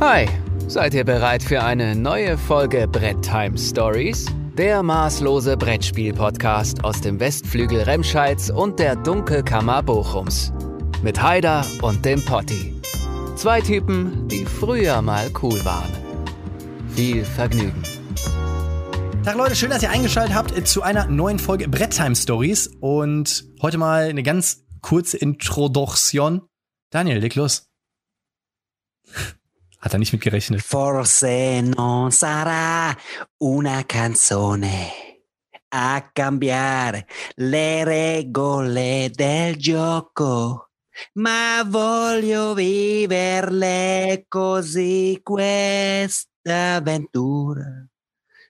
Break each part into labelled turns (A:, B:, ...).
A: Hi, seid ihr bereit für eine neue Folge Brett Time Stories? Der maßlose Brettspiel-Podcast aus dem Westflügel Remscheids und der Dunkelkammer Bochums. Mit Haider und dem Potti. Zwei Typen, die früher mal cool waren. Viel Vergnügen.
B: Tag Leute, schön, dass ihr eingeschaltet habt zu einer neuen Folge Brett Time Stories und heute mal eine ganz kurze Introduktion. Daniel, leg los. Hat er nicht mit.
C: Forse non sarà una canzone a cambiare le regole del gioco, ma voglio viverle così questa avventura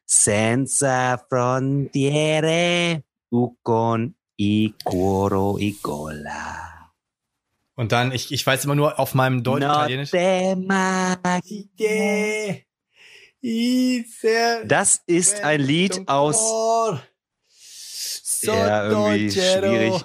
C: senza frontiere u con i cuoro i gola.
B: Und dann, ich, ich weiß immer nur auf meinem Deutsch-Italienisch.
C: Das ist ein Lied aus. Ja, irgendwie schwierig.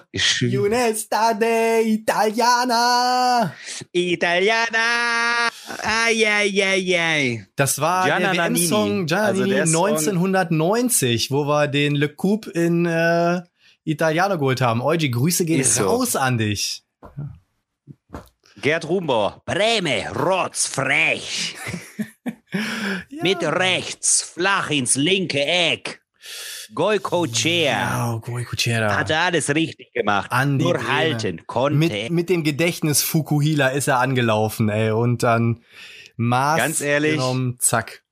B: Un'estate italiana.
C: Italiana. Ai, ai, ai, ai.
B: Das war
C: Gianna
B: der
C: Nannini.
B: WM-Song Gianna
C: Also der Song-
B: 1990, wo wir den Le Coup in äh, Italiano geholt haben. Eugi, Grüße gehen
C: Ist so.
B: raus an dich.
C: Gerd Rumbauer. Breme, rotzfrech. Mit rechts, flach ins linke Eck. Goiko Chair.
B: Ja.
C: Hat er alles richtig gemacht.
B: An die
C: Nur
B: Breme.
C: halten konnte.
B: Mit, mit dem Gedächtnis Fukuhila ist er angelaufen, ey. Und dann Maß
C: Ganz ehrlich.
B: genommen, zack.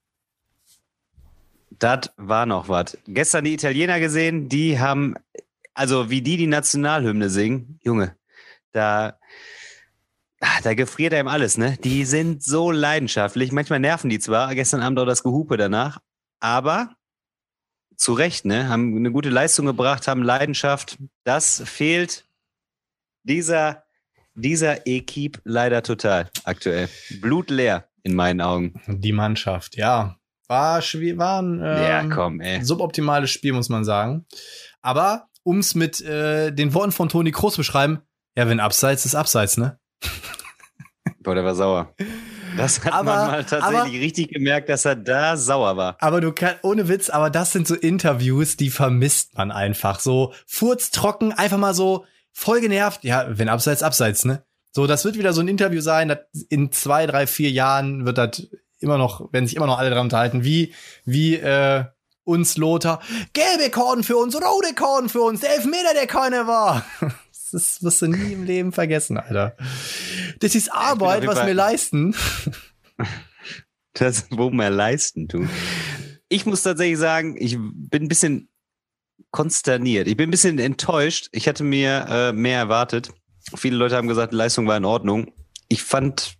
C: Das war noch was. Gestern die Italiener gesehen, die haben, also wie die die Nationalhymne singen, Junge, da, ah, da gefriert einem alles, ne? Die sind so leidenschaftlich. Manchmal nerven die zwar, gestern Abend auch das Gehupe danach, aber zu Recht, ne? Haben eine gute Leistung gebracht, haben Leidenschaft. Das fehlt dieser, dieser Equipe leider total aktuell. Blutleer in meinen Augen.
B: Die Mannschaft, ja. War, war ein ähm,
C: ja, komm, ey.
B: suboptimales Spiel, muss man sagen. Aber um es mit äh, den Worten von Toni Kroos zu beschreiben, ja, wenn Abseits ist Abseits, ne?
C: Boah, der war sauer. Das hat
B: Aber-
C: man mal tatsächlich
B: aber-
C: richtig gemerkt, dass er da sauer war.
B: Aber du kannst, ohne Witz, aber das sind so Interviews, die vermisst man einfach. So furztrocken, einfach mal so voll genervt. Ja, wenn Abseits, Abseits, ne? So, das wird wieder so ein Interview sein, in zwei, drei, vier Jahren wird das immer noch, werden sich immer noch alle dran unterhalten, wie, wie, äh, uns Lothar, gelbe Korn für uns, rote Korn für uns, der Elfmeter, der keine war. Das wirst du nie im Leben vergessen, Alter. Das ist Arbeit, was wir leisten.
C: Das, wo mehr leisten tun. Ich muss tatsächlich sagen, ich bin ein bisschen konsterniert. Ich bin ein bisschen enttäuscht. Ich hatte mir äh, mehr erwartet. Viele Leute haben gesagt, die Leistung war in Ordnung. Ich fand,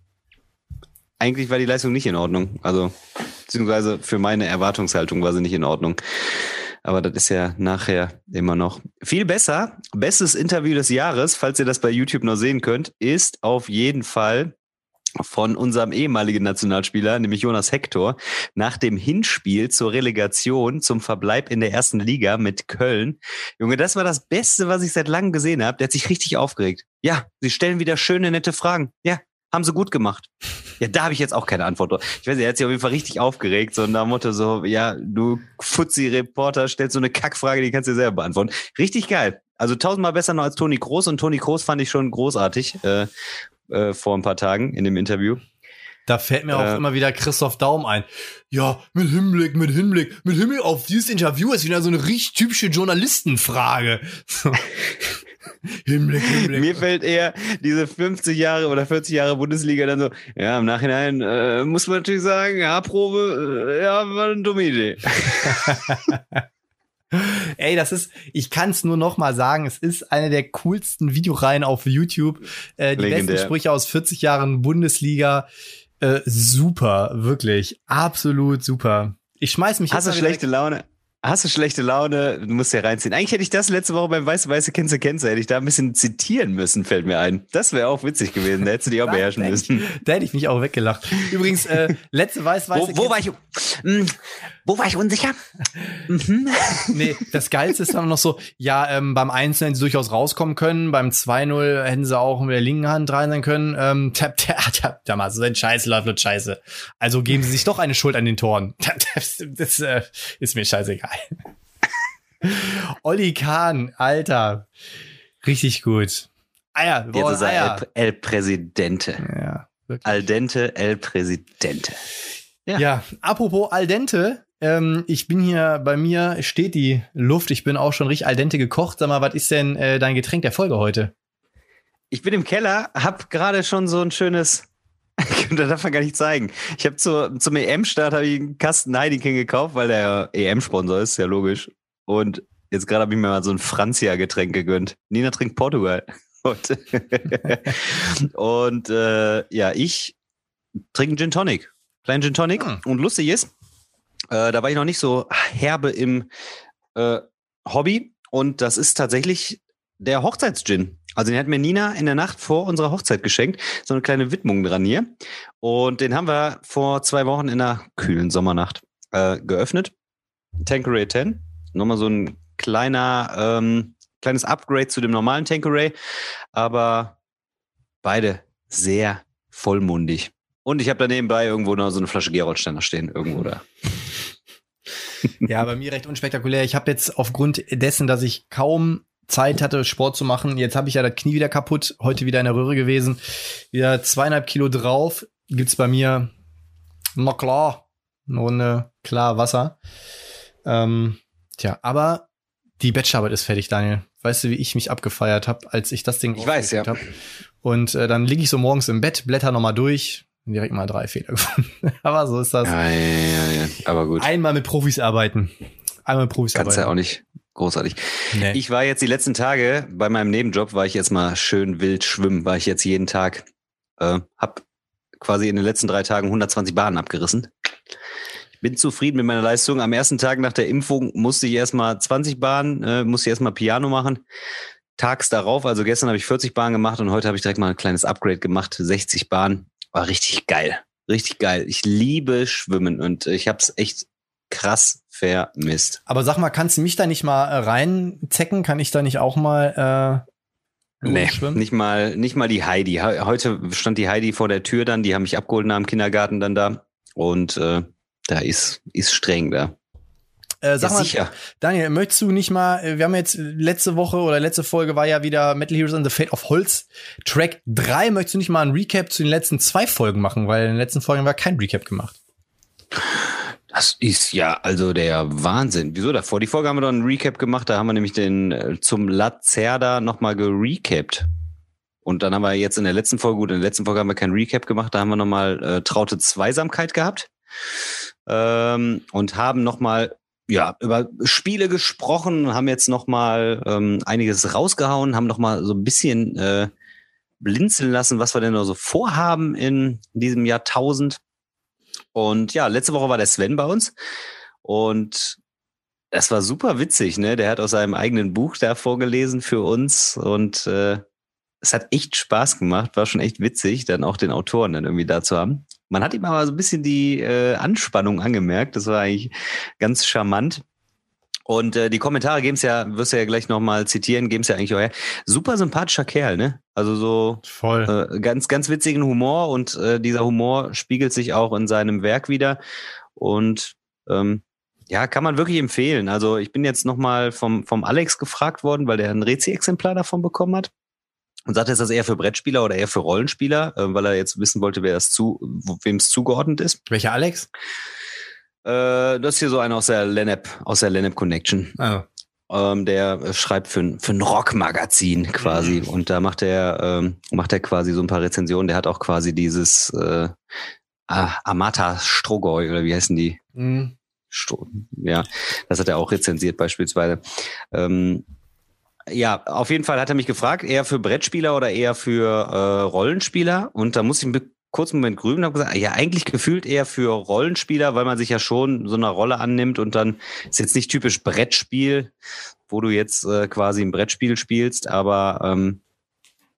C: eigentlich war die Leistung nicht in Ordnung. Also, beziehungsweise für meine Erwartungshaltung war sie nicht in Ordnung. Aber das ist ja nachher immer noch viel besser. Bestes Interview des Jahres, falls ihr das bei YouTube noch sehen könnt, ist auf jeden Fall von unserem ehemaligen Nationalspieler, nämlich Jonas Hector, nach dem Hinspiel zur Relegation zum Verbleib in der ersten Liga mit Köln. Junge, das war das Beste, was ich seit langem gesehen habe. Der hat sich richtig aufgeregt. Ja, sie stellen wieder schöne, nette Fragen. Ja, haben sie gut gemacht. Ja, da habe ich jetzt auch keine Antwort drauf. Ich weiß nicht, er hat sich auf jeden Fall richtig aufgeregt, so nach Motto so, ja, du Fuzzi-Reporter stellst so eine Kackfrage, die kannst du dir selber beantworten. Richtig geil. Also tausendmal besser noch als Toni Kroos und Toni Kroos fand ich schon großartig äh, äh, vor ein paar Tagen in dem Interview.
B: Da fällt mir auch
C: Äh.
B: immer wieder Christoph Daum ein. Ja, mit Hinblick, mit Hinblick, mit Hinblick auf dieses Interview ist wieder so eine richtig typische Journalistenfrage. So. Hinblick, Hinblick.
C: Mir fällt eher diese 50 Jahre oder 40 Jahre Bundesliga dann so, ja, im Nachhinein äh, muss man natürlich sagen, ja, Probe, äh, ja, war eine dumme Idee.
B: Ey, das ist, ich kann es nur noch mal sagen, es ist eine der coolsten Videoreihen auf YouTube. Äh, die
C: Legendär.
B: besten Sprüche aus 40 Jahren Bundesliga. Äh, super, wirklich. Absolut super. Ich schmeiß mich
C: Hast du
B: jetzt mal wieder-
C: schlechte Laune? Hast du schlechte Laune? Du musst ja reinziehen. Eigentlich hätte ich das letzte Woche beim Weiße Weiße Kennze Kennze, hätte ich da ein bisschen zitieren müssen, fällt mir ein. Das wäre auch witzig gewesen. Da hättest du dich auch beherrschen müssen.
B: Da hätte ich mich auch weggelacht. Übrigens, äh, letzte weiß, weiß
C: Wo, wo war ich? Wo war ich unsicher?
B: Mhm. nee, das Geilste ist dann noch so, ja, ähm, beim Einzelnen hätten sie durchaus rauskommen können, beim 2-0 hätten sie auch mit der linken Hand rein sein können. Ähm, tap, tap, tap, tap, mal, so ein Scheiß läuft wird scheiße. Also geben sie sich doch eine Schuld an den Toren. Das, das äh, ist mir scheißegal. Olli Kahn, Alter. Richtig gut.
C: Eier, boah, Jetzt ist er El, El Presidente.
B: Ja,
C: wirklich. Al dente El Presidente.
B: Ja. ja, apropos Al dente, ähm, ich bin hier, bei mir steht die Luft, ich bin auch schon richtig Al dente gekocht. Sag mal, was ist denn äh, dein Getränk der Folge heute?
C: Ich bin im Keller, hab gerade schon so ein schönes da darf man gar nicht zeigen. Ich habe zu, zum EM-Start habe ich einen Kasten Heineken gekauft, weil der EM-Sponsor ist, ja logisch. Und jetzt gerade habe ich mir mal so ein Franzia-Getränk gegönnt. Nina trinkt Portugal heute. und äh, ja, ich trinke Gin Tonic. Kleinen Gin Tonic. Hm. Und lustig ist, äh, da war ich noch nicht so herbe im äh, Hobby. Und das ist tatsächlich der Hochzeitsgin. Also den hat mir Nina in der Nacht vor unserer Hochzeit geschenkt. So eine kleine Widmung dran hier. Und den haben wir vor zwei Wochen in einer kühlen Sommernacht äh, geöffnet. Tanqueray 10. Nochmal so ein kleiner, ähm, kleines Upgrade zu dem normalen Tanqueray. Aber beide sehr vollmundig. Und ich habe da nebenbei irgendwo noch so eine Flasche Geroldsteiner stehen, irgendwo da.
B: Ja, bei mir recht unspektakulär. Ich habe jetzt aufgrund dessen, dass ich kaum Zeit hatte, Sport zu machen. Jetzt habe ich ja das Knie wieder kaputt, heute wieder in der Röhre gewesen. Wieder zweieinhalb Kilo drauf. Gibt's bei mir, na klar, eine Runde klar Wasser. Ähm, tja, aber die Bachelorarbeit ist fertig, Daniel. Weißt du, wie ich mich abgefeiert habe, als ich das Ding
C: ich weiß, ja. hab?
B: Und äh, dann liege ich so morgens im Bett, blätter noch mal durch, direkt mal drei Fehler gefunden. aber so ist das.
C: Ja, ja, ja, ja. aber gut.
B: Einmal mit Profis arbeiten. Einmal mit Profis
C: Kannst
B: arbeiten.
C: ja auch nicht großartig. Nee. Ich war jetzt die letzten Tage bei meinem Nebenjob, war ich jetzt mal schön wild schwimmen, war ich jetzt jeden Tag, äh, hab quasi in den letzten drei Tagen 120 Bahnen abgerissen. Ich bin zufrieden mit meiner Leistung. Am ersten Tag nach der Impfung musste ich erstmal 20 Bahnen, äh, musste ich erstmal Piano machen. Tags darauf, also gestern habe ich 40 Bahnen gemacht und heute habe ich direkt mal ein kleines Upgrade gemacht, 60 Bahnen. War richtig geil. Richtig geil. Ich liebe Schwimmen und ich habe es echt krass vermisst.
B: Aber sag mal, kannst du mich da nicht mal äh, reinzecken? Kann ich da nicht auch mal äh,
C: Nee, schwimmen? nicht mal, nicht mal die Heidi. Heute stand die Heidi vor der Tür dann, die haben mich abgeholt nach dem Kindergarten dann da. Und äh, da ist, ist streng da.
B: Äh, sag ja, mal, sicher. Daniel, möchtest du nicht mal, äh, wir haben jetzt letzte Woche oder letzte Folge war ja wieder Metal Heroes and the Fate of Holz Track 3. Möchtest du nicht mal ein Recap zu den letzten zwei Folgen machen? Weil in den letzten Folgen war kein Recap gemacht.
C: Das ist ja also der Wahnsinn. Wieso davor? Die Folge haben wir doch einen Recap gemacht. Da haben wir nämlich den äh, zum Lazerda nochmal gerecapt. Und dann haben wir jetzt in der letzten Folge, gut, in der letzten Folge haben wir keinen Recap gemacht. Da haben wir nochmal äh, Traute Zweisamkeit gehabt. Ähm, und haben nochmal ja, über Spiele gesprochen, haben jetzt nochmal ähm, einiges rausgehauen, haben nochmal so ein bisschen äh, blinzeln lassen, was wir denn noch so vorhaben in diesem Jahrtausend. Und ja, letzte Woche war der Sven bei uns und das war super witzig, ne? Der hat aus seinem eigenen Buch da vorgelesen für uns und äh, es hat echt Spaß gemacht, war schon echt witzig, dann auch den Autoren dann irgendwie da zu haben. Man hat ihm aber so ein bisschen die äh, Anspannung angemerkt, das war eigentlich ganz charmant. Und äh, die Kommentare geben es ja, wirst du ja gleich nochmal zitieren, geben es ja eigentlich auch her. Super sympathischer Kerl, ne? Also so
B: Voll.
C: Äh, ganz, ganz witzigen Humor und äh, dieser Humor spiegelt sich auch in seinem Werk wieder. Und ähm, ja, kann man wirklich empfehlen. Also ich bin jetzt nochmal vom, vom Alex gefragt worden, weil der ein Rezi-Exemplar davon bekommen hat. Und sagte, ist das eher für Brettspieler oder eher für Rollenspieler, äh, weil er jetzt wissen wollte, wer das zu, wem es zugeordnet ist.
B: Welcher Alex?
C: Äh, das ist hier so einer aus der Lenep, aus der Lenep Connection. Oh. Ähm, der schreibt für, ein für ein Rockmagazin quasi. Mhm. Und da macht er, ähm, macht er quasi so ein paar Rezensionen. Der hat auch quasi dieses äh, Amata Strogoi, oder wie heißen die? Mhm. Ja, das hat er auch rezensiert beispielsweise. Ähm, ja, auf jeden Fall hat er mich gefragt, eher für Brettspieler oder eher für äh, Rollenspieler. Und da muss ich ein kurzen Moment grüben und habe gesagt, ja, eigentlich gefühlt eher für Rollenspieler, weil man sich ja schon so eine Rolle annimmt und dann ist jetzt nicht typisch Brettspiel, wo du jetzt äh, quasi ein Brettspiel spielst, aber ähm,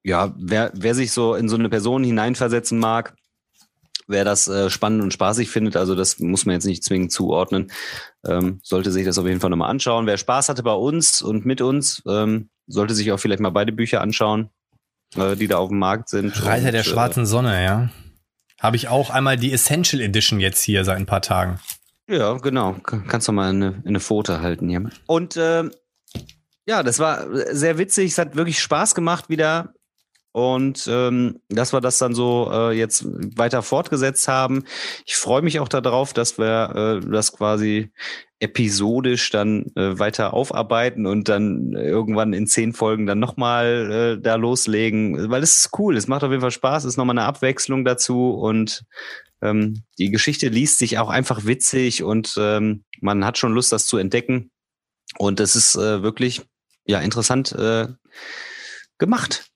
C: ja, wer, wer sich so in so eine Person hineinversetzen mag, wer das äh, spannend und spaßig findet, also das muss man jetzt nicht zwingend zuordnen, ähm, sollte sich das auf jeden Fall nochmal anschauen. Wer Spaß hatte bei uns und mit uns, ähm, sollte sich auch vielleicht mal beide Bücher anschauen, äh, die da auf dem Markt sind.
B: Reiter
C: und,
B: der schwarzen Sonne, ja. Habe ich auch einmal die Essential Edition jetzt hier seit ein paar Tagen.
C: Äh, ja, genau. Kannst du mal eine, eine Foto halten hier. Und ähm, ja, das war sehr witzig. Es hat wirklich Spaß gemacht wieder. Und ähm, dass wir das dann so äh, jetzt weiter fortgesetzt haben. Ich freue mich auch darauf, dass wir äh, das quasi episodisch dann äh, weiter aufarbeiten und dann irgendwann in zehn Folgen dann nochmal äh, da loslegen, weil es ist cool, es macht auf jeden Fall Spaß, es ist nochmal eine Abwechslung dazu und ähm, die Geschichte liest sich auch einfach witzig und ähm, man hat schon Lust, das zu entdecken und es ist äh, wirklich ja interessant äh, gemacht.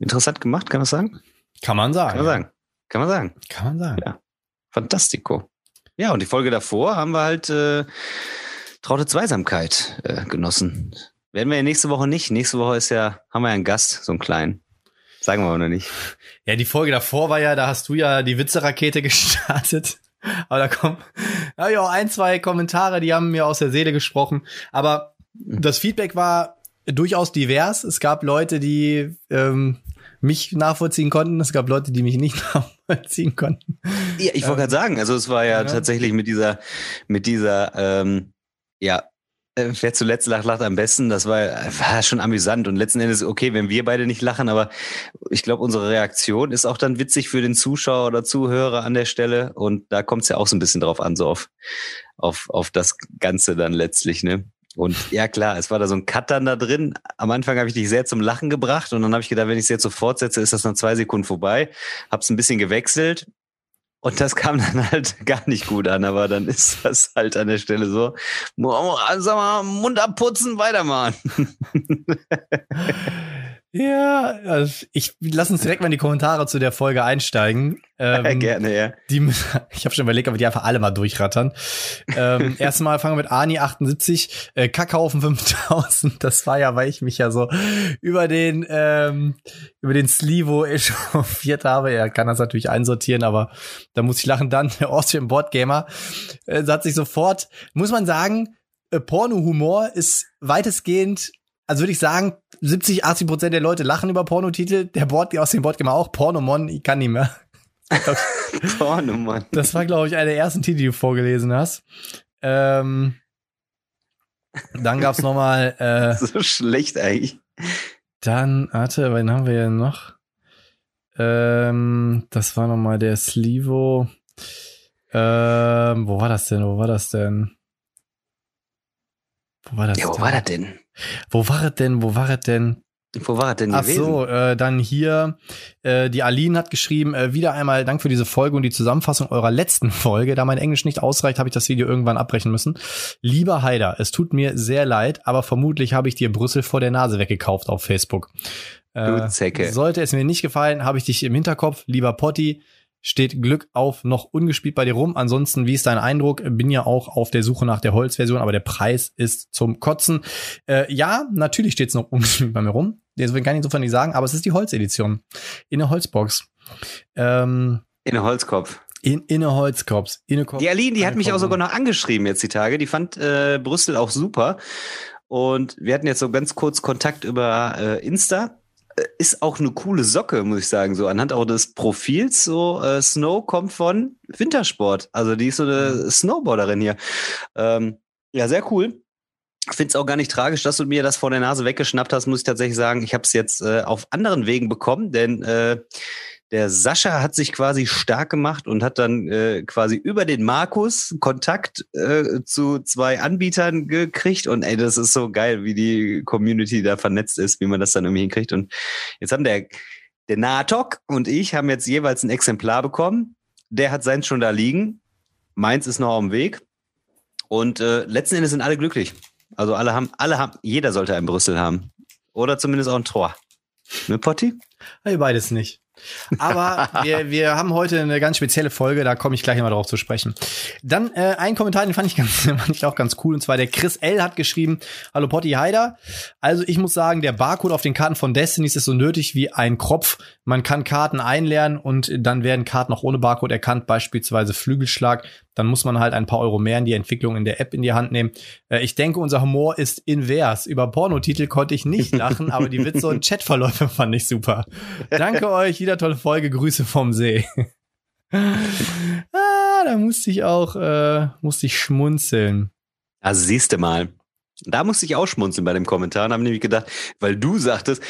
C: Interessant gemacht, kann man sagen?
B: Kann man sagen.
C: Kann man sagen. Kann man sagen.
B: Kann man sagen.
C: Ja. Fantastico. Ja, und die Folge davor haben wir halt äh, Traute Zweisamkeit äh, genossen. Werden wir ja nächste Woche nicht. Nächste Woche ist ja, haben wir ja einen Gast, so einen kleinen. Sagen wir aber noch nicht.
B: Ja, die Folge davor war ja, da hast du ja die Witzerakete gestartet. Aber da kommen, da hab ich auch ein, zwei Kommentare, die haben mir aus der Seele gesprochen. Aber das Feedback war durchaus divers. Es gab Leute, die ähm, mich nachvollziehen konnten. Es gab Leute, die mich nicht nachvollziehen konnten.
C: Ja, ich wollte gerade sagen, also es war ja,
B: Ja.
C: tatsächlich mit dieser, mit dieser, ähm, ja, äh, wer zuletzt lacht, lacht am besten. Das war, war schon amüsant und letzten Endes okay, wenn wir beide nicht lachen, aber ich glaube, unsere Reaktion ist auch dann witzig für den Zuschauer oder Zuhörer an der Stelle und da kommt es ja auch so ein bisschen drauf an, so auf, auf, auf das Ganze dann letztlich, ne? Und ja klar, es war da so ein Cut dann da drin. Am Anfang habe ich dich sehr zum Lachen gebracht und dann habe ich gedacht, wenn ich es jetzt so fortsetze, ist das nach zwei Sekunden vorbei. Hab's ein bisschen gewechselt und das kam dann halt gar nicht gut an, aber dann ist das halt an der Stelle so. Sag mal, Mund abputzen, weitermachen.
B: Ja, also ich lass uns direkt mal in die Kommentare zu der Folge einsteigen. Ähm,
C: Gerne, ja.
B: Die, ich habe schon überlegt, ob wir die einfach alle mal durchrattern. ähm, erstmal fangen wir mit Ani78, äh, Kackhaufen 5000. Das war ja, weil ich mich ja so über den ähm, über den Slivo echauffiert habe. Er kann das natürlich einsortieren, aber da muss ich lachen. Dann der Austrian Board Gamer äh, hat sich sofort, muss man sagen, äh, Porno-Humor ist weitestgehend also würde ich sagen, 70, 80 Prozent der Leute lachen über Pornotitel. Der Board aus dem Boardgamer auch. Pornomon, ich kann nicht mehr.
C: Porno, Mann.
B: Das war, glaube ich, einer der ersten Titel, die du vorgelesen hast. Ähm, dann gab's noch mal, äh,
C: So schlecht eigentlich.
B: dann, warte, wen haben wir denn noch? Ähm, das war noch mal der Slivo. Ähm, wo war das denn? Wo war das denn? Wo war das
C: Ja, wo
B: denn?
C: war das denn?
B: Wo war es denn? Wo war es denn?
C: Wo war das denn
B: Ach
C: gewesen?
B: so, äh, dann hier, äh, die Aline hat geschrieben, äh, wieder einmal Dank für diese Folge und die Zusammenfassung eurer letzten Folge. Da mein Englisch nicht ausreicht, habe ich das Video irgendwann abbrechen müssen. Lieber Haider, es tut mir sehr leid, aber vermutlich habe ich dir Brüssel vor der Nase weggekauft auf Facebook.
C: Du Zecke.
B: Sollte es mir nicht gefallen, habe ich dich im Hinterkopf. Lieber Potti, steht Glück auf noch ungespielt bei dir rum. Ansonsten, wie ist dein Eindruck? Bin ja auch auf der Suche nach der Holzversion, aber der Preis ist zum Kotzen. Äh, ja, natürlich steht es noch ungespielt bei mir rum. Deswegen kann ich insofern nicht sagen, aber es ist die Holzedition. In der Holzbox. Ähm,
C: In den Holzkopf.
B: in, in der Holzkops. In der Ko-
C: Die Aline, die hat mich auch
B: Kopf-
C: sogar noch angeschrieben jetzt die Tage. Die fand äh, Brüssel auch super. Und wir hatten jetzt so ganz kurz Kontakt über äh, Insta. Ist auch eine coole Socke, muss ich sagen. So anhand auch des Profils. So äh, Snow kommt von Wintersport. Also die ist so eine Snowboarderin hier. Ähm, ja, sehr cool. Finde es auch gar nicht tragisch, dass du mir das vor der Nase weggeschnappt hast, muss ich tatsächlich sagen. Ich habe es jetzt äh, auf anderen Wegen bekommen, denn äh, der Sascha hat sich quasi stark gemacht und hat dann äh, quasi über den Markus Kontakt äh, zu zwei Anbietern gekriegt. Und ey, das ist so geil, wie die Community da vernetzt ist, wie man das dann irgendwie hinkriegt. Und jetzt haben der, der Natok und ich haben jetzt jeweils ein Exemplar bekommen. Der hat seins schon da liegen. Meins ist noch auf dem Weg. Und äh, letzten Endes sind alle glücklich. Also alle haben, alle haben, jeder sollte ein Brüssel haben. Oder zumindest auch ein Tor. Ne, Potti?
B: Hey, beides nicht. Aber wir, wir haben heute eine ganz spezielle Folge, da komme ich gleich mal drauf zu sprechen. Dann äh, ein Kommentar, den fand ich, ganz, fand ich auch ganz cool, und zwar der Chris L. hat geschrieben, Hallo Potti Heider. Also ich muss sagen, der Barcode auf den Karten von Destinies ist so nötig wie ein Kropf. Man kann Karten einlernen und dann werden Karten auch ohne Barcode erkannt, beispielsweise Flügelschlag. Dann muss man halt ein paar Euro mehr in die Entwicklung in der App in die Hand nehmen. Äh, ich denke, unser Humor ist invers. Über Pornotitel konnte ich nicht lachen, aber die Witze und Chatverläufe fand ich super. Danke euch, wieder tolle Folge. Grüße vom See. ah, da musste ich auch, äh, musste ich schmunzeln.
C: Also siehst du mal. Da musste ich auch schmunzeln bei dem Kommentar und habe nämlich gedacht, weil du sagtest,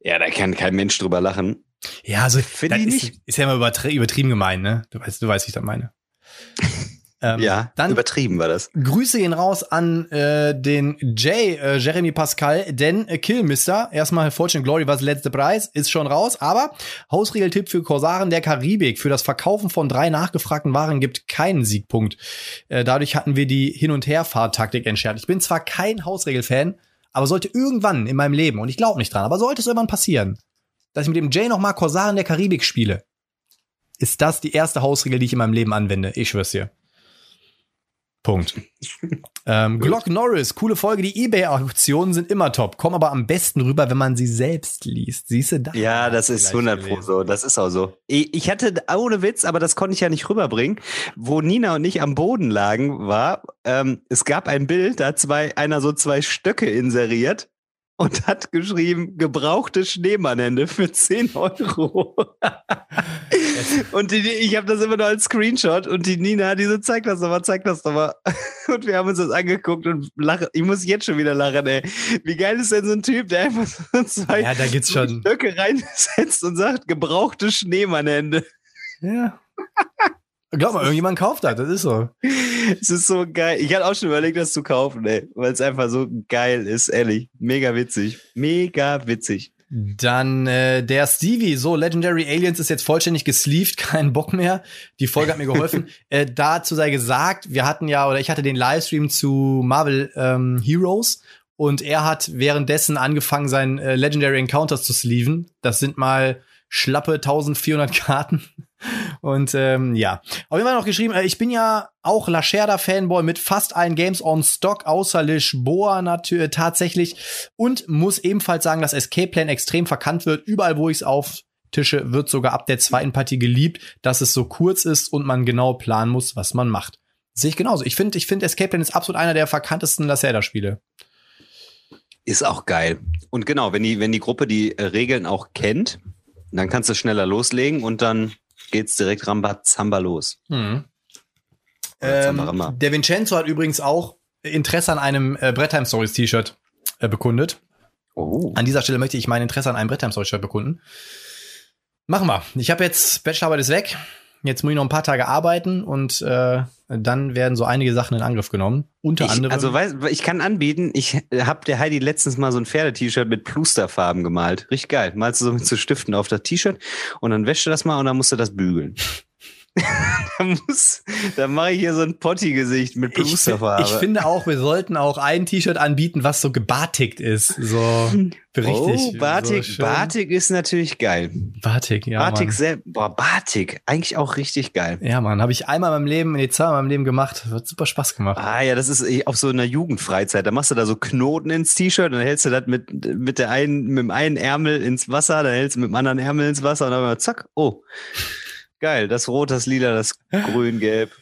C: ja, da kann kein Mensch drüber lachen.
B: Ja, also
C: Finde ich
B: ist,
C: nicht.
B: ist ja immer übertrie übertrieben gemein, ne? Du weißt, du weißt, wie ich das meine. Ähm,
C: Ja,
B: dann
C: übertrieben war das.
B: Grüße gehen raus an äh, den Jay, äh, Jeremy Pascal, denn äh, Killmister, erstmal Fortune Glory war das letzte Preis, ist schon raus, aber Hausregeltipp für Korsaren der Karibik. Für das Verkaufen von drei nachgefragten Waren gibt keinen Siegpunkt. Äh, dadurch hatten wir die Hin- und Herfahrtaktik entschärft. Ich bin zwar kein Hausregel-Fan, aber sollte irgendwann in meinem Leben, und ich glaube nicht dran, aber sollte es irgendwann passieren, dass ich mit dem Jay nochmal Korsaren der Karibik spiele, ist das die erste Hausregel, die ich in meinem Leben anwende. Ich schwör's dir. Punkt. ähm, Glock Norris, coole Folge. Die Ebay-Auktionen sind immer top, kommen aber am besten rüber, wenn man sie selbst liest. Siehst du da?
C: Ja, das ist 100 Pro so. Das ist auch so. Ich hatte, ohne Witz, aber das konnte ich ja nicht rüberbringen, wo Nina und ich am Boden lagen, war, ähm, es gab ein Bild, da hat zwei, einer so zwei Stöcke inseriert und hat geschrieben, gebrauchte Schneemannhände für 10 Euro. und die, ich habe das immer nur als Screenshot und die Nina, die so, zeig das doch mal, zeig das doch mal. Und wir haben uns das angeguckt und lachen. Ich muss jetzt schon wieder lachen, ey. Wie geil ist denn so ein Typ, der einfach so zwei
B: Ja, da gibt's schon.
C: Stöcke reinsetzt und sagt, gebrauchte Schneemannhände.
B: Ja. Glaub mal, irgendjemand kauft das, das ist so.
C: Es ist so geil. Ich hatte auch schon überlegt, das zu kaufen, ey, weil es einfach so geil ist, ehrlich. Mega witzig. Mega witzig.
B: Dann äh, der Stevie, so Legendary Aliens ist jetzt vollständig gesleeved, kein Bock mehr. Die Folge hat mir geholfen. äh, dazu sei gesagt, wir hatten ja oder ich hatte den Livestream zu Marvel ähm, Heroes und er hat währenddessen angefangen, seinen äh, Legendary Encounters zu sleeven. Das sind mal schlappe 1400 Karten. Und ähm, ja, jeden Fall noch geschrieben, äh, ich bin ja auch Lacerda-Fanboy mit fast allen Games on Stock, außer Lisboa natürlich tatsächlich. Und muss ebenfalls sagen, dass Escape Plan extrem verkannt wird. Überall, wo ich es auf Tische, wird sogar ab der zweiten Partie geliebt, dass es so kurz ist und man genau planen muss, was man macht. Sehe ich genauso. Ich finde, ich finde Escape Plan ist absolut einer der verkanntesten Lacerda-Spiele.
C: Ist auch geil. Und genau, wenn die, wenn die Gruppe die äh, Regeln auch kennt, dann kannst du schneller loslegen und dann geht's direkt Rambazamba los.
B: Mhm. Ähm, der Vincenzo hat übrigens auch Interesse an einem äh, Brettheim Stories T-Shirt äh, bekundet.
C: Oh.
B: An dieser Stelle möchte ich mein Interesse an einem Brettheim Stories Shirt bekunden. Machen wir. Ich habe jetzt Bachelorarbeit ist weg. Jetzt muss ich noch ein paar Tage arbeiten und äh, dann werden so einige Sachen in Angriff genommen. Unter
C: Ich,
B: anderem.
C: also weiß, ich kann anbieten, ich habe der Heidi letztens mal so ein Pferde-T-Shirt mit Plusterfarben gemalt. Richtig geil. Malst du so mit so Stiften auf das T-Shirt und dann wäschst du das mal und dann musst du das bügeln. da muss, da mache ich hier so ein Potti-Gesicht mit
B: ich, fi-
C: Plusterfarbe.
B: ich finde auch, wir sollten auch ein T-Shirt anbieten, was so gebartigt ist. So richtig.
C: oh, Batik,
B: so.
C: Batik ist natürlich geil.
B: Batik, ja.
C: Batik sehr, boah, Batik, eigentlich auch richtig geil.
B: Ja, Mann, habe ich einmal in meinem Leben, nee, zweimal in meinem Leben gemacht. Hat super Spaß gemacht.
C: Ah ja, das ist auf so einer Jugendfreizeit. Da machst du da so Knoten ins T-Shirt, dann hältst du das mit, mit der einen, mit dem einen Ärmel ins Wasser, dann hältst du mit dem anderen Ärmel ins Wasser und dann zack, oh. Geil, das Rot, das Lila, das Grün, Gelb.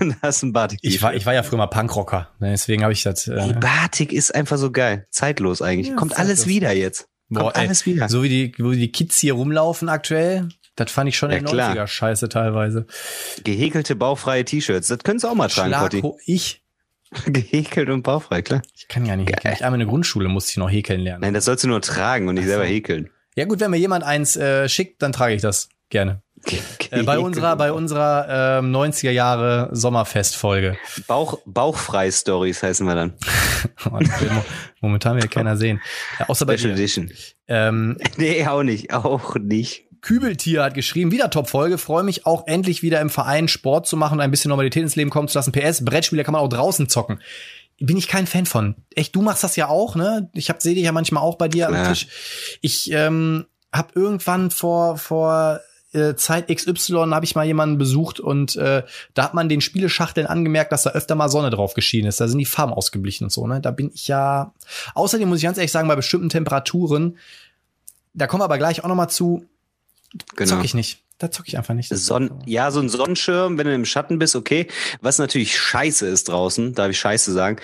C: da hast du ein Batik.
B: Ich war, ich war ja früher mal Punkrocker, ne, deswegen habe ich das. Äh,
C: Batik ist einfach so geil. Zeitlos eigentlich.
B: Ja,
C: Kommt
B: zeitlos.
C: alles wieder jetzt. Kommt
B: boah, ey,
C: alles wieder.
B: so wie die, wo die Kids hier rumlaufen aktuell, das fand ich schon
C: Ja,
B: in den
C: klar.
B: 90er scheiße teilweise.
C: Gehäkelte, bauchfreie T-Shirts. Das könntest du auch mal tragen, Potti.
B: Ich,
C: Gehäkelt und bauchfrei, klar.
B: ich kann ja nicht häkeln. Ich einmal in der Grundschule musste ich noch häkeln lernen.
C: Nein, das sollst du nur tragen und nicht
B: Ach so.
C: selber häkeln.
B: Ja gut, wenn mir jemand eins äh, schickt, dann trage ich das gerne. Äh, bei unserer, bei unserer ähm, 90er Jahre Sommerfestfolge.
C: Bauch, Bauchfrei-Stories heißen wir dann.
B: Oh, Momentan will keiner sehen. Ja, außer bei
C: Special
B: dir.
C: Edition.
B: Ähm,
C: Nee, auch nicht. Auch nicht.
B: Kübeltier hat geschrieben, wieder Top-Folge. Freue mich auch endlich wieder im Verein Sport zu machen und ein bisschen Normalität ins Leben kommen zu lassen. PS, Brettspiele kann man auch draußen zocken. Bin ich kein Fan von. Echt, du machst das ja auch, ne? Ich hab, sehe dich ja manchmal auch bei dir am. Tisch. Ich, ähm, habe irgendwann vor vor äh, Zeit XY habe ich mal jemanden besucht und äh, da hat man den Spieleschachteln angemerkt, dass da öfter mal Sonne drauf geschienen ist. Da sind die Farben ausgeblichen und so. Ne, da bin ich ja. Außerdem muss ich ganz ehrlich sagen, bei bestimmten Temperaturen, da kommen wir aber gleich auch noch mal zu.
C: Genau.
B: Zock ich nicht. Da zocke ich einfach nicht.
C: Sonn ja, so ein Sonnenschirm, wenn du im Schatten bist, okay. Was natürlich scheiße ist draußen, darf ich scheiße sagen,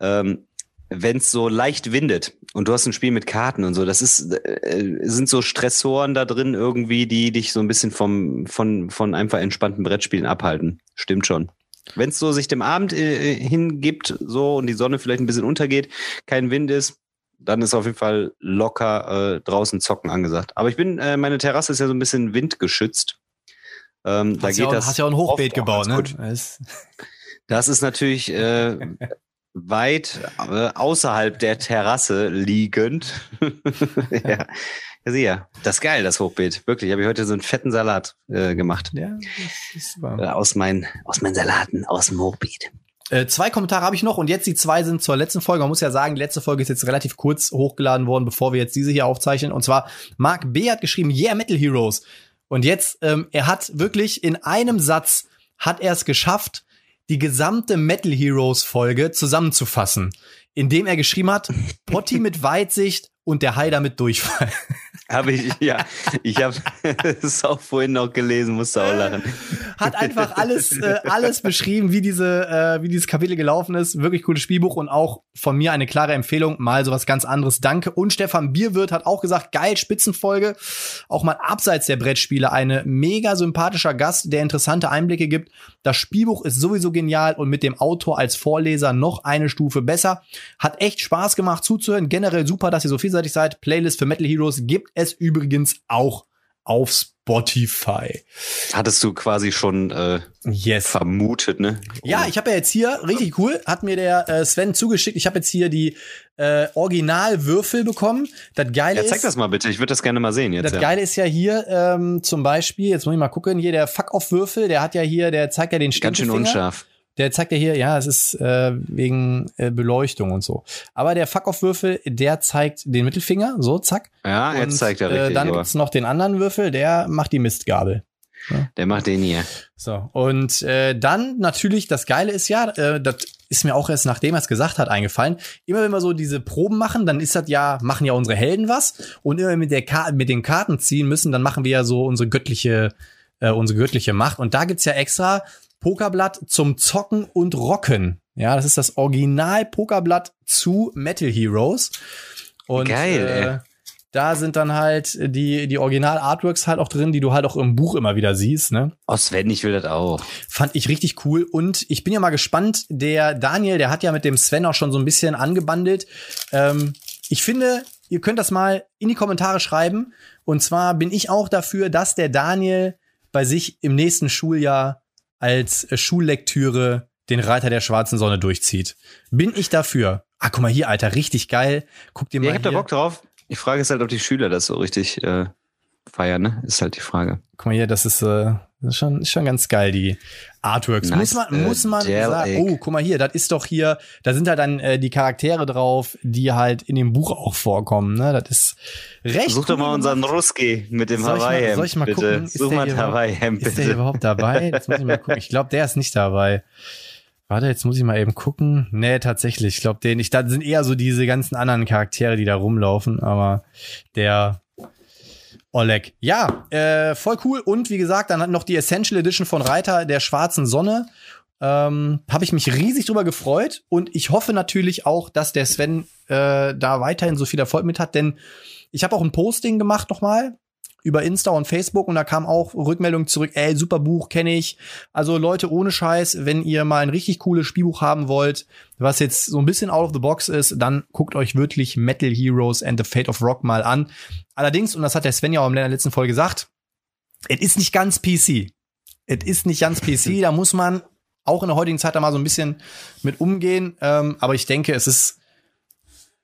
C: ähm, wenn es so leicht windet und du hast ein Spiel mit Karten und so, das ist äh, sind so Stressoren da drin irgendwie, die dich so ein bisschen vom von von einfach entspannten Brettspielen abhalten. Stimmt schon. Wenn es so sich dem Abend äh, hingibt, so und die Sonne vielleicht ein bisschen untergeht, kein Wind ist, dann ist auf jeden Fall locker äh, draußen zocken angesagt. Aber ich bin, äh, meine Terrasse ist ja so ein bisschen windgeschützt. Ähm, da geht
B: ja auch,
C: das.
B: hast ja auch ein Hochbeet gebaut, ne?
C: gut.
B: Das-
C: Das ist natürlich äh, weit äh, außerhalb der Terrasse liegend. ja. Ja, sieh ja. Das ist geil, das Hochbeet. Wirklich. Habe ich heute so einen fetten Salat äh, gemacht.
B: Ja.
C: Äh, aus, meinen, aus meinen Salaten, aus dem Hochbeet.
B: Äh, zwei Kommentare habe ich noch und jetzt die zwei sind zur letzten Folge. Man muss ja sagen, die letzte Folge ist jetzt relativ kurz hochgeladen worden, bevor wir jetzt diese hier aufzeichnen. Und zwar, Mark B. hat geschrieben, yeah, Metal Heroes. Und jetzt, ähm, er hat wirklich in einem Satz, hat er es geschafft, die gesamte Metal Heroes Folge zusammenzufassen, indem er geschrieben hat, Potti mit Weitsicht und der Haider mit Durchfall.
C: Habe ich, ja. Ich habe es auch vorhin noch gelesen, musste auch lachen.
B: hat einfach alles, äh, alles beschrieben, wie diese, äh, wie dieses Kapitel gelaufen ist. Wirklich cooles Spielbuch und auch von mir eine klare Empfehlung. Mal sowas ganz anderes. Danke. Und Stefan Bierwirt hat auch gesagt, geil, Spitzenfolge. Auch mal abseits der Brettspiele eine mega sympathischer Gast, der interessante Einblicke gibt. Das Spielbuch ist sowieso genial und mit dem Autor als Vorleser noch eine Stufe besser. Hat echt Spaß gemacht zuzuhören. Generell super, dass ihr so vielseitig seid. Playlist für Metal Heroes gibt es übrigens auch auf Spotify.
C: Hattest du quasi schon äh,
B: Yes.
C: vermutet, ne?
B: Ja, ich habe ja jetzt hier, richtig cool, hat mir der äh, Sven zugeschickt. Ich habe jetzt hier die äh, Originalwürfel bekommen. Das Geile
C: Ja, zeig
B: ist,
C: das mal bitte. Ich würde das gerne mal sehen jetzt.
B: das
C: ja.
B: Geile ist ja hier ähm, zum Beispiel, jetzt muss ich mal gucken, hier der Fuck-Off-Würfel, der hat ja hier, der zeigt ja den
C: Ganz schön
B: Stinkefinger.
C: unscharf.
B: Der zeigt ja hier, ja, es ist äh, wegen äh, Beleuchtung und so. Aber der Fuck-Off-Würfel, der zeigt den Mittelfinger, so, zack.
C: Ja,
B: Und,
C: jetzt zeigt er
B: äh,
C: richtig.
B: Dann
C: aber
B: gibt's noch den anderen Würfel, der macht die Mistgabel.
C: der macht den hier.
B: So, und äh, dann natürlich, das Geile ist ja, äh, das ist mir auch erst nachdem er es gesagt hat eingefallen. Immer wenn wir so diese Proben machen, dann ist das ja, machen ja unsere Helden was. Und immer mit, der Ka mit den Karten ziehen müssen, dann machen wir ja so unsere göttliche, äh, unsere göttliche Macht. Und da gibt's ja extra Pokerblatt zum Zocken und Rocken. Ja, das ist das Original-Pokerblatt zu Metal Heroes. Und
C: Geil,
B: äh, da sind dann halt die, die Original-Artworks halt auch drin, die du halt auch im Buch immer wieder siehst, ne?
C: Oh, Sven, ich will das auch.
B: Fand ich richtig cool. Und ich bin ja mal gespannt. Der Daniel, der hat ja mit dem Sven auch schon so ein bisschen angebandelt. Ähm, ich finde, ihr könnt das mal in die Kommentare schreiben. Und zwar bin ich auch dafür, dass der Daniel bei sich im nächsten Schuljahr als äh, Schullektüre den Reiter der schwarzen Sonne durchzieht. Bin ich dafür. Ah, guck mal hier, Alter, richtig geil. Guck dir mal
C: Ja, ich hab da. Bock drauf. Die Frage ist halt, ob die Schüler das so richtig äh, feiern, ne? Ist halt die Frage.
B: Guck mal hier, das ist, äh, das ist schon, ist schon ganz geil, die Artworks.
C: Nice,
B: muss man,
C: äh,
B: muss man
C: Gel
B: sagen. Oh, guck mal hier, das ist doch hier, da sind halt dann äh, die Charaktere drauf, die halt in dem Buch auch vorkommen. Ne? Das ist recht.
C: Such doch mal unseren. Ruski mit dem Hawaii-Hemd,
B: soll ich mal
C: bitte.
B: gucken? Ist
C: Such
B: der
C: mal Hawaii-Hemd,
B: Ist der
C: bitte.
B: überhaupt dabei? Jetzt muss ich mal gucken. Ich glaube, der ist nicht dabei. Warte, jetzt muss ich mal eben gucken. Nee, tatsächlich. Ich glaube, den, ich, da sind eher so diese ganzen anderen Charaktere, die da rumlaufen, aber der Oleg. Ja, äh, voll cool. Und wie gesagt, dann hat noch die Essential Edition von Reiter der schwarzen Sonne. Ähm, Habe ich mich riesig drüber gefreut und ich hoffe natürlich auch, dass der Sven äh, da weiterhin so viel Erfolg mit hat, denn ich habe auch ein Posting gemacht nochmal über Insta und Facebook und da kam auch Rückmeldung zurück, ey, super Buch, kenne ich. Also Leute, ohne Scheiß, wenn ihr mal ein richtig cooles Spielbuch haben wollt, was jetzt so ein bisschen out of the box ist, dann guckt euch wirklich Metal Heroes and the Fate of Rock mal an. Allerdings, und das hat der Sven ja auch in der letzten Folge gesagt, es ist nicht ganz PC. Es ist nicht ganz PC, da muss man auch in der heutigen Zeit da mal so ein bisschen mit umgehen. Ähm, aber ich denke, es ist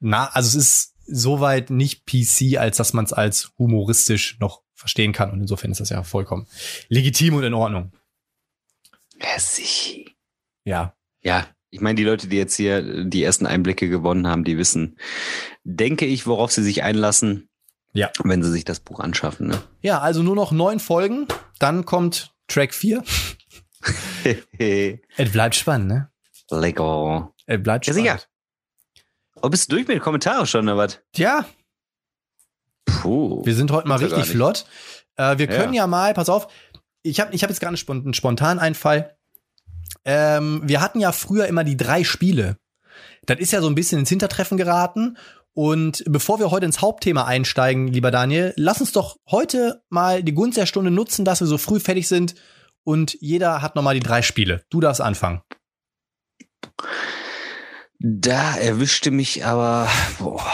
B: na, also es ist soweit nicht PC, als dass man es als humoristisch noch verstehen kann. Und insofern ist das ja vollkommen legitim und in Ordnung.
C: Ja, sicher.
B: Ja.
C: Ja, ich meine, die Leute, die jetzt hier die ersten Einblicke gewonnen haben, die wissen, denke ich, worauf sie sich einlassen.
B: Ja.
C: Wenn sie sich das Buch anschaffen, ne?
B: Ja, also nur noch neun Folgen. Dann kommt Track 4. es bleibt spannend, ne?
C: Lecker.
B: Es bleibt
C: Ja,
B: spannend.
C: sicher. Oh, bist du durch mit den Kommentaren schon, oder was?
B: Ja,
C: Puh.
B: wir sind heute mal
C: ja
B: richtig flott. Äh, wir
C: Ja.
B: können ja. mal, pass auf, ich habe ich hab jetzt gerade einen spon- einen Spontaneinfall. Ähm, wir hatten ja früher immer die drei Spiele. Das ist ja so ein bisschen ins Hintertreffen geraten. Und bevor wir heute ins Hauptthema einsteigen, lieber Daniel, lass uns doch heute mal die Gunst der Stunde nutzen, dass wir so früh fertig sind und jeder hat noch mal die drei Spiele. Du darfst anfangen.
C: Da erwischte mich aber, boah,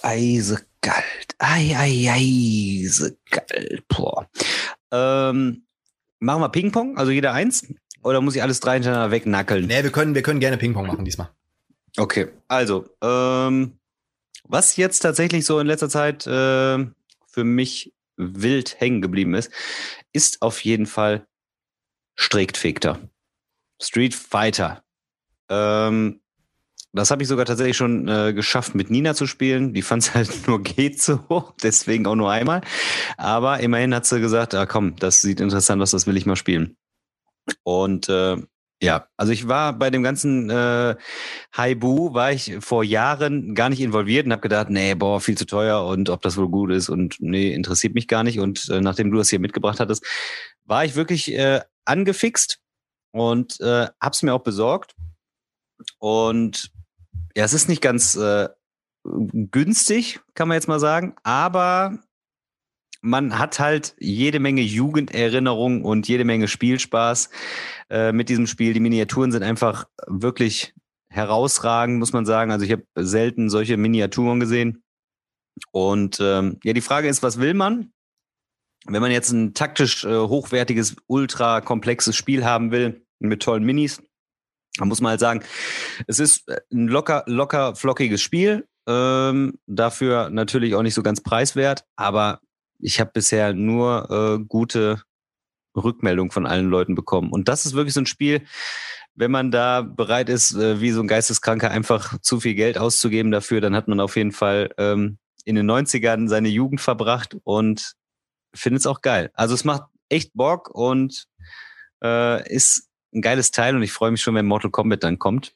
C: eisekalt. Ei, ei, eisekalt. Boah. Ähm, machen wir Ping-Pong, also jeder eins? Oder muss ich alles drei hintereinander wegnackeln?
B: Nee, wir können, wir können gerne Ping-Pong machen diesmal.
C: Okay, also, ähm, was jetzt tatsächlich so in letzter Zeit äh, für mich wild hängen geblieben ist, ist auf jeden Fall Striktfikter. Street Fighter. Ähm, das habe ich sogar tatsächlich schon äh, geschafft, mit Nina zu spielen. Die fand es halt nur geht so, deswegen auch nur einmal. Aber immerhin hat sie gesagt, ah komm, das sieht interessant aus, das will ich mal spielen. Und äh, ja, also ich war bei dem ganzen äh, Haibu, war ich vor Jahren gar nicht involviert und habe gedacht, nee, boah, viel zu teuer und ob das wohl gut ist und nee, interessiert mich gar nicht. Und äh, nachdem du das hier mitgebracht hattest, war ich wirklich äh, angefixt und äh, hab's mir auch besorgt. Und ja, es ist nicht ganz äh, günstig, kann man jetzt mal sagen, aber man hat halt jede Menge Jugenderinnerung und jede Menge Spielspaß äh, mit diesem Spiel. Die Miniaturen sind einfach wirklich herausragend, muss man sagen. Also ich habe selten solche Miniaturen gesehen. Und ähm, ja, die Frage ist, was will man? Wenn man jetzt ein taktisch äh, hochwertiges, ultra komplexes Spiel haben will mit tollen Minis, dann muss man halt sagen, es ist ein locker, locker, flockiges Spiel. Ähm, dafür natürlich auch nicht so ganz preiswert, aber ich habe bisher nur äh, gute Rückmeldungen von allen Leuten bekommen. Und das ist wirklich so ein Spiel, wenn man da bereit ist, äh, wie so ein Geisteskranker einfach zu viel Geld auszugeben dafür, dann hat man auf jeden Fall ähm, in den 90ern seine Jugend verbracht und findet es auch geil. Also es macht echt Bock und äh, ist ein geiles Teil und ich freue mich schon, wenn Mortal Kombat dann kommt.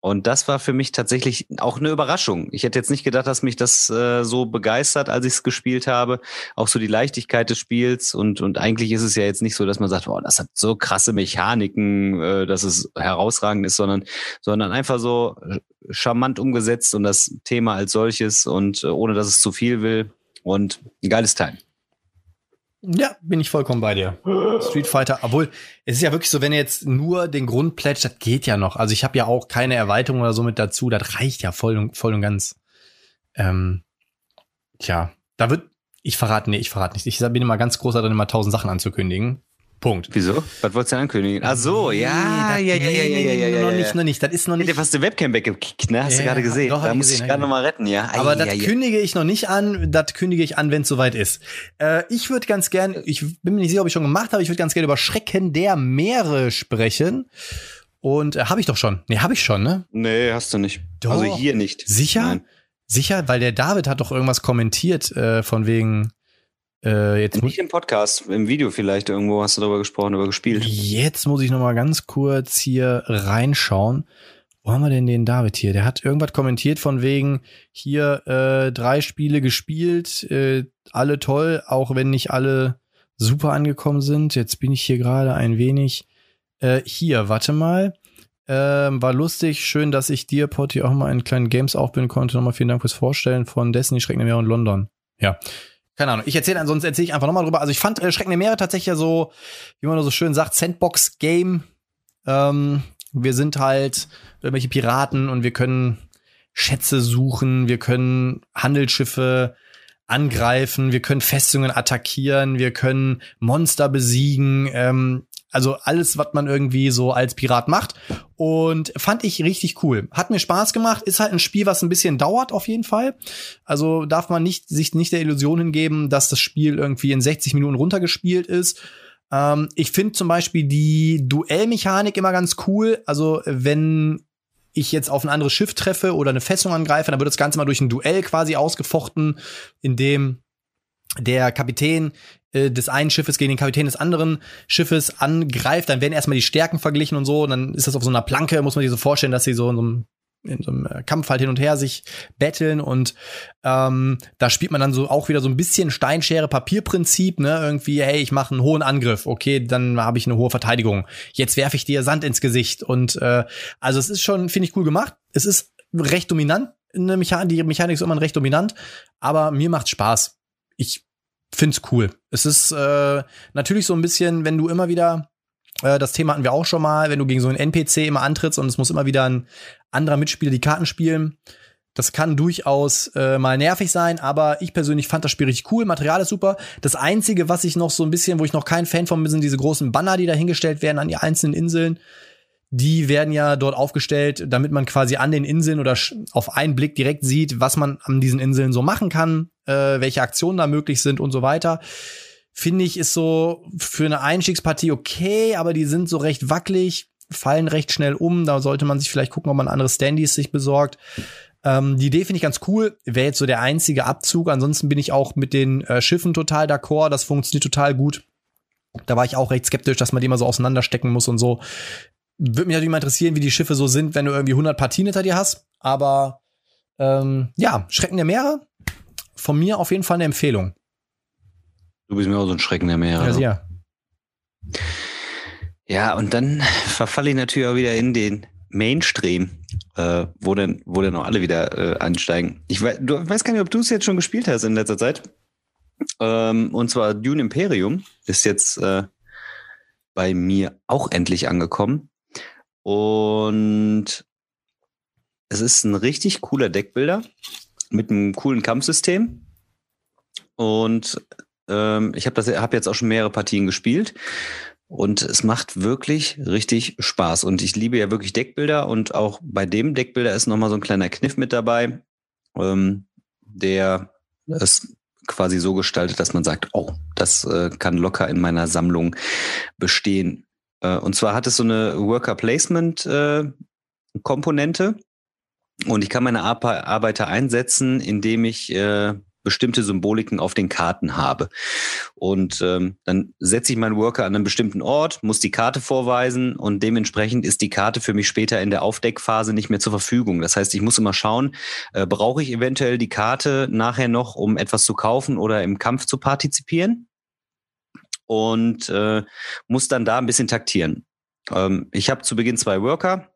C: Und das war für mich tatsächlich auch eine Überraschung. Ich hätte jetzt nicht gedacht, dass mich das äh, so begeistert, als ich es gespielt habe. Auch so die Leichtigkeit des Spiels. Und, und eigentlich ist es ja jetzt nicht so, dass man sagt, oh, das hat so krasse Mechaniken, äh, dass es herausragend ist, sondern, sondern einfach so äh, charmant umgesetzt und das Thema als solches und äh, ohne dass es zu viel will. Und ein geiles Teil.
B: Ja, bin ich vollkommen bei dir. Street Fighter, obwohl es ist ja wirklich so, wenn ihr jetzt nur den Grund plätscht, das geht ja noch. Also ich habe ja auch keine Erweiterung oder so mit dazu, das reicht ja voll und, voll und ganz. Ähm, tja, da wird, ich verrate, nee, ich verrate nicht. Ich bin immer ganz groß darin, immer tausend Sachen anzukündigen. Punkt.
C: Wieso? Was wolltest du ankündigen? Ach so, ja, ja, ja, ja, ja, ja, ja, ja.
B: Noch
C: ja.
B: nicht, noch nicht. Das ist noch
C: Ich
B: nicht.
C: hätte fast die Webcam weggekickt, ne? Hast
B: Ja,
C: du gerade
B: ja,
C: gesehen. da muss ich gerade nochmal retten, ja.
B: Aber das kündige ich noch nicht an, das kündige ich an, wenn es soweit ist. Äh, ich würde ganz gern, ich bin mir nicht sicher, ob ich schon gemacht habe, ich würde ganz gerne über Schrecken der Meere sprechen. Und äh, habe ich doch schon. Nee, habe ich schon, ne?
C: Nee, hast du nicht.
B: Doch.
C: Also hier nicht.
B: Sicher?
C: Nein.
B: Sicher? Weil der David hat doch irgendwas kommentiert, äh, von wegen, äh, jetzt, mu
C: Nicht im Podcast, im Video vielleicht irgendwo hast du darüber gesprochen, darüber gespielt.
B: jetzt muss ich noch mal ganz kurz hier reinschauen. Wo haben wir denn den David hier? Der hat irgendwas kommentiert von wegen hier äh, drei Spiele gespielt, äh, alle toll, auch wenn nicht alle super angekommen sind. Jetzt bin ich hier gerade ein wenig äh, hier. Warte mal. Ähm, war lustig, schön, dass ich dir, Potti, auch mal in kleinen Games aufbinden konnte. Nochmal vielen Dank fürs Vorstellen von Destiny Schrecken der Meere und London. Ja. Keine Ahnung. Ich erzähle, ansonsten erzähle ich einfach nochmal drüber. Also ich fand äh, Schrecken der Meere tatsächlich ja so, wie man so schön sagt, Sandbox-Game. Ähm, wir sind halt irgendwelche Piraten und wir können Schätze suchen, wir können Handelsschiffe angreifen, wir können Festungen attackieren, wir können Monster besiegen, ähm, also alles, was man irgendwie so als Pirat macht. Und fand ich richtig cool. Hat mir Spaß gemacht. Ist halt ein Spiel, was ein bisschen dauert, auf jeden Fall. Also darf man nicht, sich nicht der Illusion hingeben, dass das Spiel irgendwie in 60 Minuten runtergespielt ist. Ähm, ich finde zum Beispiel die Duellmechanik immer ganz cool. Also wenn ich jetzt auf ein anderes Schiff treffe oder eine Festung angreife, dann wird das Ganze mal durch ein Duell quasi ausgefochten, in dem der Kapitän äh, des einen Schiffes gegen den Kapitän des anderen Schiffes angreift, dann werden erstmal die Stärken verglichen und so, und dann ist das auf so einer Planke, muss man sich so vorstellen, dass sie so in so einem in so einem äh, Kampf halt hin und her sich betteln und ähm, da spielt man dann so auch wieder so ein bisschen Steinschere Papierprinzip, ne, irgendwie hey, ich mache einen hohen Angriff, okay, dann habe ich eine hohe Verteidigung. Jetzt werfe ich dir Sand ins Gesicht und äh, also es ist schon finde ich cool gemacht. Es ist recht dominant, eine Mechanik, die Mechanik ist immer recht dominant, aber mir macht Spaß. Ich find's cool. Es ist äh, natürlich so ein bisschen, wenn du immer wieder äh, das Thema hatten wir auch schon mal, wenn du gegen so einen NPC immer antrittst und es muss immer wieder ein anderer Mitspieler die Karten spielen. Das kann durchaus äh, mal nervig sein, aber ich persönlich fand das Spiel richtig cool. Material ist super. Das Einzige, was ich noch so ein bisschen, wo ich noch kein Fan von bin, sind diese großen Banner, die da hingestellt werden an die einzelnen Inseln. Die werden ja dort aufgestellt, damit man quasi an den Inseln oder auf einen Blick direkt sieht, was man an diesen Inseln so machen kann, äh, welche Aktionen da möglich sind und so weiter finde ich, ist so für eine Einstiegspartie okay, aber die sind so recht wackelig, fallen recht schnell um. Da sollte man sich vielleicht gucken, ob man andere Standys sich besorgt. Ähm, die Idee finde ich ganz cool. Wäre jetzt so der einzige Abzug. Ansonsten bin ich auch mit den äh, Schiffen total d'accord. Das funktioniert total gut. Da war ich auch recht skeptisch, dass man die mal so auseinanderstecken muss und so. Würde mich natürlich mal interessieren, wie die Schiffe so sind, wenn du irgendwie 100 Partien hinter dir hast. Aber ähm, ja, Schrecken der Meere. Von mir auf jeden Fall eine Empfehlung.
C: Du bist mir auch so ein Schrecken der Meere.
B: Ja,
C: ne?
B: ja.
C: Und dann verfalle ich natürlich auch wieder in den Mainstream, äh, wo dann, wo dann auch alle wieder äh, ansteigen. Ich weiß, du weiß gar nicht, ob du es jetzt schon gespielt hast in letzter Zeit. Ähm, und zwar Dune Imperium ist jetzt äh, bei mir auch endlich angekommen. Und es ist ein richtig cooler Deckbilder mit einem coolen Kampfsystem. Und ähm, ich habe habe jetzt auch schon mehrere Partien gespielt und es macht wirklich richtig Spaß. Und ich liebe ja wirklich Deckbilder und auch bei dem Deckbilder ist nochmal so ein kleiner Kniff mit dabei, ähm, der es quasi so gestaltet, dass man sagt, oh, das äh, kann locker in meiner Sammlung bestehen. Äh, und zwar hat es so eine Worker Placement äh, Komponente und ich kann meine Arbeiter einsetzen, indem ich äh, bestimmte Symboliken auf den Karten habe. Und ähm, dann setze ich meinen Worker an einem bestimmten Ort, muss die Karte vorweisen und dementsprechend ist die Karte für mich später in der Aufdeckphase nicht mehr zur Verfügung. Das heißt, ich muss immer schauen, äh, brauche ich eventuell die Karte nachher noch, um etwas zu kaufen oder im Kampf zu partizipieren? Und äh, muss dann da ein bisschen taktieren. Ähm, ich habe zu Beginn zwei Worker,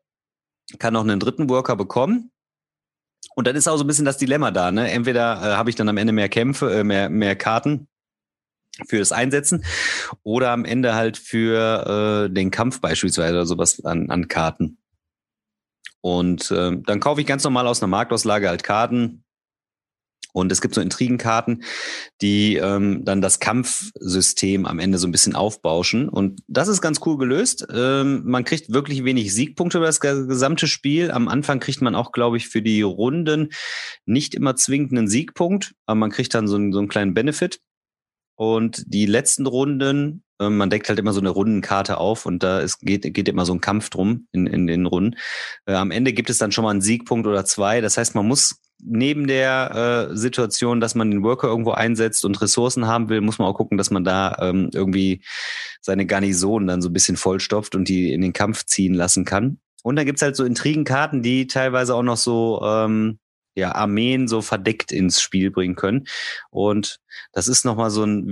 C: kann noch einen dritten Worker bekommen und dann ist auch so ein bisschen das Dilemma da. Ne? Entweder äh, habe ich dann am Ende mehr Kämpfe, äh, mehr, mehr Karten für das Einsetzen oder am Ende halt für äh, den Kampf beispielsweise oder sowas an, an Karten. Und äh, dann kaufe ich ganz normal aus einer Marktauslage halt Karten, und es gibt so Intrigenkarten, die ähm, dann das Kampfsystem am Ende so ein bisschen aufbauschen. Und das ist ganz cool gelöst. Ähm, man kriegt wirklich wenig Siegpunkte über das gesamte Spiel. Am Anfang kriegt man auch, glaube ich, für die Runden nicht immer zwingend einen Siegpunkt, aber man kriegt dann so einen, so einen kleinen Benefit. Und die letzten Runden, äh, man deckt halt immer so eine Rundenkarte auf und da ist, geht, geht immer so ein Kampf drum in, in den Runden. Äh, am Ende gibt es dann schon mal einen Siegpunkt oder zwei. Das heißt, man muss neben der äh, Situation, dass man den Worker irgendwo einsetzt und Ressourcen haben will, muss man auch gucken, dass man da ähm, irgendwie seine Garnison dann so ein bisschen vollstopft und die in den Kampf ziehen lassen kann. Und dann gibt's halt so Intrigenkarten, die teilweise auch noch so ähm, ja, Armeen so verdeckt ins Spiel bringen können. Und das ist nochmal so ein,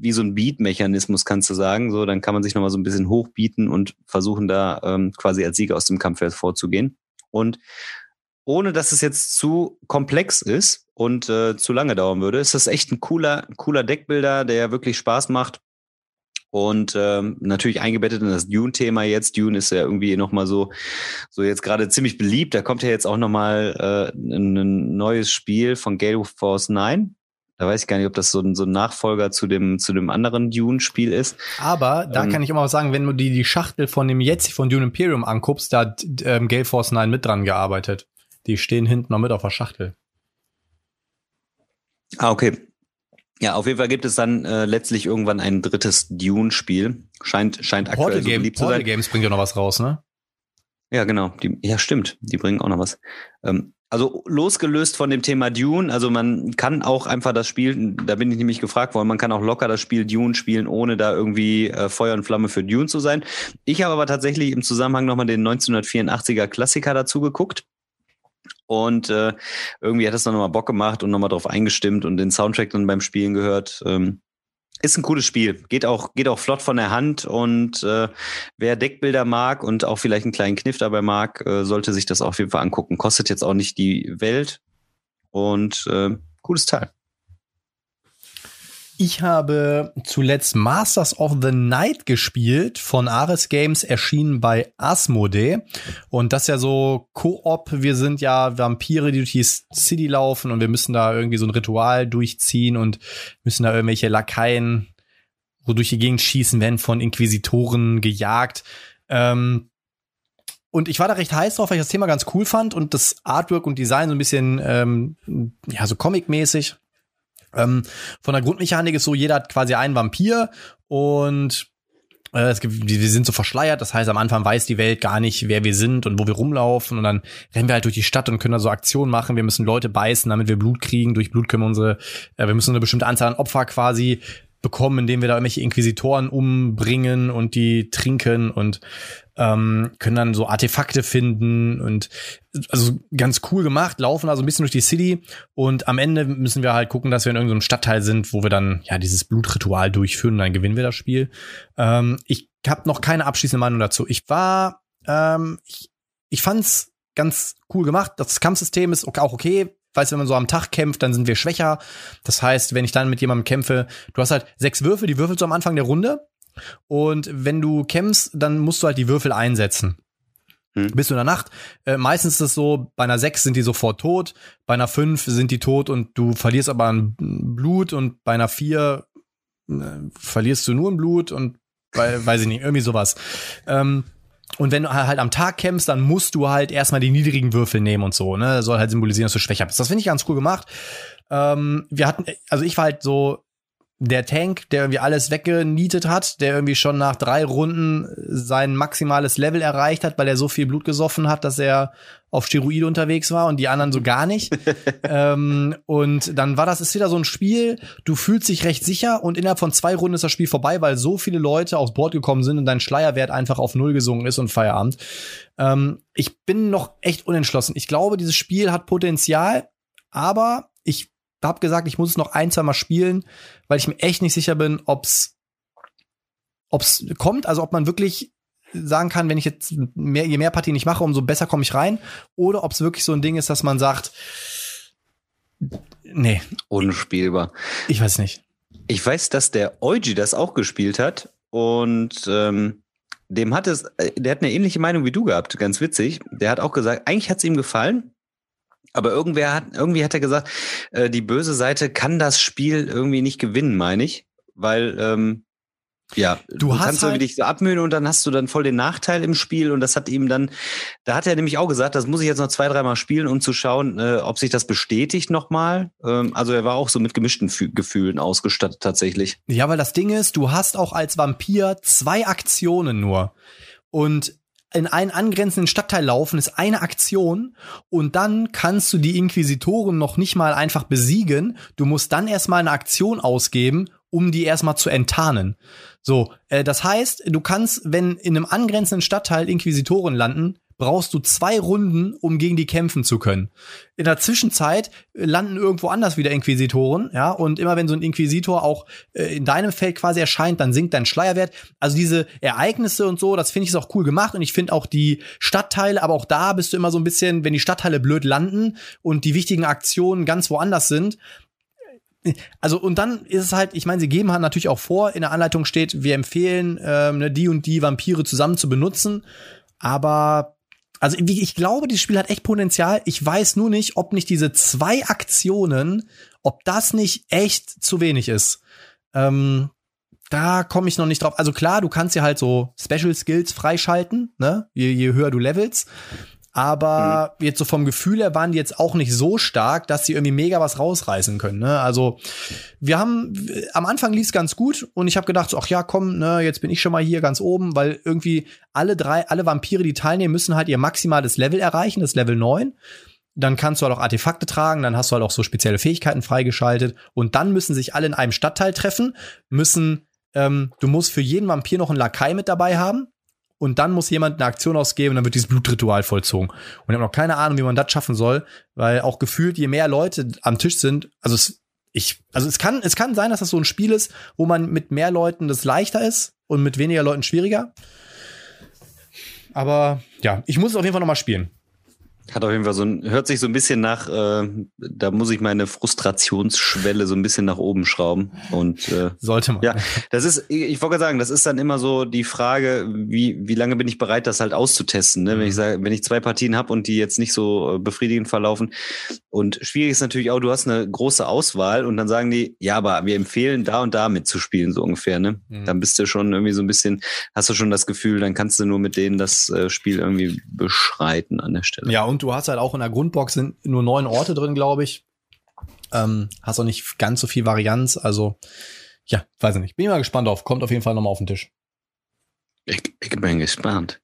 C: wie so ein Beat-Mechanismus, kannst du sagen. So, dann kann man sich nochmal so ein bisschen hochbieten und versuchen da ähm, quasi als Sieger aus dem Kampf vorzugehen. Und ohne dass es jetzt zu komplex ist und äh, zu lange dauern würde, ist das echt ein cooler, cooler Deckbilder, der wirklich Spaß macht. Und ähm, natürlich eingebettet in das Dune-Thema jetzt. Dune ist ja irgendwie nochmal so, so jetzt gerade ziemlich beliebt. Da kommt ja jetzt auch nochmal äh, ein neues Spiel von Gale Force 9. Da weiß ich gar nicht, ob das so ein, so ein Nachfolger zu dem, zu dem anderen Dune-Spiel ist.
B: Aber da ähm, kann ich immer sagen, wenn du die, die Schachtel von dem jetzt von Dune Imperium anguckst, da hat ähm, Gale Force 9 mit dran gearbeitet. Die stehen hinten noch mit auf der Schachtel.
C: Ah, okay. Ja, auf jeden Fall gibt es dann äh, letztlich irgendwann ein drittes Dune-Spiel. Scheint, scheint aktuell
B: Portal
C: so
B: Game,
C: beliebt zu
B: Portal
C: sein.
B: Games bringt ja noch was raus, ne?
C: Ja, genau. Die, ja, stimmt. Die bringen auch noch was. Ähm, also losgelöst von dem Thema Dune, also man kann auch einfach das Spiel, da bin ich nämlich gefragt worden, man kann auch locker das Spiel Dune spielen, ohne da irgendwie äh, Feuer und Flamme für Dune zu sein. Ich habe aber tatsächlich im Zusammenhang nochmal den 1984er Klassiker dazu geguckt. Und äh, irgendwie hat es dann nochmal Bock gemacht und nochmal drauf eingestimmt und den Soundtrack dann beim Spielen gehört. Ähm, ist ein cooles Spiel. Geht auch, geht auch flott von der Hand und äh, wer Deckbilder mag und auch vielleicht einen kleinen Kniff dabei mag, äh, sollte sich das auf jeden Fall angucken. Kostet jetzt auch nicht die Welt und äh, cooles Teil.
B: Ich habe zuletzt Masters of the Night gespielt von Ares Games, erschienen bei Asmodee. Und das ist ja so Koop. Wir sind ja Vampire, die durch die City laufen und wir müssen da irgendwie so ein Ritual durchziehen und müssen da irgendwelche Lakaien, wo durch die Gegend schießen, werden von Inquisitoren gejagt. Ähm, und ich war da recht heiß drauf, weil ich das Thema ganz cool fand und das Artwork und Design so ein bisschen, ähm, ja, so comic-mäßig. Ähm, von der Grundmechanik ist so, jeder hat quasi einen Vampir und äh, es gibt, wir sind so verschleiert, das heißt, am Anfang weiß die Welt gar nicht, wer wir sind und wo wir rumlaufen und dann rennen wir halt durch die Stadt und können da so Aktionen machen. Wir müssen Leute beißen, damit wir Blut kriegen. Durch Blut können wir unsere, äh, wir müssen eine bestimmte Anzahl an Opfer quasi bekommen, indem wir da irgendwelche Inquisitoren umbringen und die trinken und ähm, können dann so Artefakte finden und also ganz cool gemacht, laufen also ein bisschen durch die City und am Ende müssen wir halt gucken, dass wir in irgendeinem Stadtteil sind, wo wir dann ja dieses Blutritual durchführen und dann gewinnen wir das Spiel. Ähm, ich habe noch keine abschließende Meinung dazu. Ich war, ähm, ich, ich fand's ganz cool gemacht. Das Kampfsystem ist auch okay. Weißt wenn man so am Tag kämpft, dann sind wir schwächer. Das heißt, wenn ich dann mit jemandem kämpfe, du hast halt sechs Würfel, die würfelst du am Anfang der Runde und wenn du kämpfst, dann musst du halt die Würfel einsetzen. Hm. Bist du in der Nacht? Äh, meistens ist es so, bei einer 6 sind die sofort tot, bei einer 5 sind die tot und du verlierst aber ein Blut und bei einer 4 äh, verlierst du nur ein Blut und bei, weiß ich nicht, irgendwie sowas. Ähm, und wenn du halt am Tag kämpfst, dann musst du halt erstmal die niedrigen Würfel nehmen und so, ne? Soll halt symbolisieren, dass du schwächer bist. Das finde ich ganz cool gemacht. Ähm, wir hatten, also ich war halt so der Tank, der irgendwie alles weggenietet hat, der irgendwie schon nach drei Runden sein maximales Level erreicht hat, weil er so viel Blut gesoffen hat, dass er auf Steroide unterwegs war und die anderen so gar nicht. ähm, und dann war das ist wieder so ein Spiel, du fühlst dich recht sicher und innerhalb von zwei Runden ist das Spiel vorbei, weil so viele Leute aufs Board gekommen sind und dein Schleierwert einfach auf Null gesungen ist und Feierabend. Ähm, ich bin noch echt unentschlossen. Ich glaube, dieses Spiel hat Potenzial, aber ich habe gesagt, ich muss es noch ein, zwei Mal spielen, weil ich mir echt nicht sicher bin, ob's ob's kommt, also ob man wirklich sagen kann, wenn ich jetzt mehr, je mehr Partien ich mache, umso besser komme ich rein, oder ob es wirklich so ein Ding ist, dass man sagt, nee.
C: Unspielbar.
B: Ich weiß nicht.
C: Ich weiß, dass der Eugi das auch gespielt hat und ähm, dem hat es, äh, der hat eine ähnliche Meinung wie du gehabt, ganz witzig. Der hat auch gesagt, eigentlich hat es ihm gefallen, aber irgendwer hat, irgendwie hat er gesagt, äh, die böse Seite kann das Spiel irgendwie nicht gewinnen, meine ich. Weil, ähm, ja,
B: du, du
C: kannst halt dich so abmühen und dann hast du dann voll den Nachteil im Spiel und das hat ihm dann, da hat er nämlich auch gesagt, das muss ich jetzt noch zwei, dreimal spielen, um zu schauen, äh, ob sich das bestätigt nochmal. Ähm, also er war auch so mit gemischten Fü Gefühlen ausgestattet tatsächlich.
B: Ja, weil das Ding ist, du hast auch als Vampir zwei Aktionen nur. Und in einen angrenzenden Stadtteil laufen, ist eine Aktion und dann kannst du die Inquisitoren noch nicht mal einfach besiegen. Du musst dann erstmal eine Aktion ausgeben, um die erstmal zu enttarnen. So, äh, das heißt, du kannst, wenn in einem angrenzenden Stadtteil Inquisitoren landen, brauchst du zwei Runden, um gegen die kämpfen zu können. In der Zwischenzeit landen irgendwo anders wieder Inquisitoren, ja, und immer wenn so ein Inquisitor auch äh, in deinem Feld quasi erscheint, dann sinkt dein Schleierwert. Also diese Ereignisse und so, das finde ich auch cool gemacht und ich finde auch die Stadtteile, aber auch da bist du immer so ein bisschen, wenn die Stadtteile blöd landen und die wichtigen Aktionen ganz woanders sind, also und dann ist es halt, ich meine, sie geben halt natürlich auch vor, in der Anleitung steht, wir empfehlen, ähm, ne, die und die Vampire zusammen zu benutzen, aber also ich glaube, dieses Spiel hat echt Potenzial. Ich weiß nur nicht, ob nicht diese zwei Aktionen, ob das nicht echt zu wenig ist. Ähm, da komme ich noch nicht drauf. Also klar, du kannst ja halt so Special Skills freischalten, ne? Je, je höher du levelst. Aber mhm. jetzt so vom Gefühl her waren die jetzt auch nicht so stark, dass sie irgendwie mega was rausreißen können. Ne? Also wir haben am Anfang lief es ganz gut und ich habe gedacht, so, ach ja, komm, ne, jetzt bin ich schon mal hier ganz oben, weil irgendwie alle drei, alle Vampire, die teilnehmen, müssen halt ihr maximales Level erreichen, das Level 9. dann kannst du halt auch Artefakte tragen, dann hast du halt auch so spezielle Fähigkeiten freigeschaltet und dann müssen sich alle in einem Stadtteil treffen, müssen, ähm, du musst für jeden Vampir noch einen Lakai mit dabei haben und dann muss jemand eine Aktion ausgeben und dann wird dieses Blutritual vollzogen. Und ich habe noch keine Ahnung, wie man das schaffen soll, weil auch gefühlt, je mehr Leute am Tisch sind, also es, ich, also es kann, es kann sein, dass das so ein Spiel ist, wo man mit mehr Leuten das leichter ist und mit weniger Leuten schwieriger. Aber ja, ich muss es auf jeden Fall noch mal spielen.
C: Hat auf jeden Fall so ein, hört sich so ein bisschen nach, äh, da muss ich meine Frustrationsschwelle so ein bisschen nach oben schrauben. Und äh,
B: sollte man.
C: Ja, das ist, ich wollte sagen, das ist dann immer so die Frage, wie, wie lange bin ich bereit, das halt auszutesten. Ne? Mhm. Wenn ich sage, wenn ich zwei Partien habe und die jetzt nicht so äh, befriedigend verlaufen. Und schwierig ist natürlich auch, du hast eine große Auswahl und dann sagen die, ja, aber wir empfehlen da und da mitzuspielen, so ungefähr. Ne? Mhm. Dann bist du schon irgendwie so ein bisschen, hast du schon das Gefühl, dann kannst du nur mit denen das äh, Spiel irgendwie beschreiten an der Stelle.
B: Ja, und du hast halt auch in der Grundbox sind nur neun Orte drin, glaube ich. Ähm, hast auch nicht ganz so viel Varianz. Also, ja, weiß ich nicht. Bin ich mal gespannt auf. Kommt auf jeden Fall nochmal auf den Tisch.
C: Ich, ich bin gespannt.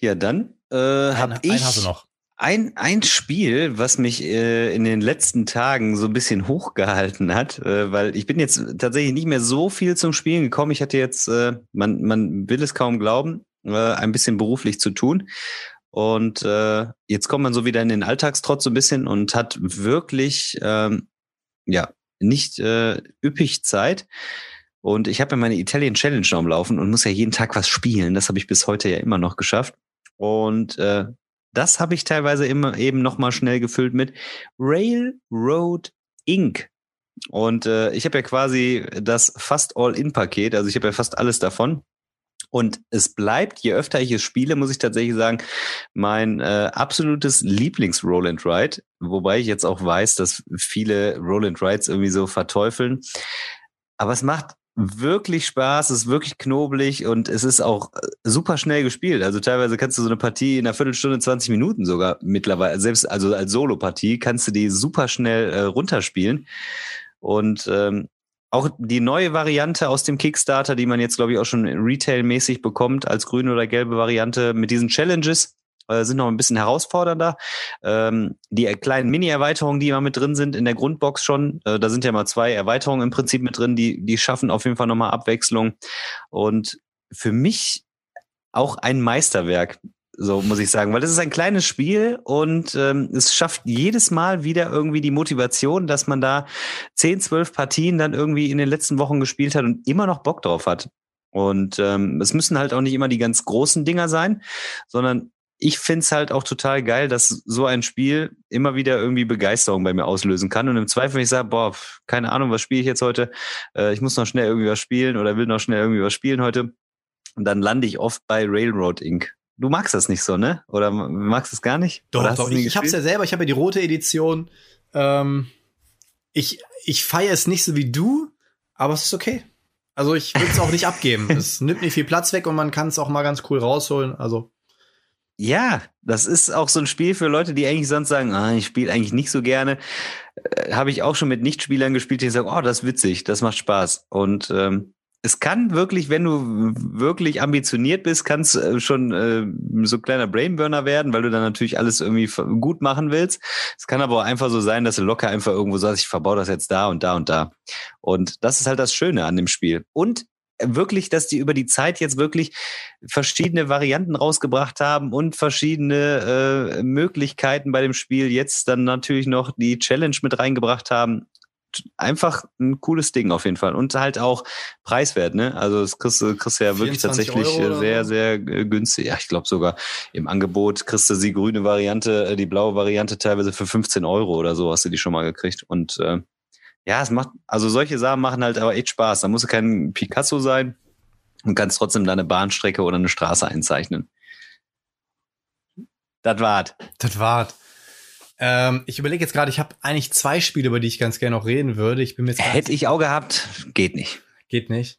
C: Ja, dann äh, habe ich. Ein hast du noch. Ein, ein Spiel, was mich äh, in den letzten Tagen so ein bisschen hochgehalten hat, äh, weil ich bin jetzt tatsächlich nicht mehr so viel zum Spielen gekommen. Ich hatte jetzt, äh, man, man will es kaum glauben, äh, ein bisschen beruflich zu tun. Und äh, jetzt kommt man so wieder in den Alltagstrotz so ein bisschen und hat wirklich ähm, ja nicht äh, üppig Zeit. Und ich habe ja meine Italian Challenge noch am Laufen und muss ja jeden Tag was spielen. Das habe ich bis heute ja immer noch geschafft. Und äh, das habe ich teilweise immer eben noch mal schnell gefüllt mit Railroad Inc. Und äh, ich habe ja quasi das fast All-In-Paket, also ich habe ja fast alles davon. Und es bleibt, je öfter ich es spiele, muss ich tatsächlich sagen, mein äh, absolutes Lieblings-Roll and Ride. Wobei ich jetzt auch weiß, dass viele Roll and Rides irgendwie so verteufeln. Aber es macht wirklich Spaß, es ist wirklich knobelig und es ist auch äh, super schnell gespielt. Also teilweise kannst du so eine Partie in einer Viertelstunde, 20 Minuten sogar mittlerweile, selbst also als Solo-Partie, kannst du die super schnell äh, runterspielen. Und ähm, auch die neue Variante aus dem Kickstarter, die man jetzt, glaube ich, auch schon retailmäßig bekommt, als grüne oder gelbe Variante mit diesen Challenges, äh, sind noch ein bisschen herausfordernder. Ähm, die kleinen Mini-Erweiterungen, die immer mit drin sind in der Grundbox schon, äh, da sind ja mal zwei Erweiterungen im Prinzip mit drin, die, die schaffen auf jeden Fall nochmal Abwechslung. Und für mich auch ein Meisterwerk. So muss ich sagen, weil das ist ein kleines Spiel und ähm, es schafft jedes Mal wieder irgendwie die Motivation, dass man da 10, 12 Partien dann irgendwie in den letzten Wochen gespielt hat und immer noch Bock drauf hat. Und ähm, es müssen halt auch nicht immer die ganz großen Dinger sein, sondern ich find's halt auch total geil, dass so ein Spiel immer wieder irgendwie Begeisterung bei mir auslösen kann. Und im Zweifel, wenn ich sage, boah, keine Ahnung, was spiele ich jetzt heute? Äh, ich muss noch schnell irgendwie was spielen oder will noch schnell irgendwie was spielen heute. Und dann lande ich oft bei Railroad Inc. Du magst das nicht so, ne? Oder magst du es gar nicht?
B: Doch, doch. Ich, ich hab's ja selber. Ich habe ja die rote Edition. Ähm, ich ich feiere es nicht so wie du, aber es ist okay. Also ich will es auch nicht abgeben. Es nimmt nicht viel Platz weg und man kann es auch mal ganz cool rausholen. Also
C: ja, das ist auch so ein Spiel für Leute, die eigentlich sonst sagen, ah, ich spiele eigentlich nicht so gerne. Äh, Habe ich auch schon mit Nichtspielern gespielt, die sagen, oh, das ist witzig, das macht Spaß. Und ähm, es kann wirklich, wenn du wirklich ambitioniert bist, kann es äh, schon äh, so ein kleiner Brainburner werden, weil du dann natürlich alles irgendwie gut machen willst. Es kann aber auch einfach so sein, dass du locker einfach irgendwo sagst, ich verbau das jetzt da und da und da. Und das ist halt das Schöne an dem Spiel. Und wirklich, dass die über die Zeit jetzt wirklich verschiedene Varianten rausgebracht haben und verschiedene äh, Möglichkeiten bei dem Spiel jetzt dann natürlich noch die Challenge mit reingebracht haben einfach ein cooles Ding auf jeden Fall. Und halt auch preiswert, ne? Also das kriegst du, kriegst du ja wirklich tatsächlich sehr, sehr äh, günstig. Ja, ich glaube sogar im Angebot kriegst du die grüne Variante, äh, die blaue Variante teilweise für 15 Euro oder so hast du die schon mal gekriegt. Und äh, ja, es macht, also solche Sachen machen halt aber echt Spaß. Da muss kein Picasso sein und kannst trotzdem deine Bahnstrecke oder eine Straße einzeichnen. Das wart.
B: Das wart. Ähm, ich überlege jetzt gerade, ich habe eigentlich zwei Spiele, über die ich ganz gerne noch reden würde. Ich bin mir jetzt
C: Hätte ich auch gehabt, geht nicht.
B: Geht nicht.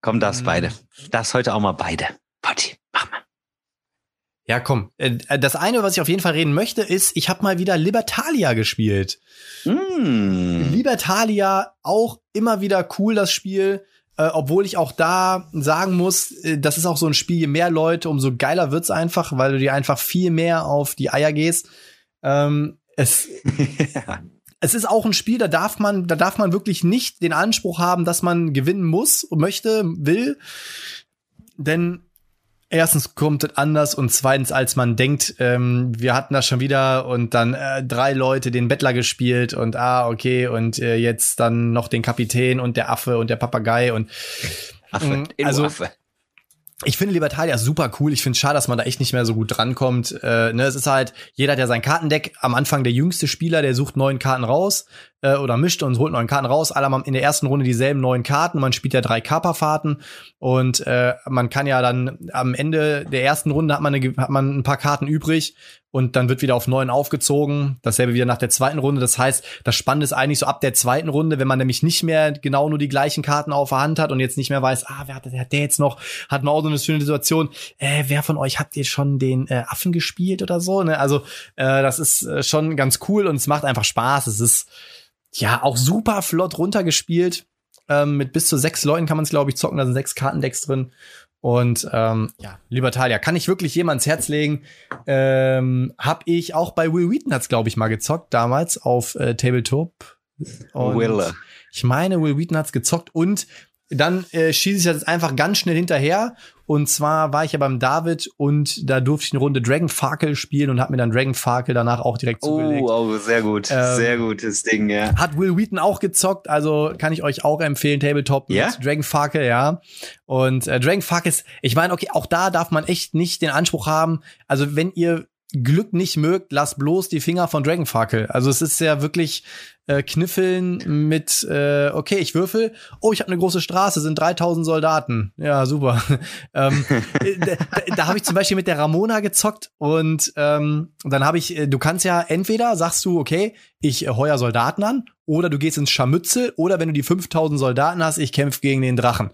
C: Komm, darfst hm. beide. Darfst heute auch mal beide. Party, mach mal.
B: Ja, komm. Äh, das eine, was ich auf jeden Fall reden möchte, ist, ich habe mal wieder Libertalia gespielt. Mm. Libertalia, auch immer wieder cool, das Spiel. Äh, obwohl ich auch da sagen muss, äh, das ist auch so ein Spiel, je mehr Leute, umso geiler wird's einfach, weil du dir einfach viel mehr auf die Eier gehst. Ähm, es,
C: ja.
B: es ist auch ein Spiel, da darf man, da darf man wirklich nicht den Anspruch haben, dass man gewinnen muss, möchte, will. Denn erstens kommt es anders und zweitens, als man denkt, ähm, wir hatten das schon wieder und dann äh, drei Leute den Bettler gespielt und ah, okay, und äh, jetzt dann noch den Kapitän und der Affe und der Papagei und
C: Affe. Edu
B: also-
C: Affe.
B: Ich finde Libertalia super cool. Ich finde es schade, dass man da echt nicht mehr so gut drankommt. Äh, ne, es ist halt, jeder hat ja sein Kartendeck. Am Anfang der jüngste Spieler, der sucht neun Karten raus äh, oder mischt und holt neun Karten raus. Alle haben in der ersten Runde dieselben neun Karten. Man spielt ja drei Kaperfahrten und äh, man kann ja dann am Ende der ersten Runde hat man, eine, hat man ein paar Karten übrig und dann wird wieder auf neun aufgezogen. Dasselbe wieder nach der zweiten Runde. Das heißt, das Spannende ist eigentlich so ab der zweiten Runde, wenn man nämlich nicht mehr genau nur die gleichen Karten auf der Hand hat und jetzt nicht mehr weiß, ah, wer hat, wer hat der jetzt noch? Hat man auch so eine schöne Situation. Äh, wer von euch habt ihr schon den äh, Affen gespielt oder so? Ne? Also äh, das ist äh, schon ganz cool und es macht einfach Spaß. Es ist ja auch super flott runtergespielt. Ähm, mit bis zu sechs Leuten kann man es, glaube ich, zocken. Da sind sechs Kartendecks drin. Und ähm, ja, Libertalia kann ich wirklich jedem ans Herz legen. Ähm, hab ich auch bei Will Wheaton hat's glaube ich mal gezockt damals auf äh, Tabletop. Und
C: Wille.
B: Ich meine, Will Wheaton hat's gezockt und dann äh, schieße ich das jetzt einfach ganz schnell hinterher. Und zwar war ich ja beim David und da durfte ich eine Runde Dragon Farkel spielen und habe mir dann Dragon Farkel danach auch direkt zugelegt.
C: Oh, oh, sehr gut.
B: Ähm,
C: sehr gutes Ding, ja.
B: Hat Will Wheaton auch gezockt, also kann ich euch auch empfehlen, Tabletop mit
C: Ja?
B: Dragon Farkel, ja. Und äh, Dragon Farkel ist, ich meine, okay, auch da darf man echt nicht den Anspruch haben, also wenn ihr Glück nicht mögt, lasst bloß die Finger von Dragon Farkel. Also es ist ja wirklich äh, Kniffeln mit, äh, okay, ich würfel, oh, ich habe eine große Straße, sind 3000 Soldaten. Ja, super. ähm, äh, da da habe ich zum Beispiel mit der Ramona gezockt und ähm, dann habe ich, äh, du kannst ja entweder sagst du, okay, ich heuer Soldaten an, oder du gehst ins Scharmützel, oder wenn du die 5000 Soldaten hast, ich kämpfe gegen den Drachen.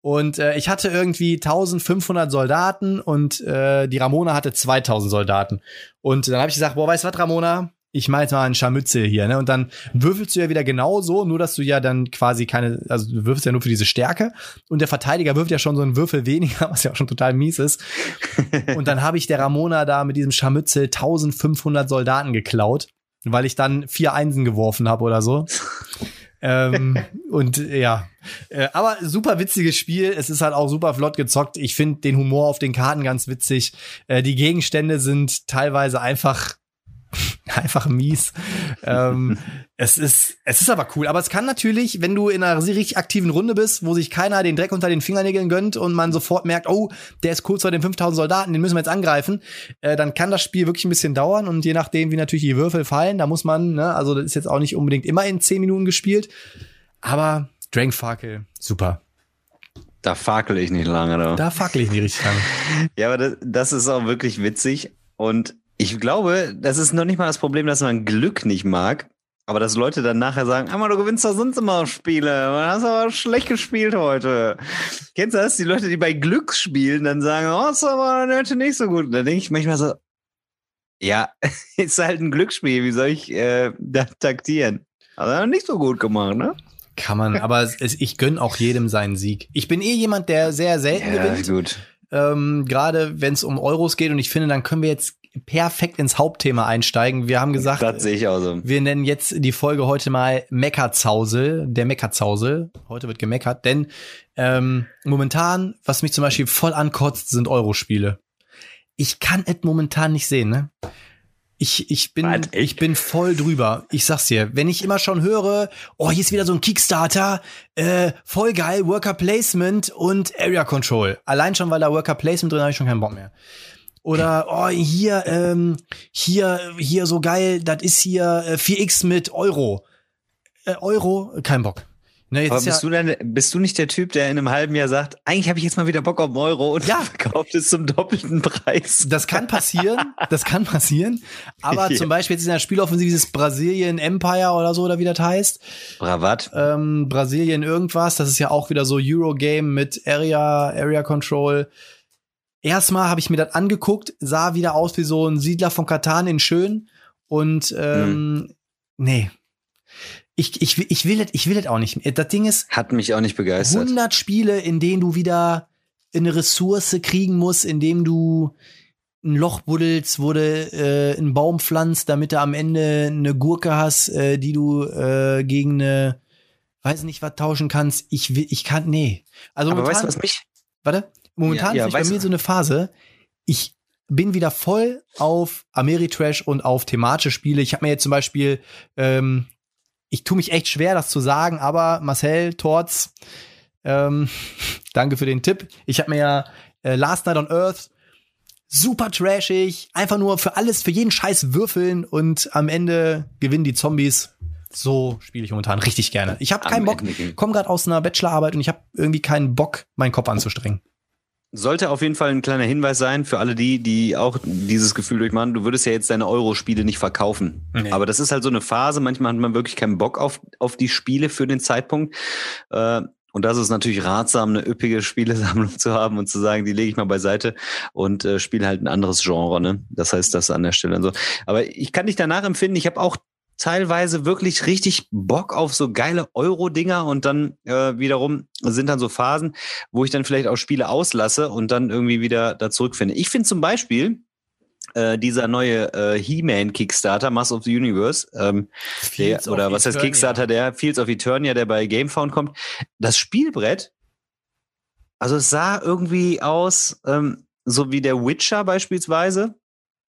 B: Und äh, ich hatte irgendwie 1500 Soldaten und äh, die Ramona hatte 2000 Soldaten. Und dann habe ich gesagt, boah, weißt du was, Ramona? Ich mache jetzt mal einen Scharmützel hier, ne? Und dann würfelst du ja wieder genauso, nur dass du ja dann quasi keine, also du würfelst ja nur für diese Stärke und der Verteidiger wirft ja schon so einen Würfel weniger, was ja auch schon total mies ist. Und dann habe ich der Ramona da mit diesem Scharmützel 1500 Soldaten geklaut, weil ich dann vier Einsen geworfen habe oder so. ähm, und ja, äh, aber super witziges Spiel. Es ist halt auch super flott gezockt. Ich finde den Humor auf den Karten ganz witzig. Äh, die Gegenstände sind teilweise einfach einfach mies. ähm, es ist es ist aber cool. Aber es kann natürlich, wenn du in einer richtig aktiven Runde bist, wo sich keiner den Dreck unter den Fingernägeln gönnt und man sofort merkt, oh, der ist kurz vor den 5000 Soldaten, den müssen wir jetzt angreifen, äh, dann kann das Spiel wirklich ein bisschen dauern und je nachdem, wie natürlich die Würfel fallen, da muss man, ne, also das ist jetzt auch nicht unbedingt immer in 10 Minuten gespielt, aber Dragon Farkel, super.
C: Da fakel ich nicht lange. Da.
B: Da fackel ich nicht richtig lang.
C: Ja, aber das, das ist auch wirklich witzig. Und ich glaube, das ist noch nicht mal das Problem, dass man Glück nicht mag. Aber dass Leute dann nachher sagen, einmal du gewinnst doch sonst immer Spiele. Du hast aber schlecht gespielt heute. Kennst du das? Die Leute, die bei Glück spielen, dann sagen, oh, ist aber heute nicht so gut. Und dann denke ich manchmal so, ja, ist halt ein Glücksspiel. Wie soll ich äh, da taktieren? Also nicht so gut gemacht, ne?
B: Kann man, aber es, ich gönn auch jedem seinen Sieg. Ich bin eh jemand, der sehr selten gewinnt.
C: gut.
B: ähm, gerade wenn es um Euros geht. Und ich finde, dann können wir jetzt perfekt ins Hauptthema einsteigen. Wir haben gesagt,
C: Das sehe ich auch so.
B: wir nennen jetzt die Folge heute mal Meckerzausel, der Meckerzausel. Heute wird gemeckert, denn ähm, momentan, was mich zum Beispiel voll ankotzt, sind Eurospiele. Ich kann es momentan nicht sehen, ne? Ich, ich, bin,
C: echt?
B: ich bin voll drüber. Ich sag's dir, wenn ich immer schon höre, oh, hier ist wieder so ein Kickstarter, äh, voll geil, Worker Placement und Area Control. Allein schon, weil da Worker Placement drin habe ich schon keinen Bock mehr. Oder, oh, hier, ähm, hier, hier so geil, das ist hier äh, 4x mit Euro. Äh, Euro, kein Bock. Ne, jetzt
C: Aber
B: ist ja,
C: bist, du denn, bist du nicht der Typ, der in einem halben Jahr sagt, eigentlich habe ich jetzt mal wieder Bock auf einen Euro und
B: Ja.
C: verkauft es zum doppelten Preis?
B: das kann passieren, das kann passieren. Aber
C: Ja.
B: zum Beispiel jetzt in der Spieloffensive dieses Brasilien Empire oder so, oder wie das heißt.
C: Bravat.
B: ähm, Brasilien irgendwas. Das ist ja auch wieder so Eurogame mit Area, Area Control. Erstmal habe ich mir das angeguckt, sah wieder aus wie so ein Siedler von Katan in schön. Und ähm, nee. Ich, ich, will- ich will das, ich will das auch nicht. mehr. Das Ding ist,
C: Hat mich auch nicht begeistert.
B: 100 Spiele, in denen du wieder eine Ressource kriegen musst, in dem du ein Loch buddelst, wo du äh, einen Baum pflanzt, damit du am Ende eine Gurke hast, äh, die du äh, gegen eine, weiß nicht was tauschen kannst. Ich will, ich kann, nee. Also
C: Aber weißt du, was mich?
B: warte, momentan
C: Ja, ja,
B: ist bei mir so eine Phase, ich bin wieder voll auf Ameritrash und auf thematische Spiele. Ich habe mir jetzt zum Beispiel, ähm, ich tue mich echt schwer, das zu sagen, aber Marcel, Torz, ähm, danke für den Tipp. Ich habe mir ja äh, Last Night on Earth super trashig, einfach nur für alles, für jeden Scheiß würfeln und am Ende gewinnen die Zombies. So spiele ich momentan richtig gerne. Ich habe keinen Bock, komme gerade aus einer Bachelorarbeit und ich habe irgendwie keinen Bock, meinen Kopf anzustrengen.
C: Sollte auf jeden Fall ein kleiner Hinweis sein für alle die, die auch dieses Gefühl durchmachen. Du würdest ja jetzt deine Euro-Spiele nicht verkaufen.
B: Nee.
C: Aber das ist halt so eine Phase. Manchmal hat man wirklich keinen Bock auf, auf die Spiele für den Zeitpunkt. Äh, und das ist natürlich ratsam, eine üppige Spielesammlung zu haben und zu sagen, die lege ich mal beiseite und äh, spiele halt ein anderes Genre. Ne? Das heißt, das an der Stelle und so. Aber ich kann dich danach empfinden. Ich habe auch teilweise wirklich richtig Bock auf so geile Euro-Dinger und dann äh, wiederum sind dann so Phasen, wo ich dann vielleicht auch Spiele auslasse und dann irgendwie wieder da zurückfinde. Ich finde zum Beispiel äh, dieser neue äh, He-Man Kickstarter, Mass of the Universe, ähm, der, oder was heißt. Kickstarter, der Fields of Eternia, der bei Gamefound kommt, das Spielbrett, also es sah irgendwie aus, ähm, so wie der Witcher beispielsweise.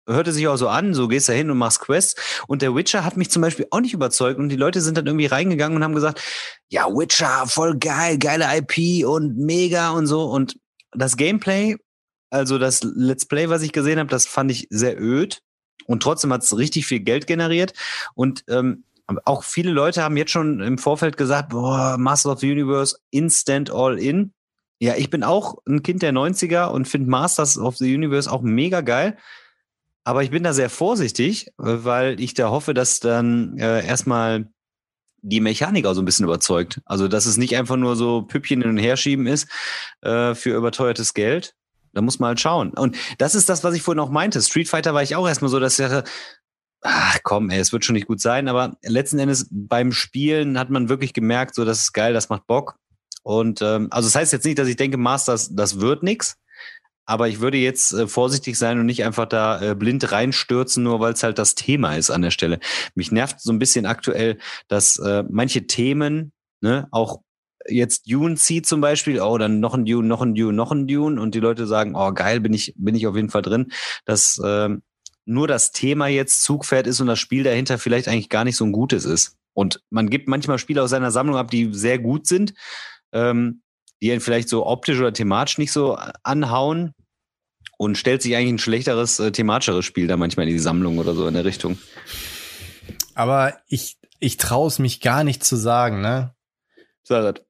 C: Hörte sich auch so an, so gehst da hin und machst Quests. Und der Witcher hat mich zum Beispiel auch nicht überzeugt. Und die Leute sind dann irgendwie reingegangen und haben gesagt, ja, Witcher, voll geil, geile IP und mega und so. Und das Gameplay, also das Let's Play, was ich gesehen habe, das fand ich sehr öd. Und trotzdem hat es richtig viel Geld generiert. Und ähm, auch viele Leute haben jetzt schon im Vorfeld gesagt, boah, Master of the Universe, Instant All-In. Ja, ich bin auch ein Kind der 90er und finde Masters of the Universe auch mega geil. Aber ich bin da sehr vorsichtig, äh, weil ich da hoffe, dass dann äh, erstmal die Mechanik auch so ein bisschen überzeugt. Also, dass es nicht einfach nur so Püppchen hin und her schieben ist äh, für überteuertes Geld. Da muss man halt schauen. Und das ist das, was ich vorhin auch meinte. Street Fighter war ich auch erstmal so, dass ich dachte, ach komm, ey, es wird schon nicht gut sein. Aber letzten Endes beim Spielen hat man wirklich gemerkt, so, das ist geil, das macht Bock. Und ähm, also das heißt jetzt nicht, dass ich denke, Masters, das wird nix. Aber ich würde jetzt äh, vorsichtig sein und nicht einfach da äh, blind reinstürzen, nur weil es halt das Thema ist an der Stelle. Mich nervt so ein bisschen aktuell, dass äh, manche Themen, ne, auch jetzt Dune zieht zum Beispiel, oh, dann noch ein Dune, noch ein Dune, noch ein Dune und die Leute sagen, oh geil, bin ich, bin ich auf jeden Fall drin, dass ähm, nur das Thema jetzt Zugpferd ist und das Spiel dahinter vielleicht eigentlich gar nicht so ein gutes ist. Und man gibt manchmal Spiele aus seiner Sammlung ab, die sehr gut sind, ähm, die einen vielleicht so optisch oder thematisch nicht so anhauen und stellt sich eigentlich ein schlechteres, äh, thematischeres Spiel da manchmal in die Sammlung oder so in der Richtung.
B: Aber ich, ich traue es mich gar nicht zu sagen, ne?
C: Sarat.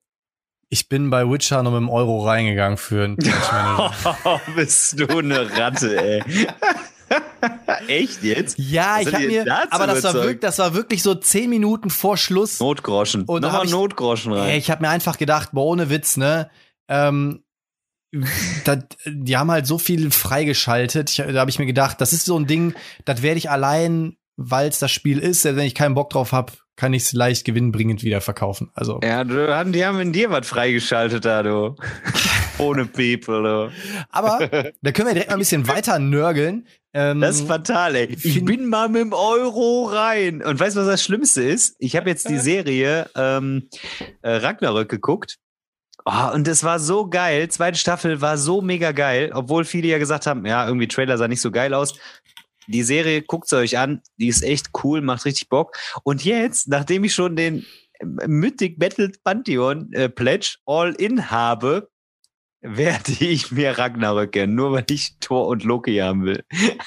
B: Ich bin bei Witcher noch mit dem Euro reingegangen für einen Manager.
C: Bist du eine Ratte, ey. Echt jetzt?
B: Ja,
C: Was
B: ich habe
C: die
B: mir,
C: dazu
B: aber das war, wirklich, das war wirklich so zehn Minuten vor Schluss.
C: Notgroschen.
B: Und hab
C: Nochmal
B: ich-
C: Notgroschen rein.
B: Ey, ich habe mir einfach gedacht, boah, ohne Witz, ne? Ähm, das, die haben halt so viel freigeschaltet. Ich, da habe ich mir gedacht, das ist so ein Ding, das werde ich allein, weil es das Spiel ist, selbst wenn ich keinen Bock drauf habe, kann ich es leicht gewinnbringend wieder verkaufen. Also
C: Ja, du, die haben in dir was freigeschaltet da, du. Ohne People, du.
B: Aber da können wir direkt mal ein bisschen weiter nörgeln. Ähm,
C: Das ist fatal, ey. Ich bin mal mit dem Euro rein. Und weißt du, was das Schlimmste ist? Ich habe jetzt die Serie ähm, äh, Ragnarök geguckt. Oh, und es war so geil. Zweite Staffel war so mega geil, obwohl viele ja gesagt haben, ja, irgendwie Trailer sah nicht so geil aus. Die Serie guckt euch an, die ist echt cool, macht richtig Bock. Und jetzt, nachdem ich schon den äh, Mythic Battle Pantheon äh, Pledge All In habe, werde ich mir Ragnarök gönnen, nur weil ich Thor und Loki haben will.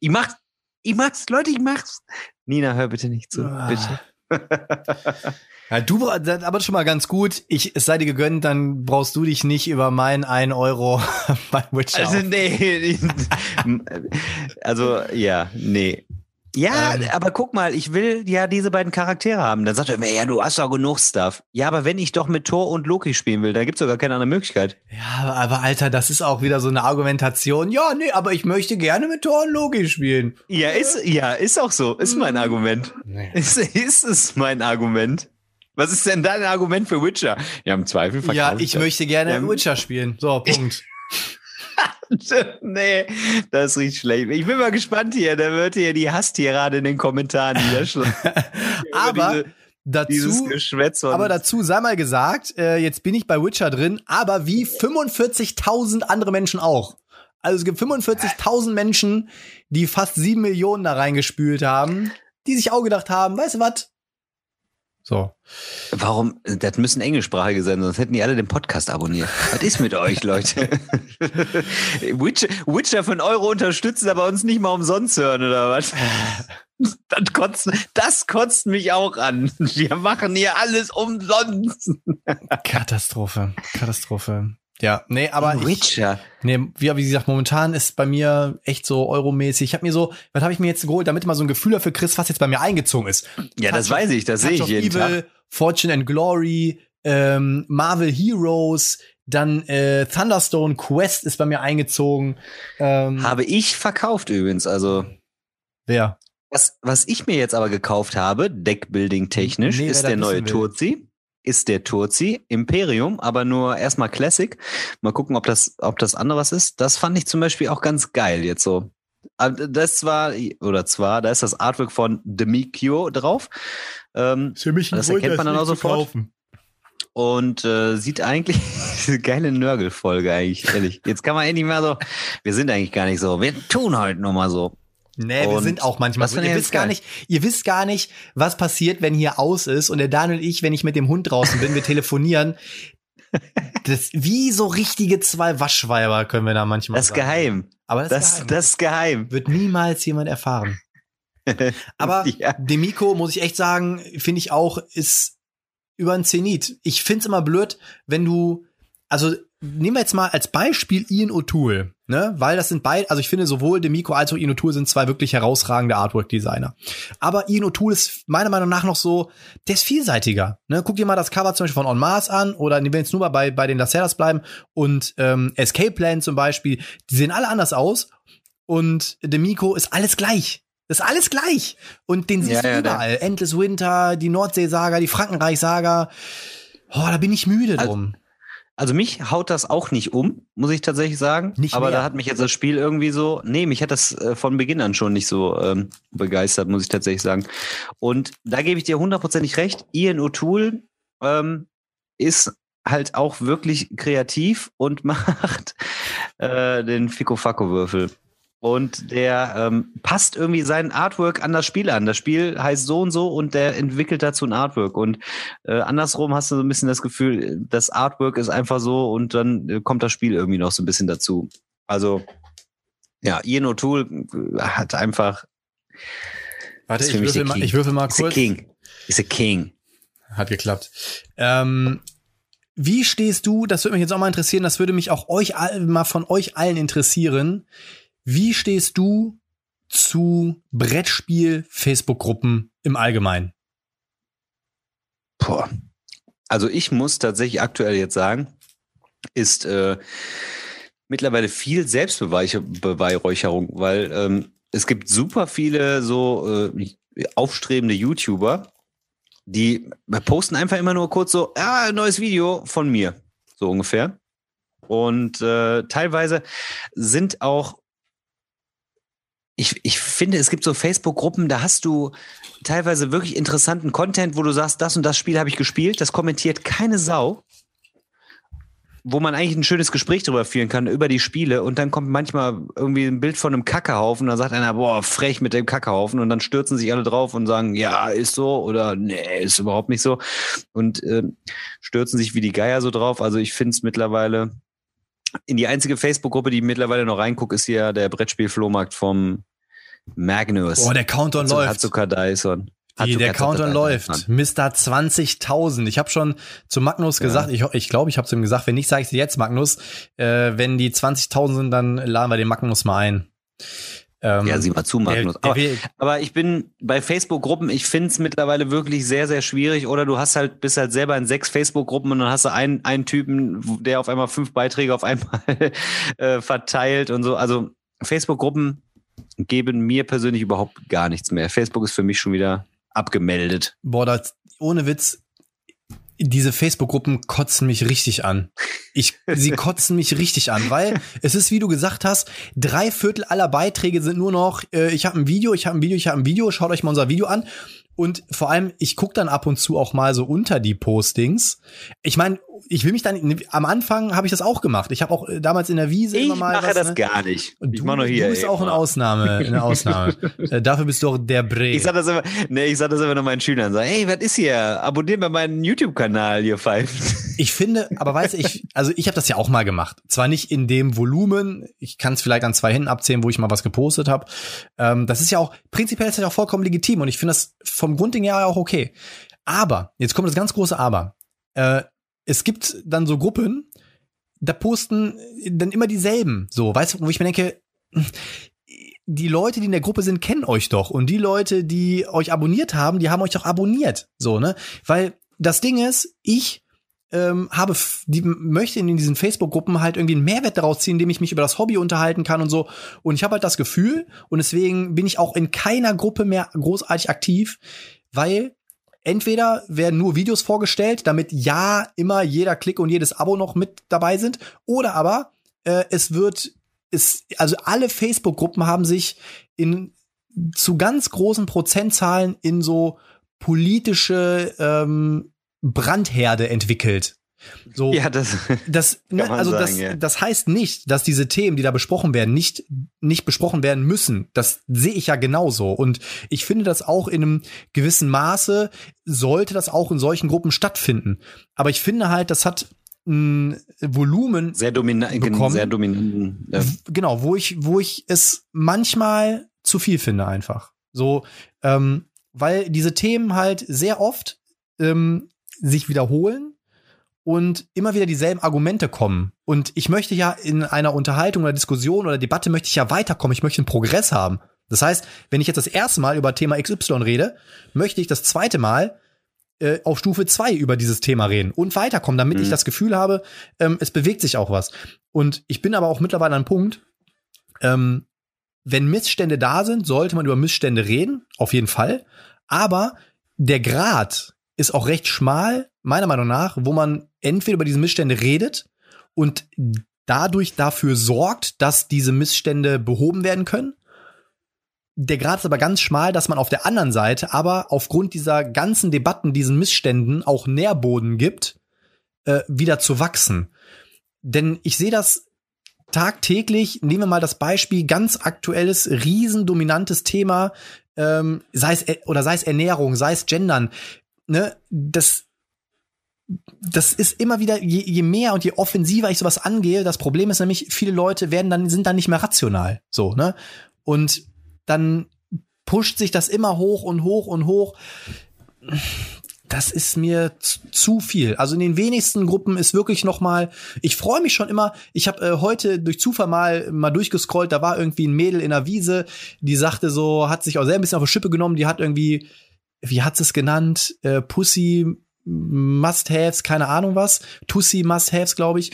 C: ich mach's, ich mach's, Leute, ich mach's. Nina, hör bitte nicht zu,
B: Ah.
C: bitte.
B: Ja, du aber schon mal ganz gut. Ich, es sei dir gegönnt, dann brauchst du dich nicht über meinen 1 Euro bei Witcher.
C: Also, nee. also, ja, nee. Ja,
B: Ähm.
C: aber guck mal, ich will ja diese beiden Charaktere haben. Dann sagt er mir, ja, du hast doch genug Stuff. Ja, aber wenn ich doch mit Thor und Loki spielen will, dann gibt's sogar keine andere Möglichkeit.
B: ja, aber Alter, das ist auch wieder so eine Argumentation. Ja, nee, aber ich möchte gerne mit Thor und Loki spielen.
C: Ja, ist, ja, ist auch so. Ist mein Argument.
B: Nee.
C: Ist, ist es mein Argument? Was ist denn dein Argument für Witcher? Ja, im Zweifel
B: Ja,
C: verkaufe
B: ich möchte gerne
C: Ja.
B: Witcher spielen. So, Punkt.
C: nee, das riecht schlecht. Ich bin mal gespannt hier. Da wird hier die Hasstierade in den Kommentaren niederschlagen.
B: aber
C: Dazu,
B: aber dazu sei mal gesagt, äh, jetzt bin ich bei Witcher drin, aber wie 45.000 andere Menschen auch. Also es gibt 45.000 Menschen, die fast sieben Millionen da reingespült haben, die sich auch gedacht haben, weißt du was? So.
C: Warum? Das müssen englischsprachige sein, sonst hätten die alle den Podcast abonniert. Was ist mit euch, Leute? Witcher, Witcher für einen Euro unterstützen, aber uns nicht mal umsonst hören, oder was? Das kotzt, das kotzt mich auch an. Wir machen hier alles umsonst.
B: Katastrophe. Katastrophe. Ja, nee, aber
C: Witcher.
B: Ich, nee, wie, wie gesagt, momentan ist bei mir echt so euromäßig. Ich habe mir so, was habe ich mir jetzt geholt, damit mal so ein Gefühl dafür kriegst, was jetzt bei mir eingezogen ist.
C: Ja, Touch das weiß ich, das sehe ich jeden Evil, Tag.
B: Fortune and Glory, ähm, Marvel Heroes, dann äh, Thunderstone Quest ist bei mir eingezogen.
C: Ähm, Habe ich verkauft übrigens, also.
B: Wer?
C: Was, was ich mir jetzt aber gekauft habe, Deckbuilding technisch, nee, ist der neue Turzi ist der Turzi Imperium, aber nur erstmal Classic. Mal gucken, ob das, ob das andere was ist. Das fand ich zum Beispiel auch ganz geil jetzt so. Das war, oder zwar, da ist das Artwork von Demikio drauf.
B: Ähm, Für mich ein
C: das erkennt man dann auch sofort. Und äh, sieht eigentlich eine geile Nörgelfolge eigentlich, ehrlich. Jetzt kann man endlich mal so, wir sind eigentlich gar nicht so, wir tun heute nur mal so.
B: Nee, und wir sind auch manchmal so. Ihr wisst gar nicht, ihr wisst gar nicht, was passiert, wenn hier aus ist und der Daniel und ich, wenn ich mit dem Hund draußen bin, wir telefonieren. Das, wie so richtige zwei Waschweiber können wir da manchmal
C: Das ist sagen. geheim.
B: Aber das, das,
C: geheim. das ist geheim.
B: Wird niemals jemand erfahren. Aber ja. Demiko, muss ich echt sagen, finde ich auch, ist über ein Zenit. Ich find's immer blöd, wenn du, also nehmen wir jetzt mal als Beispiel Ian O'Toole, ne? Weil das sind beide, also ich finde sowohl Demiko als auch Ian O'Toole sind zwei wirklich herausragende Artwork-Designer. Aber Ian O'Toole ist meiner Meinung nach noch so, der ist vielseitiger. Ne? Guck dir mal das Cover zum Beispiel von On Mars an oder wenn wir jetzt nur mal bei, bei den Lacerdas bleiben und ähm, Escape Plan zum Beispiel, die sehen alle anders aus und Demiko ist alles gleich. Das ist alles gleich. Und den siehst ja, du ja, überall. Endless Winter, die Nordsee-Saga, die Frankenreich-Saga. Oh, da bin ich müde drum.
C: Also mich haut das auch nicht um, muss ich tatsächlich sagen. Nicht Aber mehr. da hat mich jetzt das Spiel irgendwie so, nee, mich hat das äh, von Beginn an schon nicht so ähm, begeistert, muss ich tatsächlich sagen. Und da gebe ich dir hundertprozentig recht. Ian O'Toole ähm, ist halt auch wirklich kreativ und macht äh, den Fico-Facco-Würfel. Und der ähm, passt irgendwie sein Artwork an das Spiel an. Das Spiel heißt so und so und der entwickelt dazu ein Artwork. Und äh, andersrum hast du so ein bisschen das Gefühl, das Artwork ist einfach so und dann äh, kommt das Spiel irgendwie noch so ein bisschen dazu. Also, ja, Ian O'Toole äh, hat einfach.
B: Warte, ich würfel, mal, ich würfel mal kurz. Ist
C: a King. Ist a King.
B: Hat geklappt. Ähm, wie stehst du, das würde mich jetzt auch mal interessieren, das würde mich auch euch mal von euch allen interessieren. Wie stehst du zu Brettspiel-Facebook-Gruppen im Allgemeinen?
C: Boah. Also ich muss tatsächlich aktuell jetzt sagen, ist äh, mittlerweile viel Selbstbeweihräucherung, weil ähm, es gibt super viele so äh, aufstrebende YouTuber, die posten einfach immer nur kurz so, ah, neues Video von mir, so ungefähr. Und äh, teilweise sind auch ich, ich finde, es gibt so Facebook-Gruppen, da hast du teilweise wirklich interessanten Content, wo du sagst, das und das Spiel habe ich gespielt, das kommentiert keine Sau, wo man eigentlich ein schönes Gespräch darüber führen kann, über die Spiele und dann kommt manchmal irgendwie ein Bild von einem Kackehaufen dann sagt einer, boah, frech mit dem Kackehaufen und dann stürzen sich alle drauf und sagen, ja, ist so oder nee, ist überhaupt nicht so und äh, stürzen sich wie die Geier so drauf. Also ich finde es mittlerweile in die einzige Facebook-Gruppe, die mittlerweile noch reingucke, ist hier der Brettspiel-Flohmarkt vom Magnus.
B: Oh, der Countdown läuft.
C: Hatsuka Dyson.
B: Die, der Countdown läuft. Mr. 20.000. Ich habe schon zu Magnus ja. gesagt, ich glaube, ich, glaub, ich habe zu ihm gesagt, wenn nicht, sage ich dir jetzt, Magnus. Äh, wenn die 20.000 sind, dann laden wir den Magnus mal ein.
C: Ähm, ja, sieh mal zu, Magnus. Der, der aber, aber, ich bin bei Facebook-Gruppen, ich finde es mittlerweile wirklich sehr, sehr schwierig. Oder du hast halt, bist halt selber in sechs Facebook-Gruppen und dann hast du einen, einen Typen, der auf einmal fünf Beiträge auf einmal äh, verteilt und so. Also Facebook-Gruppen geben mir persönlich überhaupt gar nichts mehr. Facebook ist für mich schon wieder abgemeldet.
B: Boah, das, ohne Witz, diese Facebook-Gruppen kotzen mich richtig an. Ich, sie kotzen mich richtig an, weil es ist, wie du gesagt hast, drei Viertel aller Beiträge sind nur noch, äh, ich habe ein Video, ich habe ein Video, ich habe ein Video, schaut euch mal unser Video an. Und vor allem, ich guck dann ab und zu auch mal so unter die Postings. Ich meine, ich will mich dann, am Anfang habe ich das auch gemacht. Ich habe auch äh, damals in der Wiese
C: ich
B: immer mal.
C: mache
B: was,
C: das
B: ne?
C: gar nicht.
B: Und
C: ich
B: du,
C: mache nur hier.
B: du bist
C: ey,
B: auch eine Ausnahme, eine Ausnahme. Äh, Dafür bist du auch der Bre.
C: Ich sag das immer, nee, ich sag das immer nur meinen Schülern. Sag, hey, was ist hier? Abonniert mal meinen YouTube-Kanal, ihr Pfeifen.
B: Ich finde, aber weißt du, ich, also ich habe das ja auch mal gemacht. Zwar nicht in dem Volumen, ich kann es vielleicht an zwei Händen abzählen, wo ich mal was gepostet habe. Ähm, das ist ja auch, prinzipiell ist das ja auch vollkommen legitim und ich finde das vom Grundding her auch okay. Aber, jetzt kommt das ganz große Aber. Äh, es gibt dann so Gruppen, da posten dann immer dieselben. So, weißt du, wo ich mir denke, die Leute, die in der Gruppe sind, kennen euch doch. Und die Leute, die euch abonniert haben, die haben euch doch abonniert. So, ne? Weil das Ding ist, ich ähm, habe, die möchte in diesen Facebook-Gruppen halt irgendwie einen Mehrwert daraus ziehen, indem ich mich über das Hobby unterhalten kann und so. Und ich habe halt das Gefühl, und deswegen bin ich auch in keiner Gruppe mehr großartig aktiv, weil entweder werden nur Videos vorgestellt, damit ja immer jeder Klick und jedes Abo noch mit dabei sind, oder aber äh, es wird, es, also alle Facebook-Gruppen haben sich in zu ganz großen Prozentzahlen in so politische ähm, Brandherde entwickelt. So,
C: Ja, das.
B: das, ne, also
C: sagen,
B: das,
C: ja.
B: das heißt nicht, dass diese Themen, die da besprochen werden, nicht, nicht besprochen werden müssen. Das sehe ich ja genauso. Und ich finde das auch in einem gewissen Maße sollte das auch in solchen Gruppen stattfinden. Aber ich finde halt, das hat ein Volumen,
C: Sehr dominant,
B: Bekommen.
C: sehr dominanten. Ja.
B: genau, wo ich, wo ich es manchmal zu viel finde einfach. So, ähm, weil diese Themen halt sehr oft ähm, sich wiederholen und immer wieder dieselben Argumente kommen. Und ich möchte ja in einer Unterhaltung oder Diskussion oder Debatte möchte ich ja weiterkommen. Ich möchte einen Progress haben. Das heißt, wenn ich jetzt das erste Mal über Thema XY rede, möchte ich das zweite Mal äh, auf Stufe 2 über dieses Thema reden und weiterkommen, damit
C: Mhm.
B: ich das Gefühl habe, ähm, es bewegt sich auch was. Und ich bin aber auch mittlerweile an einem Punkt, ähm, wenn Missstände da sind, sollte man über Missstände reden, auf jeden Fall. Aber der Grad ist auch recht schmal, meiner Meinung nach, wo man entweder über diese Missstände redet und dadurch dafür sorgt, dass diese Missstände behoben werden können. Der Grad ist aber ganz schmal, dass man auf der anderen Seite aber aufgrund dieser ganzen Debatten, diesen Missständen auch Nährboden gibt, äh, wieder zu wachsen. Denn ich sehe das tagtäglich, nehmen wir mal das Beispiel, ganz aktuelles, riesendominantes Thema, ähm, sei es, oder sei es Ernährung, sei es Gendern, ne, das, das ist immer wieder, je, je mehr und je offensiver ich sowas angehe, das Problem ist nämlich, viele Leute werden dann, sind dann nicht mehr rational, so, ne, und dann pusht sich das immer hoch und hoch und hoch. Das ist mir zu- viel. Also in den wenigsten Gruppen ist wirklich noch mal. Ich freue mich schon immer. Ich habe äh, heute durch Zufall mal mal durchgescrollt. Da war irgendwie ein Mädel in der Wiese, die sagte so, hat sich auch sehr ein bisschen auf die Schippe genommen. Die hat irgendwie, wie hat sie es genannt? Äh, Pussy Must-Haves, keine Ahnung was. Tussi Must-Haves, glaube ich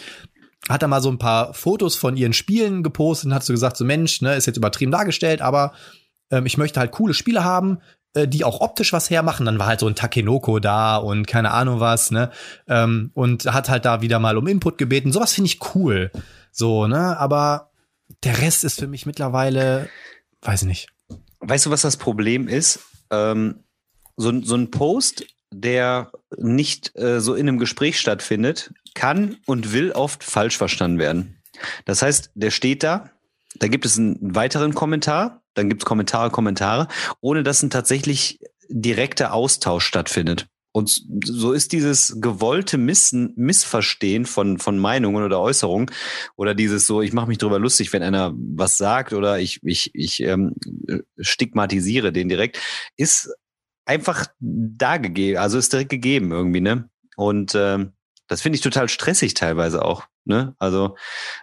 B: hat da mal so ein paar Fotos von ihren Spielen gepostet und hat so gesagt, so Mensch, ne, ist jetzt übertrieben dargestellt, aber ähm, ich möchte halt coole Spiele haben, äh, die auch optisch was hermachen. Dann war halt so ein Takenoko da und keine Ahnung was, ne? Ähm, und hat halt da wieder mal um Input gebeten. Sowas finde ich cool. So, ne? Aber der Rest ist für mich mittlerweile, weiß ich nicht.
C: Weißt du, was das Problem ist? Ähm, so, so ein Post, der nicht äh, so in einem Gespräch stattfindet, kann und will oft falsch verstanden werden. Das heißt, der steht da, da gibt es einen weiteren Kommentar, dann gibt es Kommentare, Kommentare, ohne dass ein tatsächlich direkter Austausch stattfindet. Und so ist dieses gewollte Missen, Missverstehen von, von Meinungen oder Äußerungen oder dieses so, ich mache mich drüber lustig, wenn einer was sagt oder ich, ich, ich ähm, stigmatisiere den direkt, ist einfach da gegeben, also ist direkt gegeben irgendwie, ne? Und ähm, das finde ich total stressig teilweise auch, ne? Also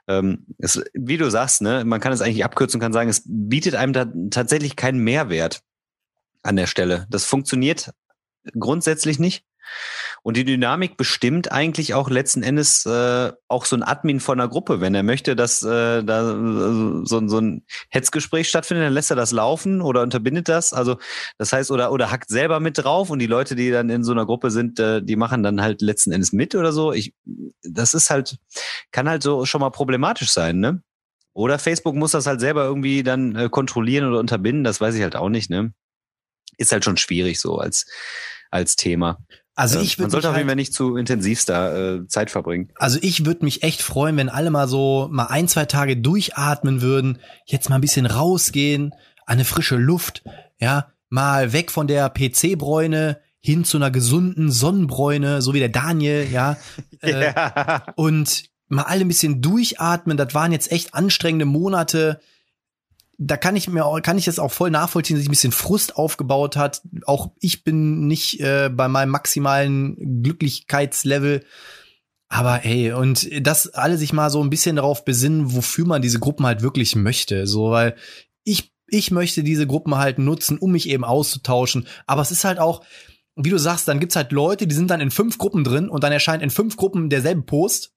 C: ähm, es, wie du sagst, ne, man kann es eigentlich abkürzen und kann sagen, es bietet einem da tatsächlich keinen Mehrwert an der Stelle. Das funktioniert grundsätzlich nicht. Und die Dynamik bestimmt eigentlich auch letzten Endes äh, auch so ein Admin von einer Gruppe. Wenn er möchte, dass äh, da so, so ein Hetzgespräch stattfindet, dann lässt er das laufen oder unterbindet das. Also das heißt, oder, oder hackt selber mit drauf und die Leute, die dann in so einer Gruppe sind, äh, die machen dann halt letzten Endes mit oder so. Ich, das ist halt, kann halt so schon mal problematisch sein, ne? Oder Facebook muss das halt selber irgendwie dann äh, kontrollieren oder unterbinden, das weiß ich halt auch nicht, ne? Ist halt schon schwierig so als, als Thema.
B: Also ich würde
C: Man sollte auf jeden
B: halt,
C: Fall nicht zu intensiv da äh, Zeit verbringen.
B: also ich würde mich echt freuen, wenn alle mal so mal ein, zwei Tage durchatmen würden, jetzt mal ein bisschen rausgehen, an eine frische Luft, ja, mal weg von der PC-Bräune hin zu einer gesunden Sonnenbräune, so wie der Daniel, ja. Äh,
C: ja.
B: und mal alle ein bisschen durchatmen. Das waren jetzt echt anstrengende Monate. Da kann ich mir kann ich es auch voll nachvollziehen, dass sich ein bisschen Frust aufgebaut hat. Auch ich bin nicht äh, bei meinem maximalen Glücklichkeitslevel. Aber hey, und dass alle sich mal so ein bisschen darauf besinnen, wofür man diese Gruppen halt wirklich möchte. So, weil ich, ich möchte diese Gruppen halt nutzen, um mich eben auszutauschen. Aber es ist halt auch, wie du sagst, dann gibt's halt Leute, die sind dann in fünf Gruppen drin und dann erscheint in fünf Gruppen derselbe Post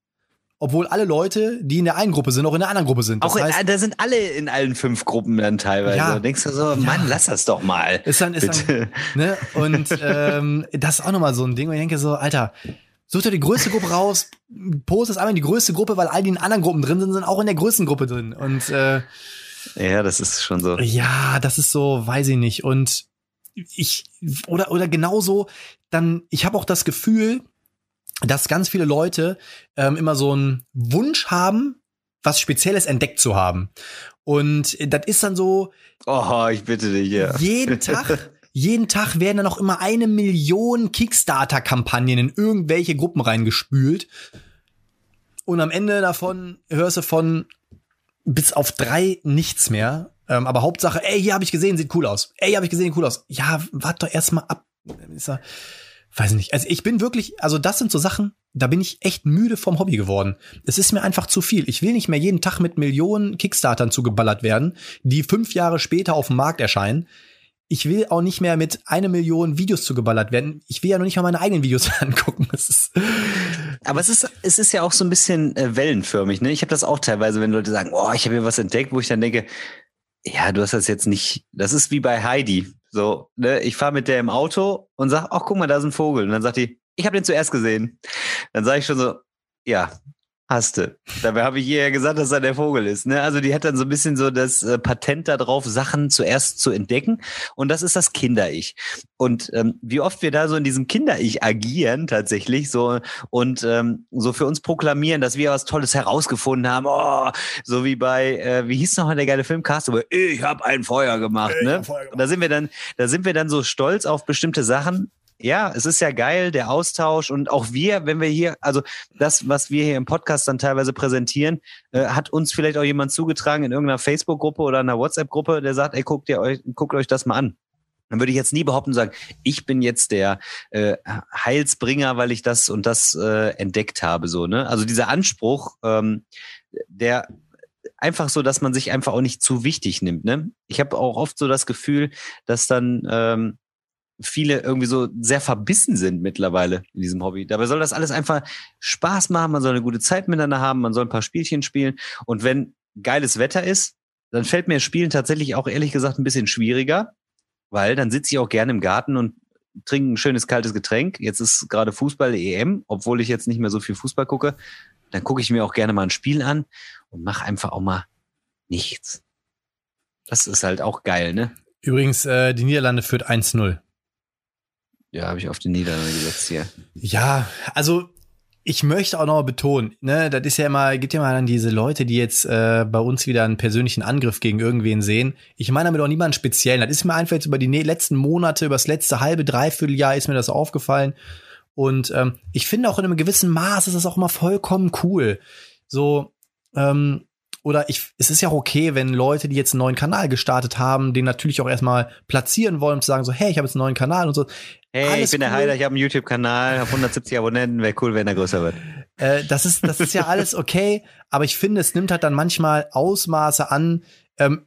B: obwohl alle Leute, die in der einen Gruppe sind, auch in der anderen Gruppe sind. Das
C: Auch in,
B: heißt,
C: da sind alle in allen fünf Gruppen dann teilweise.
B: Ja.
C: Da denkst du so, Mann, lass das doch mal.
B: ist dann, ist
C: Bitte.
B: dann, ne? Und ähm, das ist auch nochmal so ein Ding, wo ich denke so, Alter, such dir die größte Gruppe raus, post es einmal in die größte Gruppe, weil all die in anderen Gruppen drin sind, sind auch in der größten Gruppe drin. Und äh,
C: Ja, das ist schon so.
B: ja, das ist so, weiß ich nicht. Und ich, oder, oder genauso, dann, ich habe auch das Gefühl, dass ganz viele Leute ähm, immer so einen Wunsch haben, was Spezielles entdeckt zu haben. Und das ist dann so,
C: Oh, ich bitte dich, ja.
B: jeden Tag, jeden Tag werden dann auch immer eine Million Kickstarter-Kampagnen in irgendwelche Gruppen reingespült. Und am Ende davon hörst du von bis auf drei nichts mehr. Ähm, aber Hauptsache, ey, hier habe ich gesehen, sieht cool aus. Ey, hier habe ich gesehen, sieht cool aus. Ja, warte doch erstmal ab. Ist er, weiß ich nicht. Also ich bin wirklich, also das sind so Sachen, da bin ich echt müde vom Hobby geworden. Es ist mir einfach zu viel. Ich will nicht mehr jeden Tag mit Millionen Kickstartern zugeballert werden, die fünf Jahre später auf dem Markt erscheinen. Ich will auch nicht mehr mit einer Million Videos zugeballert werden. Ich will ja noch nicht mal meine eigenen Videos angucken. Das ist
C: Aber es ist, es ist ja auch so ein bisschen äh, wellenförmig. Ne? Ich habe das auch teilweise, wenn Leute sagen, oh, ich habe hier was entdeckt, wo ich dann denke, ja, du hast das jetzt nicht. Das ist wie bei Heidi. So, ne? Ich fahre mit der im Auto und sag, ach, guck mal, da ist ein Vogel. Und dann sagt die, ich habe den zuerst gesehen. Dann sage ich schon so, ja, hast du. Dabei habe ich ihr ja gesagt, dass er der Vogel ist. Ne? Also die hat dann so ein bisschen so das äh, Patent darauf, Sachen zuerst zu entdecken. Und das ist das Kinder-Ich. Und ähm, wie oft wir da so in diesem Kinder-Ich agieren tatsächlich so und ähm, so für uns proklamieren, dass wir was Tolles herausgefunden haben. Oh, so wie bei, äh, wie hieß nochmal der geile Film Castaway? Ich habe ein Feuer gemacht. ne? Und da sind wir dann, da sind wir dann so stolz auf bestimmte Sachen. Ja, es ist ja geil, der Austausch und auch wir, wenn wir hier, also das, was wir hier im Podcast dann teilweise präsentieren, äh, hat uns vielleicht auch jemand zugetragen in irgendeiner Facebook-Gruppe oder einer WhatsApp-Gruppe, der sagt, ey, guckt ihr euch, guckt euch das mal an. Dann würde ich jetzt nie behaupten sagen, ich bin jetzt der äh, Heilsbringer, weil ich das und das äh, entdeckt habe. So, ne? Also dieser Anspruch, ähm, der einfach so, dass man sich einfach auch nicht zu wichtig nimmt. Ne? Ich habe auch oft so das Gefühl, dass dann ähm, viele irgendwie so sehr verbissen sind mittlerweile in diesem Hobby. Dabei soll das alles einfach Spaß machen, man soll eine gute Zeit miteinander haben, man soll ein paar Spielchen spielen. Und wenn geiles Wetter ist, dann fällt mir Spielen tatsächlich auch ehrlich gesagt ein bisschen schwieriger, weil dann sitze ich auch gerne im Garten und trinke ein schönes kaltes Getränk. Jetzt ist gerade Fußball-EM, obwohl ich jetzt nicht mehr so viel Fußball gucke. Dann gucke ich mir auch gerne mal ein Spiel an und mache einfach auch mal nichts. Das ist halt auch geil, ne?
B: übrigens, äh, die Niederlande führt 1-0.
C: Ja, habe ich auf die Niederlande gesetzt hier.
B: Ja, also ich möchte auch noch betonen, ne, das ist ja immer, gibt ja mal dann diese Leute, die jetzt äh, bei uns wieder einen persönlichen Angriff gegen irgendwen sehen. Ich meine damit auch niemanden speziellen. Das ist mir einfach jetzt über die ne- letzten Monate, über das letzte halbe, dreiviertel Jahr ist mir das aufgefallen. Und ähm, ich finde auch in einem gewissen Maß ist das auch immer vollkommen cool. So, ähm, oder ich, es ist ja auch okay, wenn Leute, die jetzt einen neuen Kanal gestartet haben, den natürlich auch erstmal platzieren wollen und zu sagen so, hey, ich habe jetzt einen neuen Kanal und so.
C: Hey,
B: Alles
C: ich bin der
B: cool.
C: Heiler, ich habe einen YouTube-Kanal, habe 170 Abonnenten, wäre cool, wenn er größer wird.
B: Äh, das ist, das ist ja alles okay, aber ich finde, es nimmt halt dann manchmal Ausmaße an. Ähm,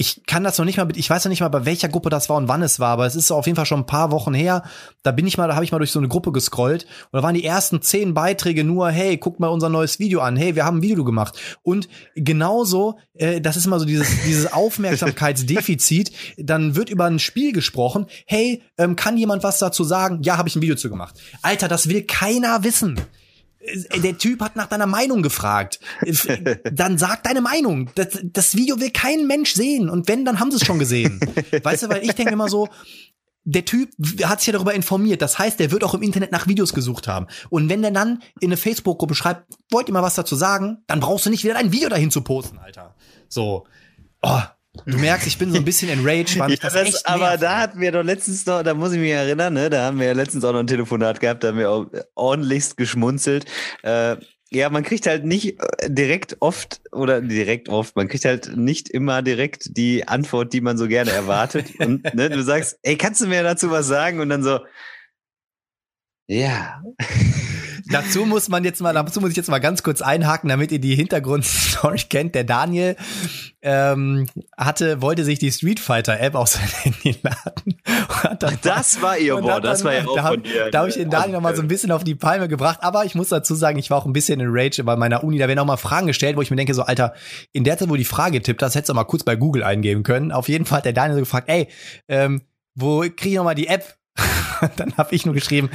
B: ich kann das noch nicht mal, ich weiß noch nicht mal, bei welcher Gruppe das war und wann es war, aber es ist auf jeden Fall schon ein paar Wochen her. Da bin ich mal, da habe ich mal durch so eine Gruppe gescrollt und da waren die ersten zehn Beiträge nur, hey, guckt mal unser neues Video an, hey, wir haben ein Video gemacht. Und genauso, äh, das ist immer so dieses, dieses Aufmerksamkeitsdefizit, dann wird über ein Spiel gesprochen, hey, ähm, kann jemand was dazu sagen? Ja, habe ich ein Video zu gemacht. Alter, das will keiner wissen. Äh, der Typ hat nach deiner Meinung gefragt. Dann sag deine Meinung. Das, das Video will kein Mensch sehen. Und wenn, dann haben sie es schon gesehen. Weißt du, weil ich denke immer so, der Typ hat sich ja darüber informiert. Das heißt, der wird auch im Internet nach Videos gesucht haben. Und wenn der dann in eine Facebook-Gruppe schreibt, wollt ihr mal was dazu sagen, dann brauchst du nicht wieder dein Video dahin zu posten, Alter. So. Oh, Du merkst, ich bin so ein bisschen enraged, weil
C: ja, das, das Aber da hatten wir doch letztens noch, da muss ich mich erinnern, ne, da haben wir ja letztens auch noch ein Telefonat gehabt, da haben wir auch ordentlichst geschmunzelt. Äh, ja, man kriegt halt nicht äh, direkt oft oder direkt oft, man kriegt halt nicht immer direkt die Antwort, die man so gerne erwartet. Und ne, du sagst, ey, kannst du mir dazu was sagen? Und dann so, ja.
B: Dazu muss man jetzt mal, dazu muss ich jetzt mal ganz kurz einhaken, damit ihr die Hintergrundstory kennt. Der Daniel ähm, hatte, wollte sich die Street Fighter App auf sein Handy laden.
C: Das war ihr Wort, das war ja auch
B: da,
C: von dir.
B: Da habe ich den Daniel noch mal so ein bisschen auf die Palme gebracht. Aber ich muss dazu sagen, ich war auch ein bisschen in Rage bei meiner Uni. Da werden auch mal Fragen gestellt, wo ich mir denke, so Alter, in der Zeit, wo die Frage tippt, das hättest du mal kurz bei Google eingeben können. Auf jeden Fall hat der Daniel so gefragt, ey, ähm, wo kriege ich noch mal die App? dann habe ich nur geschrieben,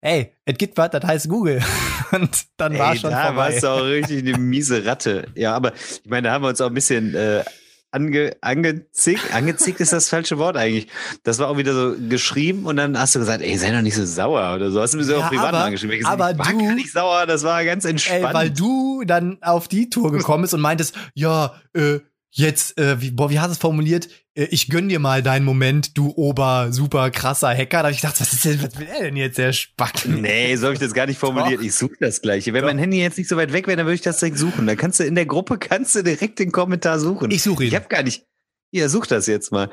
B: ey, es gibt was, das heißt Google. Und dann war schon
C: da
B: vorbei.
C: warst du auch richtig eine miese Ratte. Ja, aber ich meine, da haben wir uns auch ein bisschen äh, ange, angezickt. Angezickt ist das falsche Wort eigentlich. Das war auch wieder so geschrieben und dann hast du gesagt, ey, sei doch nicht so sauer oder so. Hast du mir so ja, auch privat aber, angeschrieben. Ich
B: aber
C: gesagt, ich war
B: du,
C: nicht sauer, das war ganz entspannt.
B: Ey, weil du dann auf die Tour gekommen bist und meintest, ja, äh, jetzt, äh, wie, boah, wie hast du es formuliert? Äh, ich gönn dir mal deinen Moment, du ober super krasser Hacker. Da hab ich gedacht, was ist denn, was will er denn jetzt, der Spack?
C: Nee, so habe ich das gar nicht formuliert. Doch. Ich suche das Gleiche. Wenn Doch. mein Handy jetzt nicht so weit weg wäre, dann würde ich das direkt suchen. Dann kannst du in der Gruppe kannst du direkt den Kommentar suchen.
B: Ich suche ihn.
C: Ich habe gar nicht. Ja, such das jetzt mal.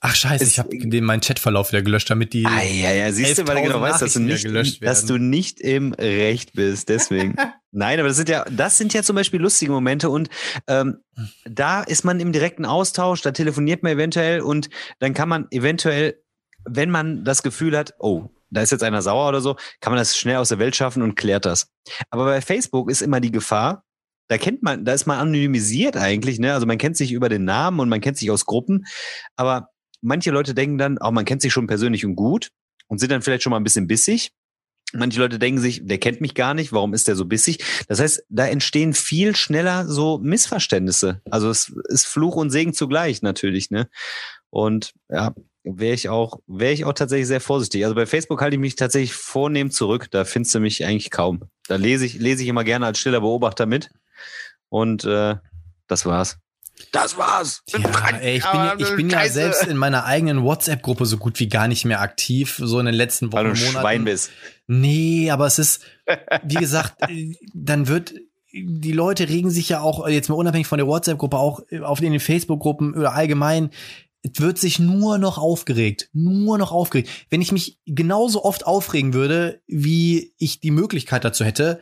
B: Ach scheiße, es, ich habe den meinen Chatverlauf wieder gelöscht, damit die.
C: Ah, ja, ja, siehst du, weil du genau weißt, dass du nicht, dass du nicht im Recht bist. Deswegen. Nein, aber das sind ja, das sind ja zum Beispiel lustige Momente und ähm, da ist man im direkten Austausch, da telefoniert man eventuell und dann kann man eventuell, wenn man das Gefühl hat, oh, da ist jetzt einer sauer oder so, kann man das schnell aus der Welt schaffen und klärt das. Aber bei Facebook ist immer die Gefahr, da kennt man, da ist man anonymisiert eigentlich, ne? Also man kennt sich über den Namen und man kennt sich aus Gruppen, aber manche Leute denken dann, oh, man kennt sich schon persönlich und gut und sind dann vielleicht schon mal ein bisschen bissig. Manche Leute denken sich, der kennt mich gar nicht, warum ist der so bissig? Das heißt, da entstehen viel schneller so Missverständnisse. Also es ist Fluch und Segen zugleich natürlich, ne? Und ja, wäre ich auch, wäre ich auch tatsächlich sehr vorsichtig. Also bei Facebook halte ich mich tatsächlich vornehm zurück. Da findest du mich eigentlich kaum. Da lese ich, lese ich immer gerne als stiller Beobachter mit. Und äh, das war's. Das war's.
B: Ja, ey, ich bin, ja, ich bin ja selbst in meiner eigenen WhatsApp-Gruppe so gut wie gar nicht mehr aktiv, so in den letzten Wochen
C: Weil du Monaten. Schwein bist.
B: Nee, aber es ist, wie gesagt, äh, dann wird die Leute regen sich ja auch jetzt mal unabhängig von der WhatsApp-Gruppe auch auf den Facebook-Gruppen oder allgemein es wird sich nur noch aufgeregt, nur noch aufgeregt. Wenn ich mich genauso oft aufregen würde, wie ich die Möglichkeit dazu hätte,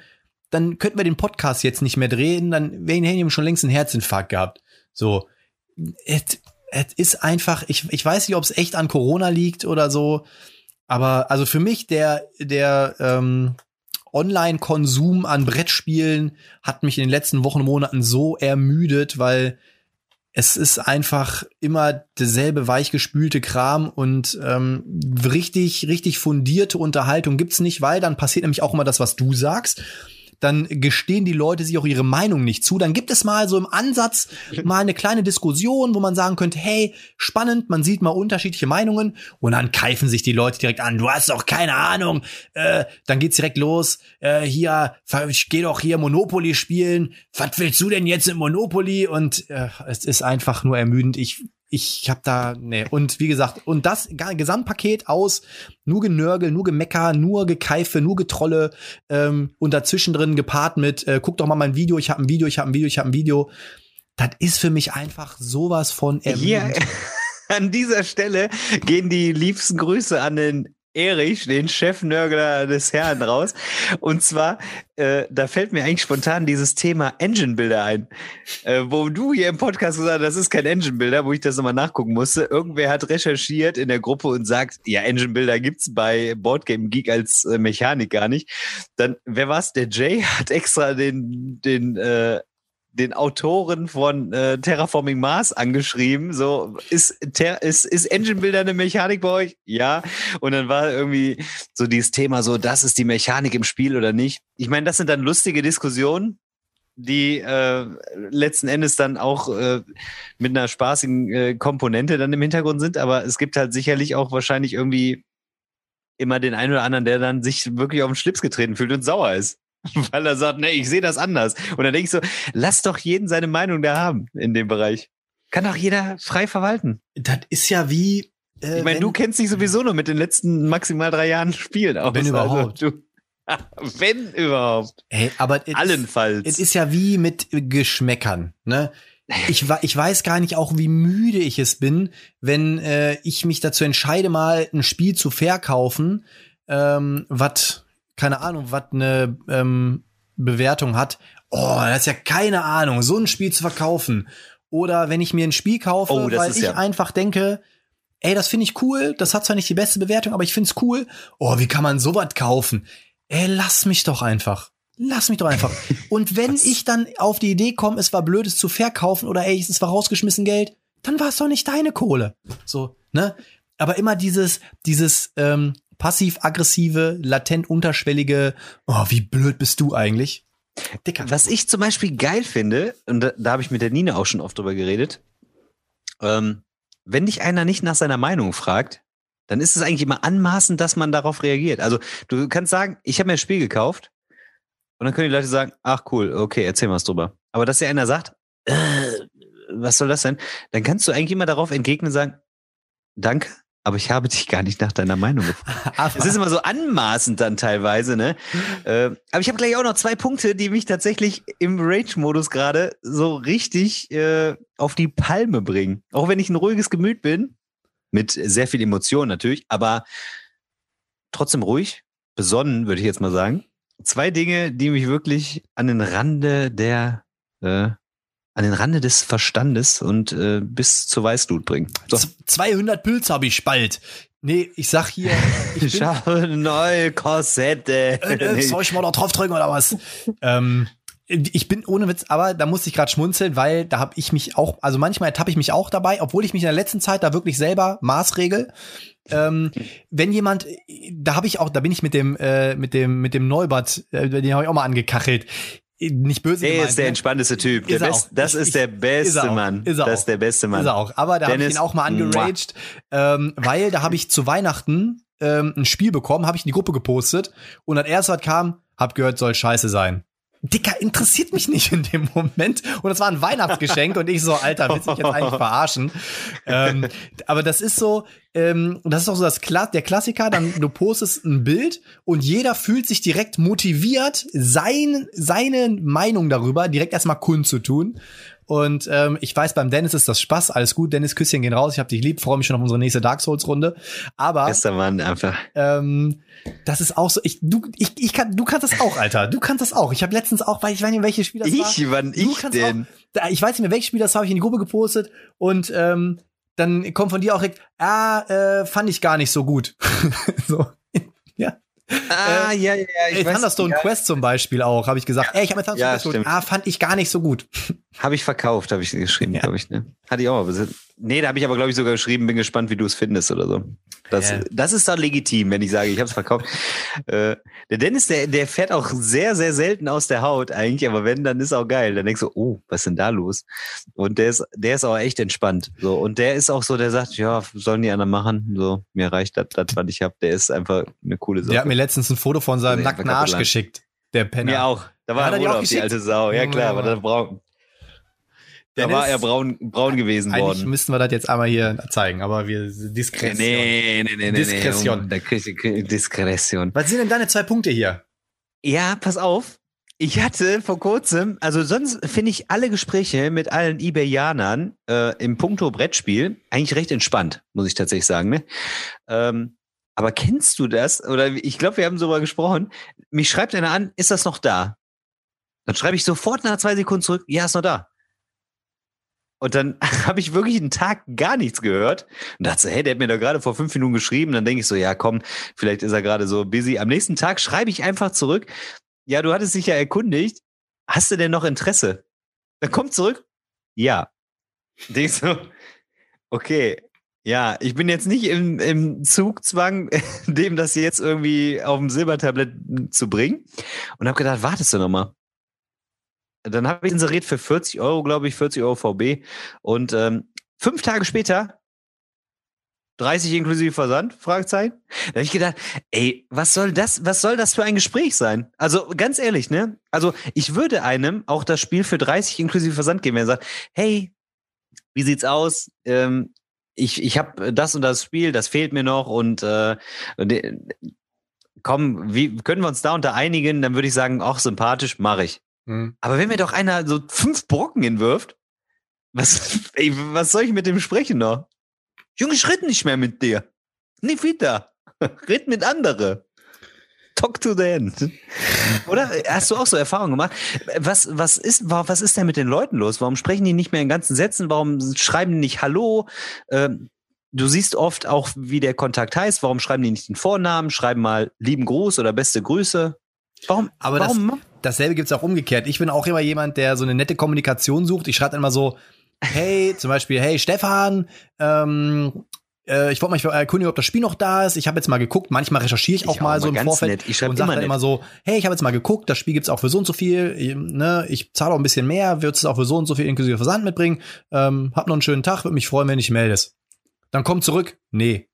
B: dann könnten wir den Podcast jetzt nicht mehr drehen, dann wäre Henry schon längst einen Herzinfarkt gehabt. So, es, es ist einfach, ich, ich weiß nicht, ob es echt an Corona liegt oder so, aber also für mich der der ähm, Online-Konsum an Brettspielen hat mich in den letzten Wochen Monaten so ermüdet, weil es ist einfach immer derselbe weichgespülte Kram und ähm, richtig, richtig fundierte Unterhaltung gibt's nicht, weil dann passiert nämlich auch immer das, was du sagst dann gestehen die Leute sich auch ihre Meinung nicht zu. Dann gibt es mal so im Ansatz mal eine kleine Diskussion, wo man sagen könnte, hey, spannend, man sieht mal unterschiedliche Meinungen und dann keifen sich die Leute direkt an, du hast doch keine Ahnung. Äh, dann geht's direkt los, äh, hier, ich geh doch hier Monopoly spielen. Was willst du denn jetzt im Monopoly? Und äh, es ist einfach nur ermüdend. Ich ich habe da, nee. Und wie gesagt, und das Gesamtpaket aus nur Genörgel, nur Gemecker, nur Gekeife, nur Getrolle ähm, und dazwischen drin gepaart mit, äh, guck doch mal mein Video, ich habe ein Video, ich habe ein Video, ich habe ein Video. Das ist für mich einfach sowas von
C: ermüdend. Hier, an dieser Stelle gehen die liebsten Grüße an den Erich, den Chefnörgler des Herrn, raus. Und zwar, äh, da fällt mir eigentlich spontan dieses Thema Engine Builder ein. Äh, wo du hier im Podcast gesagt hast, das ist kein Engine Builder, wo ich das nochmal nachgucken musste. Irgendwer hat recherchiert in der Gruppe und sagt, ja, Engine Builder gibt's bei Boardgame Geek als äh, Mechanik gar nicht. Dann, wer war's? Der Jay hat extra den, den äh, den Autoren von äh, Terraforming Mars angeschrieben. So, ist, ter, ist, ist Engine Builder eine Mechanik bei euch? Ja. Und dann war irgendwie so dieses Thema so, das ist die Mechanik im Spiel oder nicht. Ich meine, das sind dann lustige Diskussionen, die äh, letzten Endes dann auch äh, mit einer spaßigen äh, Komponente dann im Hintergrund sind. Aber es gibt halt sicherlich auch wahrscheinlich irgendwie immer den einen oder anderen, der dann sich wirklich auf den Schlips getreten fühlt und sauer ist. weil er sagt, nee, ich sehe das anders. Und dann denke ich so, lass doch jeden seine Meinung da haben in dem Bereich. Kann doch jeder frei verwalten.
B: Das ist ja wie.
C: Äh, ich meine, du kennst dich sowieso nur mit den letzten maximal drei Jahren Spielen aus.
B: Wenn überhaupt.
C: Also, wenn überhaupt.
B: Hey, aber
C: allenfalls.
B: Es ist ja wie mit Geschmäckern, ne? Ich, ich weiß gar nicht auch, wie müde ich es bin, wenn äh, ich mich dazu entscheide, mal ein Spiel zu verkaufen, ähm, was keine Ahnung, was eine ähm, Bewertung hat. Oh, das ist ja keine Ahnung, so ein Spiel zu verkaufen. Oder wenn ich mir ein Spiel kaufe,
C: oh,
B: weil ich
C: ja
B: einfach denke, ey, das finde ich cool, das hat zwar nicht die beste Bewertung, aber ich finde es cool. Oh, wie kann man sowas kaufen? Ey, lass mich doch einfach. Lass mich doch einfach. Und wenn ich dann auf die Idee komme, es war blöd, es zu verkaufen oder ey, es war rausgeschmissen Geld, dann war es doch nicht deine Kohle. So, ne? Aber immer dieses, dieses, ähm, passiv-aggressive, latent unterschwellige, oh, wie blöd bist du eigentlich?
C: Dicker. Was ich zum Beispiel geil finde, und da, da habe ich mit der Nina auch schon oft drüber geredet, ähm, wenn dich einer nicht nach seiner Meinung fragt, dann ist es eigentlich immer anmaßend, dass man darauf reagiert. Also du kannst sagen, ich habe mir ein Spiel gekauft und dann können die Leute sagen, ach cool, okay, erzähl mal was drüber. Aber dass dir einer sagt, äh, was soll das denn? Dann kannst du eigentlich immer darauf entgegnen und sagen, danke, aber ich habe dich gar nicht nach deiner Meinung gefragt. Es ist immer so anmaßend dann teilweise, ne? äh, aber ich habe gleich auch noch zwei Punkte, die mich tatsächlich im Rage-Modus gerade so richtig äh, auf die Palme bringen. Auch wenn ich ein ruhiges Gemüt bin, mit sehr viel Emotion natürlich, aber trotzdem ruhig, besonnen, würde ich jetzt mal sagen. Zwei Dinge, die mich wirklich an den Rande der äh, an den Rande des Verstandes und äh, bis zur Weißglut bringen.
B: So. 200 Pilze habe ich bald. Nee, ich sag hier.
C: Ich, eine neue Korsette.
B: Äh, äh, soll ich mal da drauf drücken oder was? ähm, ich bin ohne Witz, aber da musste ich gerade schmunzeln, weil da habe ich mich auch, also manchmal ertappe ich mich auch dabei, obwohl ich mich in der letzten Zeit da wirklich selber maßregel. Ähm, wenn jemand, da habe ich auch, da bin ich mit dem, äh, mit dem, mit dem Neubert, äh, den habe ich auch mal angekachelt nicht böse
C: Er
B: gemeint,
C: ist der
B: ne?
C: entspannteste Typ. Der best, das ist der beste
B: ist
C: Mann.
B: Ist
C: das ist der beste Mann.
B: Ist er auch. Aber da habe ich ihn auch mal angeraged, ähm, weil da habe ich zu Weihnachten ähm, ein Spiel bekommen, habe ich in die Gruppe gepostet und dann erst was kam, hab gehört, soll scheiße sein. Dicker, interessiert mich nicht in dem Moment. Und das war ein Weihnachtsgeschenk und ich so, Alter, willst du mich jetzt eigentlich verarschen? ähm, aber das ist so, ähm, das ist auch so das Kla der Klassiker, dann du postest ein Bild und jeder fühlt sich direkt motiviert, sein, seine Meinung darüber direkt erstmal kundzutun. Und ähm, ich weiß, beim Dennis ist das Spaß, alles gut. Dennis, Küsschen gehen raus. Ich hab dich lieb, freue mich schon auf unsere nächste Dark Souls Runde. Aber
C: bester Mann einfach.
B: Ähm, das ist auch so. Ich, du, ich, ich kann, du kannst das auch, Alter. Du kannst das auch. Ich habe letztens auch, weil ich weiß nicht, welches Spiel das
C: ich,
B: war.
C: Ich, wann ich denn?
B: Auch, ich weiß nicht mehr, welches Spiel das habe ich in die Gruppe gepostet und ähm, dann kommt von dir auch direkt, ah, äh, fand ich gar nicht so gut. so, ja.
C: Ah, äh, ja, ja,
B: ja. Ich weiß, Thunderstone ja. Quest zum Beispiel auch, habe ich gesagt. Ey, ich habe mir Thunderstone
C: ja,
B: Quest. Ah, fand ich gar nicht so gut.
C: Habe ich verkauft, habe ich geschrieben, ja. glaube ich. Ne? Hatte ich auch. Nee, da habe ich aber, glaube ich, sogar geschrieben, bin gespannt, wie du es findest oder so. Das, ja. das ist dann legitim, wenn ich sage, ich habe es verkauft. äh, der Dennis, der, der fährt auch sehr, sehr selten aus der Haut eigentlich, aber wenn, dann ist auch geil. Dann denkst du, oh, was ist denn da los? Und der ist, der ist auch echt entspannt. So, und der ist auch so, der sagt, ja, sollen die anderen machen? So, mir reicht das, das, was ich habe. Der ist einfach eine coole Sache.
B: Der hat mir letztens ein Foto von seinem nackten Arsch geschickt. Der Penner.
C: Mir auch. Da war er Urlaub, die alte Sau. Ja, klar, aber da braun. Da war er braun, braun gewesen
B: Eigentlich
C: worden.
B: Eigentlich müssten wir das jetzt einmal hier zeigen, aber wir Diskretion.
C: Nee, nee, nee, nee.
B: Diskretion.
C: Nee, Diskretion.
B: Was sind denn deine zwei Punkte hier?
C: Ja, pass auf. Ich hatte vor kurzem, also sonst finde ich alle Gespräche mit allen eBayanern äh, im Punkto Brettspiel eigentlich recht entspannt, muss ich tatsächlich sagen. Ne? Ähm, Aber kennst du das? Oder ich glaube, wir haben darüber gesprochen. Mich schreibt einer an, ist das noch da? Dann schreibe ich sofort nach zwei Sekunden zurück, ja, ist noch da. Und dann habe ich wirklich einen Tag gar nichts gehört und dachte so, hey, der hat mir da gerade vor fünf Minuten geschrieben. Dann denke ich so, ja, komm, vielleicht ist er gerade so busy. Am nächsten Tag schreibe ich einfach zurück, ja, du hattest dich ja erkundigt. Hast du denn noch Interesse? Dann kommt zurück, ja. Denke ich so, okay, ja, ich bin jetzt nicht im, im Zugzwang, dem das jetzt irgendwie auf dem Silbertablett zu bringen. Und habe gedacht, wartest du nochmal. Dann habe ich inseriert für 40 Euro, glaube ich, 40 Euro VB. Und ähm, fünf Tage später 30 inklusive Versand? Fragezeichen. Da habe ich gedacht, ey, was soll das, was soll das für ein Gespräch sein? Also ganz ehrlich, ne? Also ich würde einem auch das Spiel für 30 inklusive Versand geben, wenn er sagt, hey, wie sieht's aus? Ähm, ich, ich habe das und das Spiel, das fehlt mir noch und äh, komm, wie können wir uns da unter einigen? Dann würde ich sagen, auch sympathisch, mache ich. Mhm. Aber wenn mir doch einer so fünf Brocken hinwirft, was, ey, was soll ich mit dem sprechen noch? Junge, ich rede nicht mehr mit dir. Nie wieder. Red mit andere. Talk to the end. Oder? Hast du auch so Erfahrungen gemacht? Was, was, ist, was ist denn mit den Leuten los? Warum sprechen die nicht mehr in ganzen Sätzen? Warum schreiben die nicht Hallo? Ähm, du siehst oft auch, wie der Kontakt heißt. Warum schreiben die nicht den Vornamen? Schreiben mal lieben Gruß oder beste Grüße. Warum?
B: Aber warum? Das, dasselbe gibt's auch umgekehrt. Ich bin auch immer jemand, der so eine nette Kommunikation sucht. Ich schreibe dann immer so, hey, zum Beispiel, hey Stefan, ähm, äh, ich wollte mich erkundigen, ob das Spiel noch da ist. Ich habe jetzt mal geguckt. Manchmal recherchiere ich auch ich mal auch so im Vorfeld
C: nett. Ich
B: und sage dann immer so, hey, ich habe jetzt mal geguckt, das Spiel gibt's auch für so und so viel. Ich, ne, ich zahle auch ein bisschen mehr, wird es auch für so und so viel inklusive Versand mitbringen. Ähm, hab noch einen schönen Tag, würde mich freuen, wenn ich meldest. Dann kommt zurück, nee.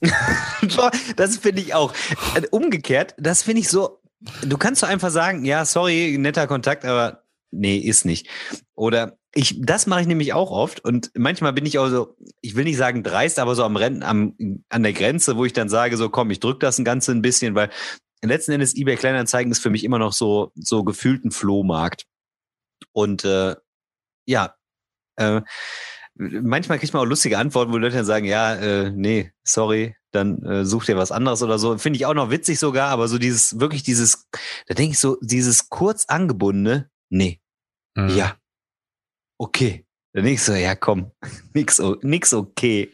C: das finde ich auch. Äh, umgekehrt, das finde ich so. Du kannst doch einfach sagen, ja, sorry, netter Kontakt, aber nee, ist nicht. Oder ich, das mache ich nämlich auch oft und manchmal bin ich auch so, ich will nicht sagen dreist, aber so am Rennen, am, an der Grenze, wo ich dann sage, so komm, ich drück das ein Ganze ein bisschen, weil letzten Endes eBay Kleinanzeigen ist für mich immer noch so, so gefühlt ein Flohmarkt. Und äh, ja, äh, manchmal kriegt man auch lustige Antworten, wo Leute dann sagen, ja, äh, nee, sorry, dann äh, such dir was anderes oder so. Finde ich auch noch witzig sogar, aber so dieses, wirklich dieses, da denke ich so, dieses kurz angebundene, nee, mhm. ja, okay. Dann ich so, ja komm, nix, nix okay.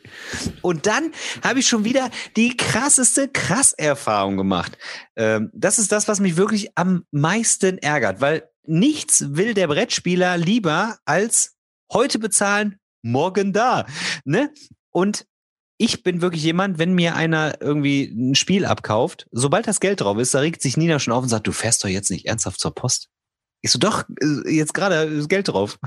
C: Und dann habe ich schon wieder die krasseste Krasserfahrung gemacht. Ähm, das ist das, was mich wirklich am meisten ärgert, weil nichts will der Brettspieler lieber als heute bezahlen, morgen da. Ne? Und ich bin wirklich jemand, wenn mir einer irgendwie ein Spiel abkauft, sobald das Geld drauf ist, da regt sich Nina schon auf und sagt, du fährst doch jetzt nicht ernsthaft zur Post. Ich so, doch, äh, jetzt gerade ist Geld drauf.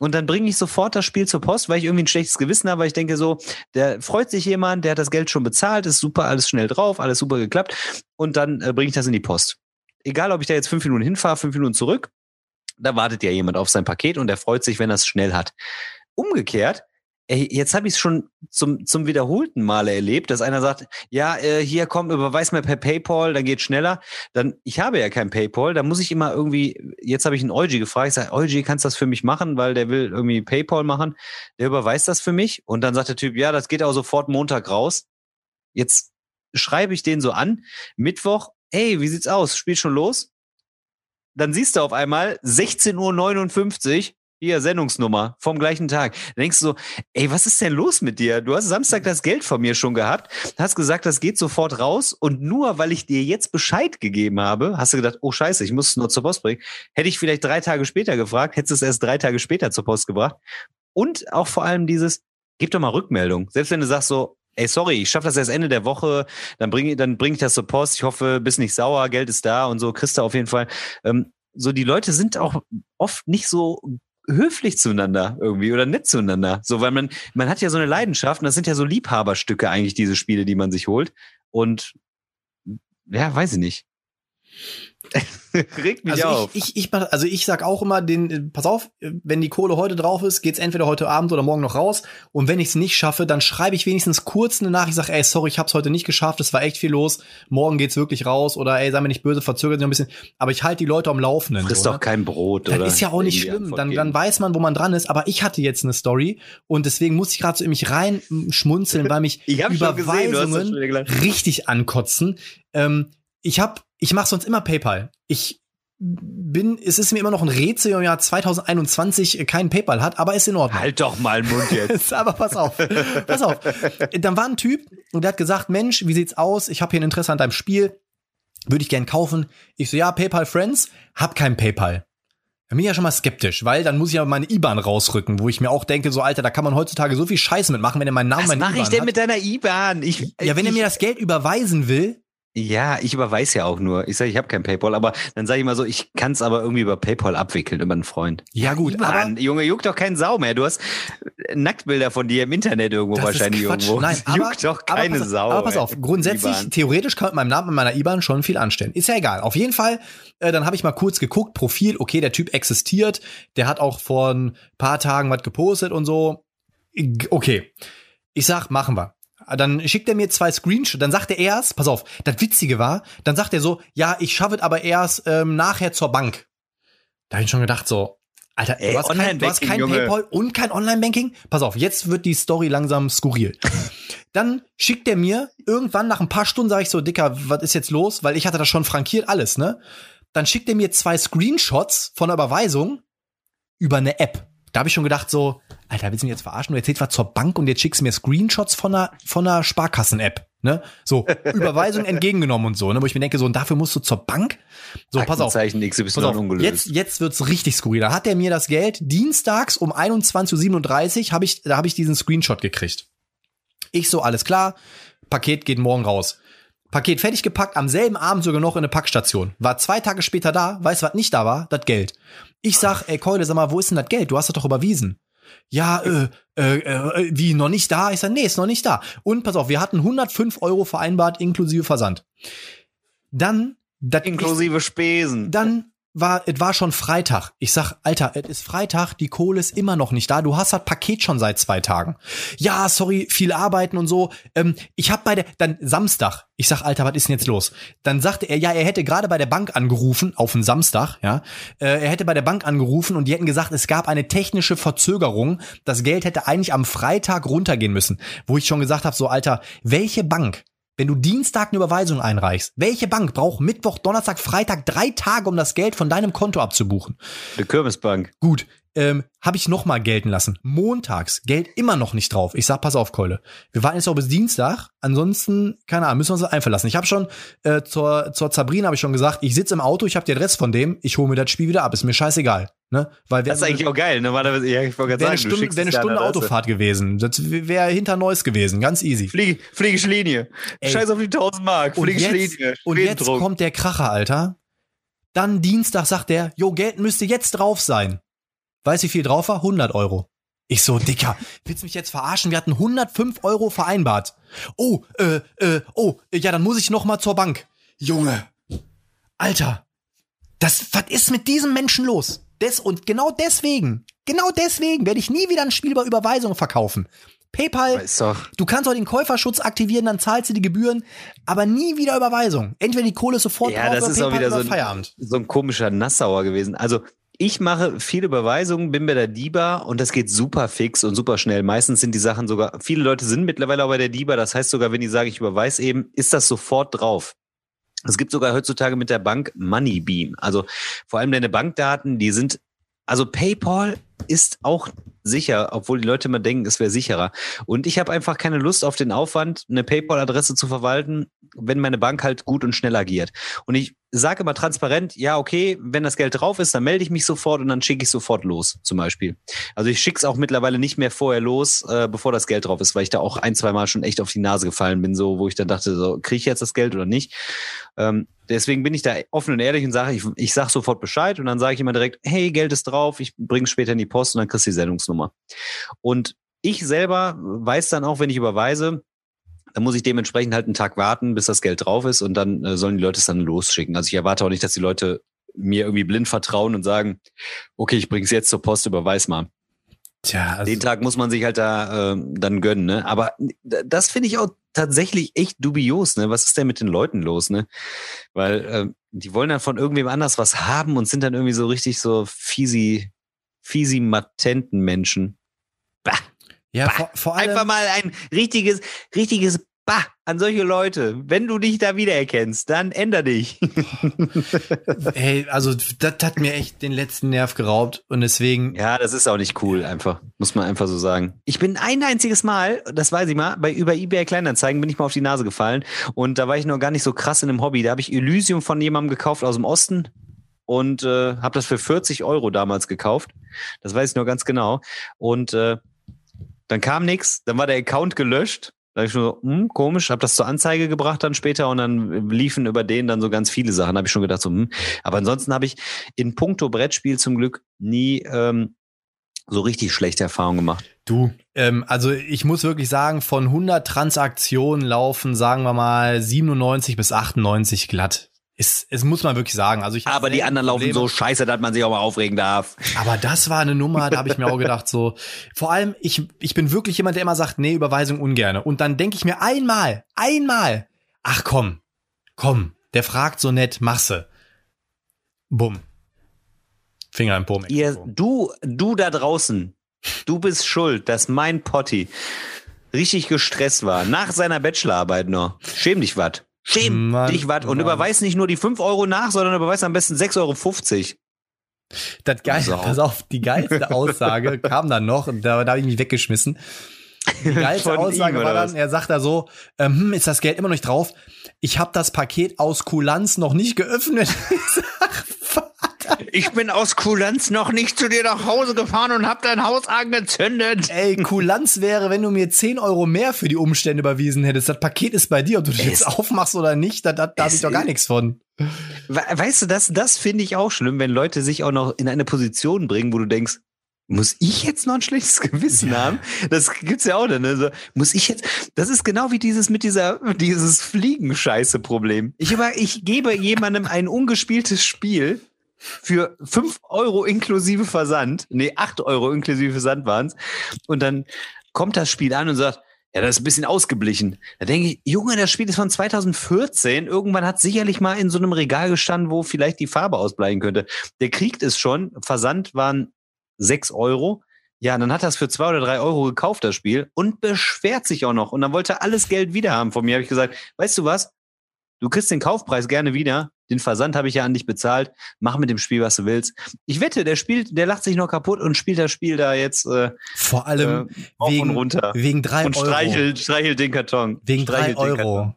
C: Und dann bringe ich sofort das Spiel zur Post, weil ich irgendwie ein schlechtes Gewissen habe, weil ich denke so, der freut sich jemand, der hat das Geld schon bezahlt, ist super, alles schnell drauf, alles super geklappt. Und dann äh, bringe ich das in die Post. Egal, ob ich da jetzt fünf Minuten hinfahre, fünf Minuten zurück, da wartet ja jemand auf sein Paket und der freut sich, wenn er es schnell hat. Umgekehrt, Ey, jetzt habe ich es schon zum, zum wiederholten Male erlebt, dass einer sagt, ja, äh, hier komm, überweis mir per PayPal, dann geht schneller. Dann, ich habe ja kein PayPal, da muss ich immer irgendwie, jetzt habe ich einen Eugi gefragt, ich sage, Eugi, kannst du das für mich machen, weil der will irgendwie PayPal machen. Der überweist das für mich und dann sagt der Typ, ja, das geht auch sofort Montag raus. Jetzt schreibe ich den so an, Mittwoch, hey, wie sieht's aus? Spielt schon los? Dann siehst du auf einmal 16.59 Uhr, hier, Sendungsnummer vom gleichen Tag. Da denkst du so, ey, was ist denn los mit dir? Du hast Samstag das Geld von mir schon gehabt, hast gesagt, das geht sofort raus und nur weil ich dir jetzt Bescheid gegeben habe, hast du gedacht, oh scheiße, ich muss es nur zur Post bringen. Hätte ich vielleicht drei Tage später gefragt, hättest du es erst drei Tage später zur Post gebracht. Und auch vor allem dieses, gib doch mal Rückmeldung. Selbst wenn du sagst so, ey, sorry, ich schaffe das erst Ende der Woche, dann bringe dann bring ich das zur Post, ich hoffe, bist nicht sauer, Geld ist da und so, kriegst du auf jeden Fall. Ähm, so, die Leute sind auch oft nicht so höflich zueinander irgendwie oder nett zueinander. So, weil man, man hat ja so eine Leidenschaft und das sind ja so Liebhaberstücke eigentlich, diese Spiele, die man sich holt. Und ja, weiß ich nicht. Regt mich
B: also
C: auf.
B: Ich, ich, ich, also ich sag auch immer, den, äh, pass auf, wenn die Kohle heute drauf ist, geht's entweder heute Abend oder morgen noch raus. Und wenn ich es nicht schaffe, dann schreibe ich wenigstens kurz eine Nachricht, sag, ey, sorry, ich hab's heute nicht geschafft, es war echt viel los, morgen geht's wirklich raus oder ey, sei mir nicht böse, verzögert sich noch ein bisschen. Aber ich halte die Leute am Laufenden.
C: Frisst doch
B: ne?
C: kein Brot,
B: Das
C: oder?
B: ist ja auch nicht schlimm. Dann, dann weiß man, wo man dran ist. Aber ich hatte jetzt eine Story und deswegen muss ich gerade so in mich rein mm, schmunzeln, weil mich
C: gesehen,
B: Überweisungen
C: gelacht.
B: richtig ankotzen. Ähm, ich hab, ich mache sonst immer PayPal. Ich bin, es ist mir immer noch ein Rätsel im Jahr 2021 kein PayPal hat, aber ist in Ordnung.
C: Halt doch mal den Mund jetzt.
B: aber pass auf, pass auf. Dann war ein Typ und der hat gesagt, Mensch, wie sieht's aus? Ich habe hier ein Interesse an deinem Spiel, würde ich gern kaufen. Ich so, ja, PayPal Friends, hab kein PayPal. Da bin ich ja schon mal skeptisch, weil dann muss ich ja meine IBAN rausrücken, wo ich mir auch denke, so Alter, da kann man heutzutage so viel Scheiße mitmachen, wenn er meinen Namen,
C: Was mache ich denn
B: hat.
C: mit deiner IBAN? Ich,
B: ja, wenn er
C: ich,
B: mir das Geld überweisen will,
C: Ja, ich überweis ja auch nur. Ich sage, ich habe kein PayPal, aber dann sage ich mal so, ich kann es aber irgendwie über PayPal abwickeln, über einen Freund.
B: Ja, gut,
C: Mann, Junge, juckt doch keinen Sau mehr. Du hast Nacktbilder von dir im Internet irgendwo
B: Das
C: wahrscheinlich irgendwo.
B: Nein, aber,
C: juckt doch keine
B: aber pass,
C: Sau.
B: Aber pass
C: ey.
B: auf, grundsätzlich,
C: IBAN.
B: theoretisch kann mit meinem Namen und meiner IBAN schon viel anstellen. Ist ja egal. Auf jeden Fall, äh, dann habe ich mal kurz geguckt, Profil, okay, der Typ existiert, der hat auch vor ein paar Tagen was gepostet und so. Okay. Ich sag, machen wir. Dann schickt er mir zwei Screenshots, dann sagt er erst, pass auf, das Witzige war, dann sagt er so, ja, ich schaffe es aber erst ähm, nachher zur Bank. Da hab ich schon gedacht, so, Alter,
C: Ey,
B: du hast kein, du hast kein
C: Junge.
B: PayPal und kein Online-Banking? Pass auf, jetzt wird die Story langsam skurril. Dann schickt er mir irgendwann nach ein paar Stunden, sage ich so, Dicker, was ist jetzt los? Weil ich hatte das schon frankiert, alles, ne? Dann schickt er mir zwei Screenshots von der Überweisung über eine App. Da habe ich schon gedacht so, Alter, willst du mich jetzt verarschen? Du erzählst was zur Bank und jetzt schickst du mir Screenshots von einer, von einer Sparkassen-App, ne? So, Überweisung entgegengenommen und so, ne? Wo ich mir denke, so, und dafür musst du zur Bank? So, pass auf.
C: XY
B: Pass auf,
C: ungelöst.
B: jetzt, jetzt wird's richtig skurril. Da hat er mir das Geld dienstags um 21.37 Uhr habe ich, da habe ich diesen Screenshot gekriegt. Ich so, alles klar, Paket geht morgen raus. Paket fertig gepackt, am selben Abend sogar noch in eine Packstation. War zwei Tage später da, weißt du, was nicht da war? Das Geld. Ich sag, ey Keule, sag mal, wo ist denn das Geld? Du hast das doch überwiesen. Ja, äh, äh, äh, wie, noch nicht da? Ich sag, nee, ist noch nicht da. Und pass auf, wir hatten 105 Euro vereinbart, inklusive Versand. Dann, das
C: Inklusive Spesen.
B: dann war, es war schon Freitag. Ich sag, Alter, es ist Freitag, die Kohle ist immer noch nicht da. Du hast das Paket schon seit zwei Tagen. Ja, sorry, viel arbeiten und so. Ähm, ich hab bei der, dann Samstag. Ich sag, Alter, was ist denn jetzt los? Dann sagte er, ja, er hätte gerade bei der Bank angerufen, auf den Samstag, ja. Äh, er hätte bei der Bank angerufen und die hätten gesagt, es gab eine technische Verzögerung. Das Geld hätte eigentlich am Freitag runtergehen müssen. Wo ich schon gesagt habe, so, Alter, welche Bank wenn du Dienstag eine Überweisung einreichst, welche Bank braucht Mittwoch, Donnerstag, Freitag drei Tage, um das Geld von deinem Konto abzubuchen?
C: Die Kürbisbank.
B: Gut, ähm, habe ich noch mal gelten lassen. Montags, Geld immer noch nicht drauf. Ich sag, pass auf, Keule. Wir warten jetzt auch bis Dienstag. Ansonsten, keine Ahnung, müssen wir uns das einfallen lassen. Ich habe schon äh, zur, zur Sabrina habe ich schon gesagt, ich sitze im Auto, ich habe die Adresse von dem, ich hole mir das Spiel wieder ab. Ist mir scheißegal. Ne? Weil
C: Das ist eigentlich auch geil. Normalerweise, ja, ich wollte
B: wäre
C: gerade sagen,
B: Stunde,
C: schickst
B: wär eine Stunde. Autofahrt gewesen. Das wäre hinter Neuss gewesen. Ganz easy.
C: Fliege, Fliegische Linie.
B: Ey.
C: Scheiß auf die 1000 Mark.
B: Und
C: Fliegische
B: jetzt,
C: Linie.
B: und jetzt kommt der Kracher, Alter. Dann Dienstag sagt er, jo, Geld müsste jetzt drauf sein. Weißt du, wie viel drauf war? 100 Euro. Ich so, Dicker, willst du mich jetzt verarschen? Wir hatten 105 Euro vereinbart. Oh, äh, äh, oh, ja, dann muss ich noch mal zur Bank. Junge, Alter, das, was ist mit diesem Menschen los? Des, und genau deswegen, genau deswegen werde ich nie wieder ein Spiel bei Überweisung verkaufen. PayPal. Du kannst auch den Käuferschutz aktivieren, dann zahlst du die Gebühren, aber nie wieder Überweisung. Entweder die Kohle ist sofort
C: Ja,
B: drauf
C: das
B: oder
C: ist auch
B: PayPal
C: wieder
B: oder
C: so ein-
B: Feierabend.
C: so ein komischer Nassauer gewesen. Also ich mache viele Überweisungen, bin bei der DIBA und das geht super fix und super schnell. Meistens sind die Sachen sogar, viele Leute sind mittlerweile auch bei der DIBA. Das heißt sogar, wenn die sagen, ich überweise eben, ist das sofort drauf. Es gibt sogar heutzutage mit der Bank Moneybeam. Also vor allem deine Bankdaten, die sind, also PayPal ist auch sicher, obwohl die Leute immer denken, es wäre sicherer. Und ich habe einfach keine Lust auf den Aufwand, eine PayPal-Adresse zu verwalten, wenn meine Bank halt gut und schnell agiert. Und ich sage immer transparent, ja, okay, wenn das Geld drauf ist, dann melde ich mich sofort und dann schicke ich sofort los, zum Beispiel. Also ich schicke es auch mittlerweile nicht mehr vorher los, äh, bevor das Geld drauf ist, weil ich da auch ein, zwei Mal schon echt auf die Nase gefallen bin, so wo ich dann dachte, so, kriege ich jetzt das Geld oder nicht? Ähm, deswegen bin ich da offen und ehrlich und sage, ich, ich sage sofort Bescheid und dann sage ich immer direkt, hey, Geld ist drauf, ich bringe später in die Post und dann kriegst du die Sendungsnummer. Und ich selber weiß dann auch, wenn ich überweise, dann muss ich dementsprechend halt einen Tag warten, bis das Geld drauf ist und dann äh, sollen die Leute es dann losschicken. Also ich erwarte auch nicht, dass die Leute mir irgendwie blind vertrauen und sagen, okay, ich bring's jetzt zur Post, überweis mal.
B: Tja, also,
C: Den Tag muss man sich halt da äh, dann gönnen, ne? Aber d- das finde ich auch tatsächlich echt dubios, ne? Was ist denn mit den Leuten los, ne? Weil äh, die wollen dann von irgendwem anders was haben und sind dann irgendwie so richtig so fiesi, fiesi matenten Menschen. Bah.
B: ja, vor, vor allem,
C: Einfach mal ein richtiges, richtiges Bah an solche Leute. Wenn du dich da wiedererkennst, dann änder dich.
B: ey, also das hat mir echt den letzten Nerv geraubt und deswegen,
C: Ja, das ist auch nicht cool, einfach. Muss man einfach so sagen. Ich bin ein einziges Mal, das weiß ich mal, bei über eBay Kleinanzeigen bin ich mal auf die Nase gefallen und da war ich noch gar nicht so krass in dem Hobby. Da habe ich Elysium von jemandem gekauft aus dem Osten und äh, habe das für 40 Euro damals gekauft. Das weiß ich noch ganz genau. Und äh, dann kam nix, dann war der Account gelöscht. Da ich schon so, hm, komisch, habe das zur Anzeige gebracht dann später und dann liefen über den dann so ganz viele Sachen. Habe ich schon gedacht, so, hm. Aber ansonsten habe ich in puncto Brettspiel zum Glück nie ähm, so richtig schlechte Erfahrungen gemacht.
B: du, ähm, also ich muss wirklich sagen, von 100 Transaktionen laufen, sagen wir mal 97 bis 98 glatt. Ist, es muss man wirklich sagen. Also ich
C: Aber die anderen laufen
B: Probleme.
C: so scheiße, dass man sich auch mal aufregen darf.
B: Aber das war eine Nummer, da habe ich mir auch gedacht, so, vor allem, ich, ich bin wirklich jemand, der immer sagt, nee, Überweisung ungerne. Und dann denke ich mir einmal, einmal, ach komm, komm, der fragt so nett, machse. Bumm. Finger im Po.
C: Ihr, du, du da draußen, du bist schuld, dass mein Potti richtig gestresst war. Nach seiner Bachelorarbeit noch. Schäm dich wat. Schäm
B: Mann,
C: dich wat. Und überweis nicht nur die 5 Euro nach, sondern überweis am besten 6,50 Euro.
B: Das geil, pass auf, die geilste Aussage kam dann noch, und da, da habe ich mich weggeschmissen. Die geilste Aussage war dann, er sagt da so, ähm, hm, ist das Geld immer noch nicht drauf? Ich habe das Paket aus Kulanz noch nicht geöffnet.
C: Ich bin aus Kulanz noch nicht zu dir nach Hause gefahren und hab dein Haus angezündet.
B: Ey, Kulanz wäre, wenn du mir 10 Euro mehr für die Umstände überwiesen hättest. Das Paket ist bei dir, ob du das jetzt aufmachst oder nicht, da, da, da habe ich doch gar nichts von.
C: We- Weißt du, das, das finde ich auch schlimm, wenn Leute sich auch noch in eine Position bringen, wo du denkst, muss ich jetzt noch ein schlechtes Gewissen haben? Das gibt's ja auch dann. Ne? So, muss ich jetzt? Das ist genau wie dieses mit dieser dieses Fliegenscheiße-Problem. Ich, über, ich gebe jemandem ein ungespieltes Spiel für fünf Euro inklusive Versand. Nee, acht Euro inklusive Versand waren's. Und dann kommt das Spiel an und sagt, ja, das ist ein bisschen ausgeblichen. Da denke ich, Junge, das Spiel ist von 2014. Irgendwann hat sicherlich mal in so einem Regal gestanden, wo vielleicht die Farbe ausbleichen könnte. Der kriegt es schon. Versand waren sechs Euro. Ja, dann hat er es für zwei oder drei Euro gekauft, das Spiel, und beschwert sich auch noch. Und dann wollte er alles Geld wieder haben von mir. Habe ich gesagt, weißt du was? Du kriegst den Kaufpreis gerne wieder. Den Versand habe ich ja an dich bezahlt. Mach mit dem Spiel, was du willst. Ich wette, der spielt, der lacht sich noch kaputt und spielt das Spiel da jetzt äh,
B: Vor allem
C: äh,
B: wegen,
C: runter.
B: wegen drei
C: Und
B: Euro.
C: streichelt, streichelt den Karton.
B: wegen drei
C: Streichelt Karton.
B: Euro.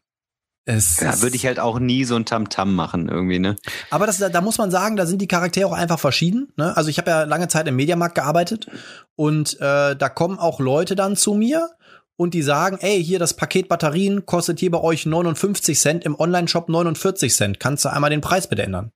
B: Es
C: Ja,
B: ist-
C: würde ich halt auch nie so ein Tamtam machen irgendwie, ne?
B: Aber das, da, da muss man sagen, da sind die Charaktere auch einfach verschieden. Ne? Also ich habe ja lange Zeit im Mediamarkt gearbeitet und äh, da kommen auch Leute dann zu mir und die sagen, ey, hier das Paket Batterien kostet hier bei euch 59 Cent, im Online-Shop 49 Cent. Kannst du einmal den Preis bitte ändern?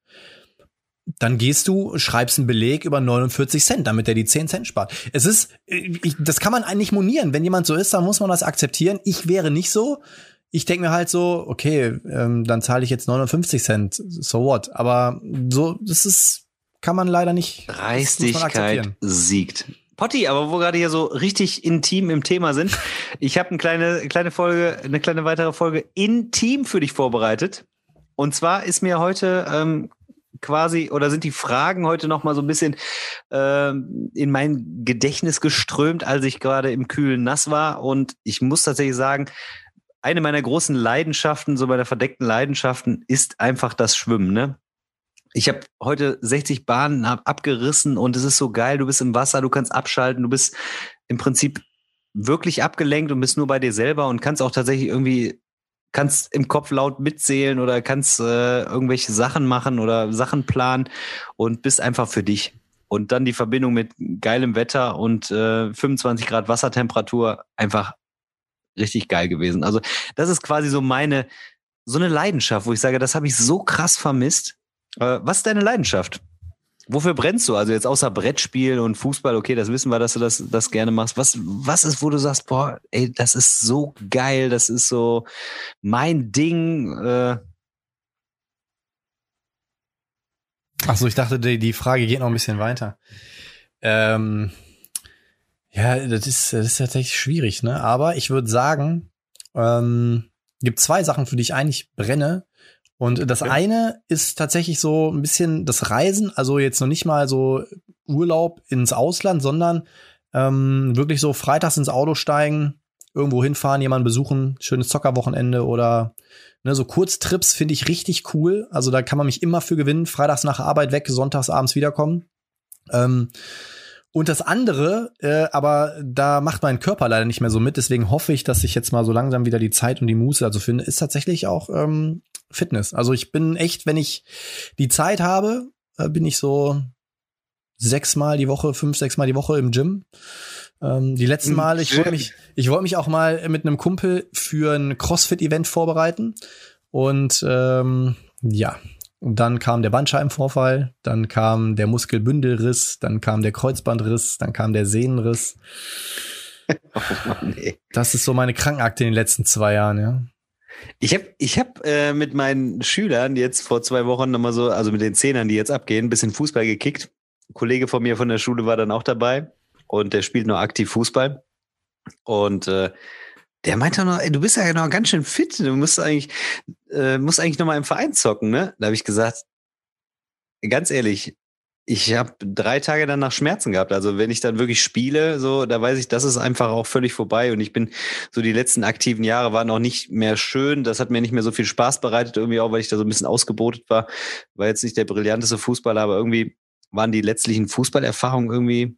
B: Dann gehst du, schreibst einen Beleg über 49 Cent, damit er die 10 Cent spart. Es ist, ich, das kann man eigentlich monieren. Wenn jemand so ist, dann muss man das akzeptieren. Ich wäre nicht so. Ich denke mir halt so, okay, ähm, dann zahle ich jetzt 59 Cent, so what. Aber so, das ist, kann man leider nicht.
C: Dreistigkeit siegt. Potti, aber wo wir gerade hier so richtig intim im Thema sind, ich habe eine kleine, kleine Folge, eine kleine weitere Folge intim für dich vorbereitet. Und zwar ist mir heute ähm, quasi, oder sind die Fragen heute noch mal so ein bisschen ähm, in mein Gedächtnis geströmt, als ich gerade im kühlen Nass war. Und ich muss tatsächlich sagen, eine meiner großen Leidenschaften, so meiner verdeckten Leidenschaften, ist einfach das Schwimmen. Ne? Ich habe heute 60 Bahnen ab, abgerissen und es ist so geil. Du bist im Wasser, du kannst abschalten, du bist im Prinzip wirklich abgelenkt und bist nur bei dir selber und kannst auch tatsächlich irgendwie kannst im Kopf laut mitzählen oder kannst äh, irgendwelche Sachen machen oder Sachen planen und bist einfach für dich. Und dann die Verbindung mit geilem Wetter und äh, 25 Grad Wassertemperatur einfach richtig geil gewesen. Also das ist quasi so meine so eine Leidenschaft, wo ich sage, das habe ich so krass vermisst. Äh, was ist deine Leidenschaft? wofür brennst du? Also jetzt außer Brettspiel und Fußball, okay, das wissen wir, dass du das, das gerne machst. Was, was ist, wo du sagst, boah, ey, das ist so geil, das ist so mein Ding. Äh.
B: Ach so, ich dachte, die, die Frage geht noch ein bisschen weiter. Ähm, ja, das ist, das ist tatsächlich schwierig, ne? Aber ich würde sagen, ähm, gibt zwei Sachen, für die ich eigentlich brenne. Und das ja. eine ist tatsächlich so ein bisschen das Reisen, also jetzt noch nicht mal so Urlaub ins Ausland, sondern ähm, wirklich so freitags ins Auto steigen, irgendwo hinfahren, jemanden besuchen, schönes Zockerwochenende oder ne, so Kurztrips finde ich richtig cool. Also da kann man mich immer für gewinnen. Freitags nach Arbeit weg, sonntags abends wiederkommen. Ähm, und das andere, äh, aber da macht mein Körper leider nicht mehr so mit. Deswegen hoffe ich, dass ich jetzt mal so langsam wieder die Zeit und die Muße dazu finde, ist tatsächlich auch ähm, Fitness. Also ich bin echt, wenn ich die Zeit habe, äh, bin ich so sechsmal die Woche, fünf, sechsmal die Woche im Gym. Ähm, die letzten Male, ich wollte mich, ich wollte mich auch mal mit einem Kumpel für ein CrossFit-Event vorbereiten. Und ähm, ja, dann kam der Bandscheibenvorfall, dann kam der Muskelbündelriss, dann kam der Kreuzbandriss, dann kam der Sehnenriss. oh Mann. Das ist so meine Krankenakte in den letzten zwei Jahren, ja.
C: Ich habe ich hab, äh, mit meinen Schülern jetzt vor zwei Wochen nochmal so, also mit den Zehnern, die jetzt abgehen, ein bisschen Fußball gekickt. Ein Kollege von mir von der Schule war dann auch dabei und der spielt nur aktiv Fußball. Und äh, der meinte noch, ey, du bist ja noch ganz schön fit, du musst eigentlich, äh, musst eigentlich noch mal im Verein zocken, ne? Da habe ich gesagt, ganz ehrlich, ich habe drei Tage dann nach Schmerzen gehabt. Also wenn ich dann wirklich spiele, so, da weiß ich, das ist einfach auch völlig vorbei. Und ich bin so die letzten aktiven Jahre waren auch nicht mehr schön. Das hat mir nicht mehr so viel Spaß bereitet, irgendwie auch, weil ich da so ein bisschen ausgebotet war. War jetzt nicht der brillanteste Fußballer, aber irgendwie waren die letztlichen Fußballerfahrungen irgendwie,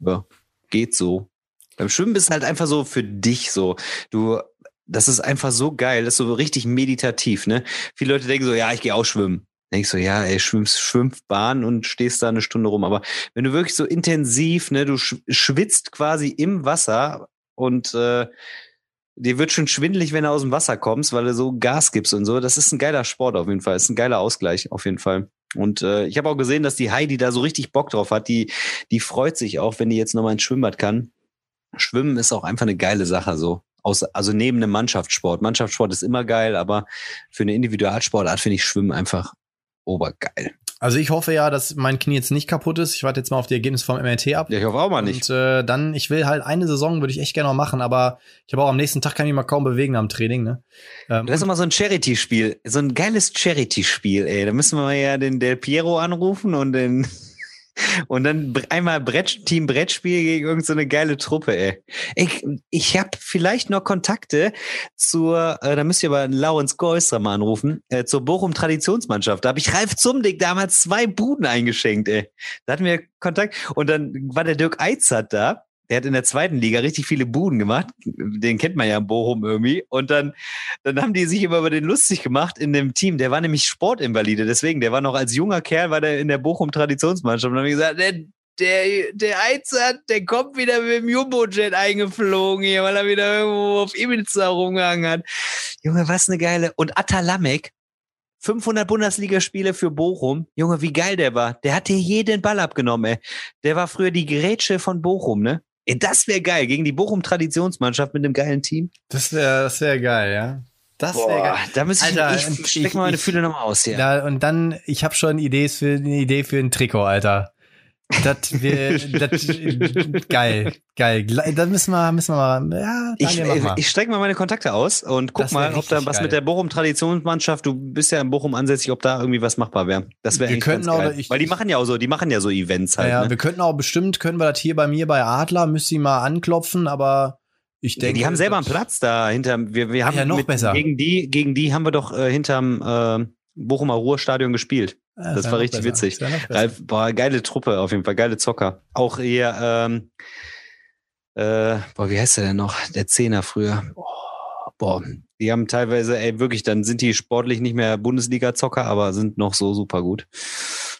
C: ja, geht so. Beim Schwimmen bist du halt einfach so für dich so. Du, das ist einfach so geil, das ist so richtig meditativ, ne? Viele Leute denken so, ja, ich gehe auch schwimmen. Denkst so, ja, ey, schwimmst, schwimmst Bahn und stehst da eine Stunde rum. Aber wenn du wirklich so intensiv, ne, du schwitzt quasi im Wasser und äh, dir wird schon schwindelig, wenn du aus dem Wasser kommst, weil du so Gas gibst und so. Das ist ein geiler Sport auf jeden Fall. Das ist ein geiler Ausgleich auf jeden Fall. Und äh, ich habe auch gesehen, dass die Heidi da so richtig Bock drauf hat. Die, die freut sich auch, wenn die jetzt nochmal ins Schwimmbad kann. Schwimmen ist auch einfach eine geile Sache so. Aus, also neben einem Mannschaftssport. Mannschaftssport ist immer geil, aber für eine Individualsportart finde ich Schwimmen einfach obergeil.
B: Also ich hoffe ja, dass mein Knie jetzt nicht kaputt ist. Ich warte jetzt mal auf die Ergebnisse vom MRT ab.
C: Ja, ich hoffe auch mal nicht.
B: Und äh, dann, ich will halt eine Saison, würde ich echt gerne noch machen, aber ich habe auch am nächsten Tag kann ich mich mal kaum bewegen am Training. Ne?
C: Ähm, das ist immer so ein Charity-Spiel, so ein geiles Charity-Spiel, ey. Da müssen wir ja den Del Piero anrufen und den und dann einmal Brett, Team Brettspiel gegen irgendeine so geile Truppe, ey. Ich, ich habe vielleicht noch Kontakte zur, äh, da müsst ihr aber Laurens Geusser mal anrufen, äh, zur Bochum Traditionsmannschaft. Da habe ich Ralf Zumdick damals zwei Buden eingeschenkt, ey. Da hatten wir Kontakt. Und dann war der Dirk Eitzert da der hat in der zweiten Liga richtig viele Buden gemacht. Den kennt man ja in Bochum irgendwie. Und dann, dann haben die sich immer über den lustig gemacht in dem Team. Der war nämlich Sportinvalide. Deswegen, der war noch als junger Kerl, war der in der Bochum Traditionsmannschaft. Und dann haben die gesagt, der, der, der Eizer, der kommt wieder mit dem Jumbo-Jet eingeflogen hier, weil er wieder irgendwo auf Ibiza rumgehangen hat. Junge, was eine geile. Und Atalamek, 500 Bundesligaspiele für Bochum. Junge, wie geil der war. Der hat dir jeden Ball abgenommen, ey. Der war früher die Grätsche von Bochum, ne? Das wäre geil, gegen die Bochum-Traditionsmannschaft mit einem geilen Team.
B: Das wäre das wär geil, ja.
C: Das wäre geil. Da müsste ich, Alter, ich, ich steck mal meine Fühle nochmal aus hier.
B: Ja, und dann, ich habe schon Ideen für, eine Idee für ein Trikot, Alter. Das wir, das, geil, geil. Da müssen wir, müssen wir mal, ja,
C: Daniel, ich, mal. ich strecke mal meine Kontakte aus und guck mal, ob da was geil. mit der Bochum Traditionsmannschaft, du bist ja in Bochum ansässig, ob da irgendwie was machbar wäre. Das wäre eigentlich ganz geil. Ich, Weil die machen ja auch so, die machen ja so Events halt. Ja,
B: ne? wir könnten auch bestimmt, können wir das hier bei mir bei Adler, müsste ich mal anklopfen, aber ich denke.
C: Die haben selber einen Platz da hinterm, wir, wir haben ja noch mit, besser. Gegen die, gegen die haben wir doch äh, hinterm, äh, Bochumer Ruhrstadion gespielt. Ja, das war richtig besser. witzig. Ralf, boah, geile Truppe auf jeden Fall, geile Zocker. Auch hier, ähm, äh, boah, wie heißt der denn noch? Der Zehner früher. Oh, boah, die haben teilweise, ey, wirklich, dann sind die sportlich nicht mehr Bundesliga-Zocker, aber sind noch so super gut.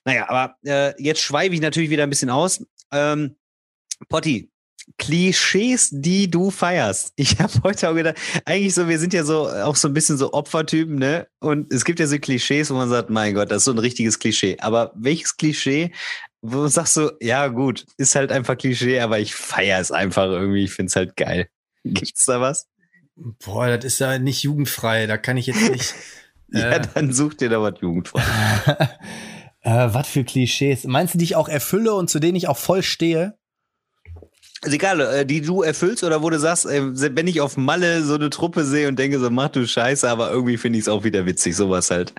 C: Naja, aber äh, jetzt schweife ich natürlich wieder ein bisschen aus. Ähm, Potti, Klischees, die du feierst. Ich habe heute auch gedacht, eigentlich so, wir sind ja so auch so ein bisschen so Opfertypen, ne? Und es gibt ja so Klischees, wo man sagt, mein Gott, das ist so ein richtiges Klischee. Aber welches Klischee, wo sagst du, ja gut, ist halt einfach Klischee, aber ich feiere es einfach irgendwie, ich finde es halt geil. Gibt's da was?
B: Boah, das ist ja nicht jugendfrei, da kann ich jetzt nicht.
C: ja,
B: äh,
C: dann such dir da was jugendfrei.
B: äh, was für Klischees? Meinst du, die ich auch erfülle und zu denen ich auch voll stehe?
C: Ist egal, äh, die du erfüllst oder wo du sagst, äh, wenn ich auf Malle so eine Truppe sehe und denke so, mach du Scheiße, aber irgendwie finde ich es auch wieder witzig, sowas halt.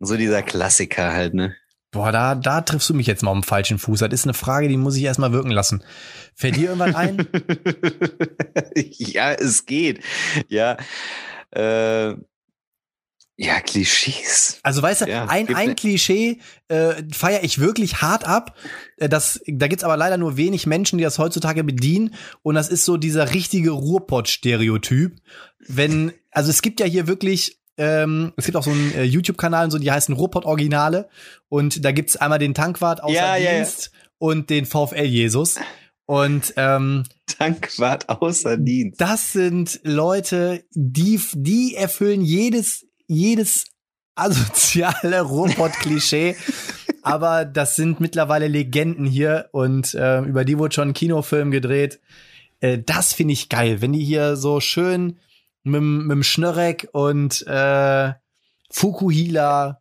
C: So dieser Klassiker halt, ne?
B: Boah, da, da triffst du mich jetzt mal am falschen Fuß. Das ist eine Frage, die muss ich erstmal wirken lassen. Fällt dir irgendwann ein?
C: ja, es geht. Ja. Äh, ja, Klischees.
B: Also weißt du,
C: Ja,
B: ein, ein
C: ne-
B: Klischee äh, feiere ich wirklich hart ab. Äh, Das, da gibt's aber leider nur wenig Menschen, die das heutzutage bedienen. Und das ist so dieser richtige Ruhrpott-Stereotyp. Wenn, also es gibt ja hier wirklich, ähm, es gibt auch so einen äh, YouTube-Kanal, und so, die heißen Ruhrpott-Originale. Und da gibt's einmal den Tankwart außer
C: Ja, ja, ja.
B: Dienst und den VfL-Jesus. Und ähm,
C: Tankwart außer Dienst.
B: das sind Leute, die, die erfüllen jedes, jedes asoziale Robot-Klischee. Aber das sind mittlerweile Legenden hier und äh, über die wurde schon ein Kinofilm gedreht. Äh, das finde ich geil, wenn die hier so schön mit, mit dem Schnörreck und äh, Fukuhila.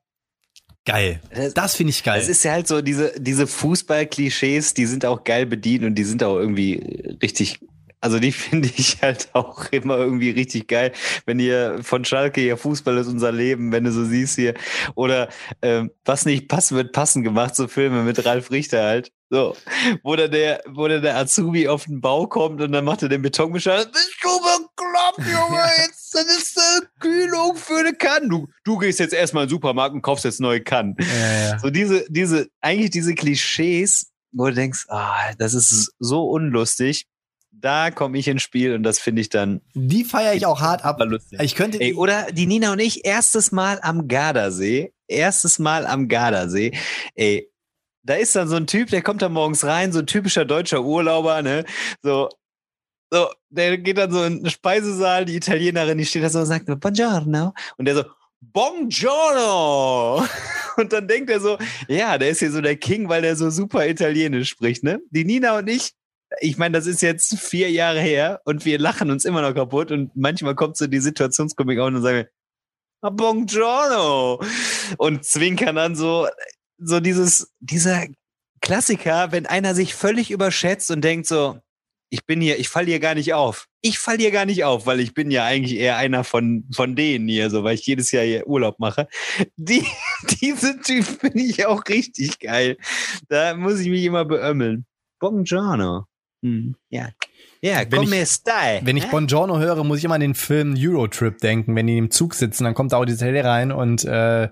B: Geil.
C: Das-
B: Das finde ich geil.
C: Es ist ja halt so, diese, diese Fußball-Klischees, die sind auch geil bedient und die sind auch irgendwie richtig, also die finde ich halt auch immer irgendwie richtig geil. Wenn ihr von Schalke hier Fußball ist unser Leben, wenn du so siehst hier. Oder ähm, was nicht passen wird, passen gemacht, so Filme mit Ralf Richter halt. So, wo dann der, wo dann der Azubi auf den Bau kommt und dann macht er den Betonmischer. Bist du bekloppt, Junge? Jetzt, das ist eine Kühlung für eine Kanne. Du, du gehst jetzt erstmal in den Supermarkt und kaufst jetzt neue Kannen.
B: ja, ja.
C: So diese, diese, eigentlich diese Klischees, wo du denkst, ah, das ist so unlustig. Da komme ich ins Spiel und das finde ich dann
B: Die feiere ich auch hart ab. Ich könnte.
C: Ey, oder die Nina und ich, erstes Mal am Gardasee. Erstes Mal am Gardasee. Ey, da ist dann so ein Typ, der kommt da morgens rein, so ein typischer deutscher Urlauber, ne? So, so, der geht dann so in den Speisesaal, die Italienerin, die steht da so und sagt, Buongiorno. Und der so, Buongiorno! Und dann denkt er so, ja, der ist hier so der King, weil der so super Italienisch spricht, ne? Die Nina und ich, ich meine, das ist jetzt vier Jahre her und wir lachen uns immer noch kaputt und manchmal kommt so die Situationskomik auf und sagen wir, "Ah, Buongiorno! Und zwinkern dann so, so dieses, dieser Klassiker, wenn einer sich völlig überschätzt und denkt so, ich bin hier, ich falle hier gar nicht auf. Ich falle hier gar nicht auf, weil ich bin ja eigentlich eher einer von, von denen hier, so, weil ich jedes Jahr hier Urlaub mache. Die, diese Typ finde ich auch richtig geil. Da muss ich mich immer beömmeln. Buongiorno. Hm, ja. Ja,
B: Wenn
C: come
B: ich-
C: stai.
B: Wenn ich Buongiorno höre, muss ich immer an den Film Eurotrip denken. Wenn die im Zug sitzen, dann kommt da auch die Tele rein und äh,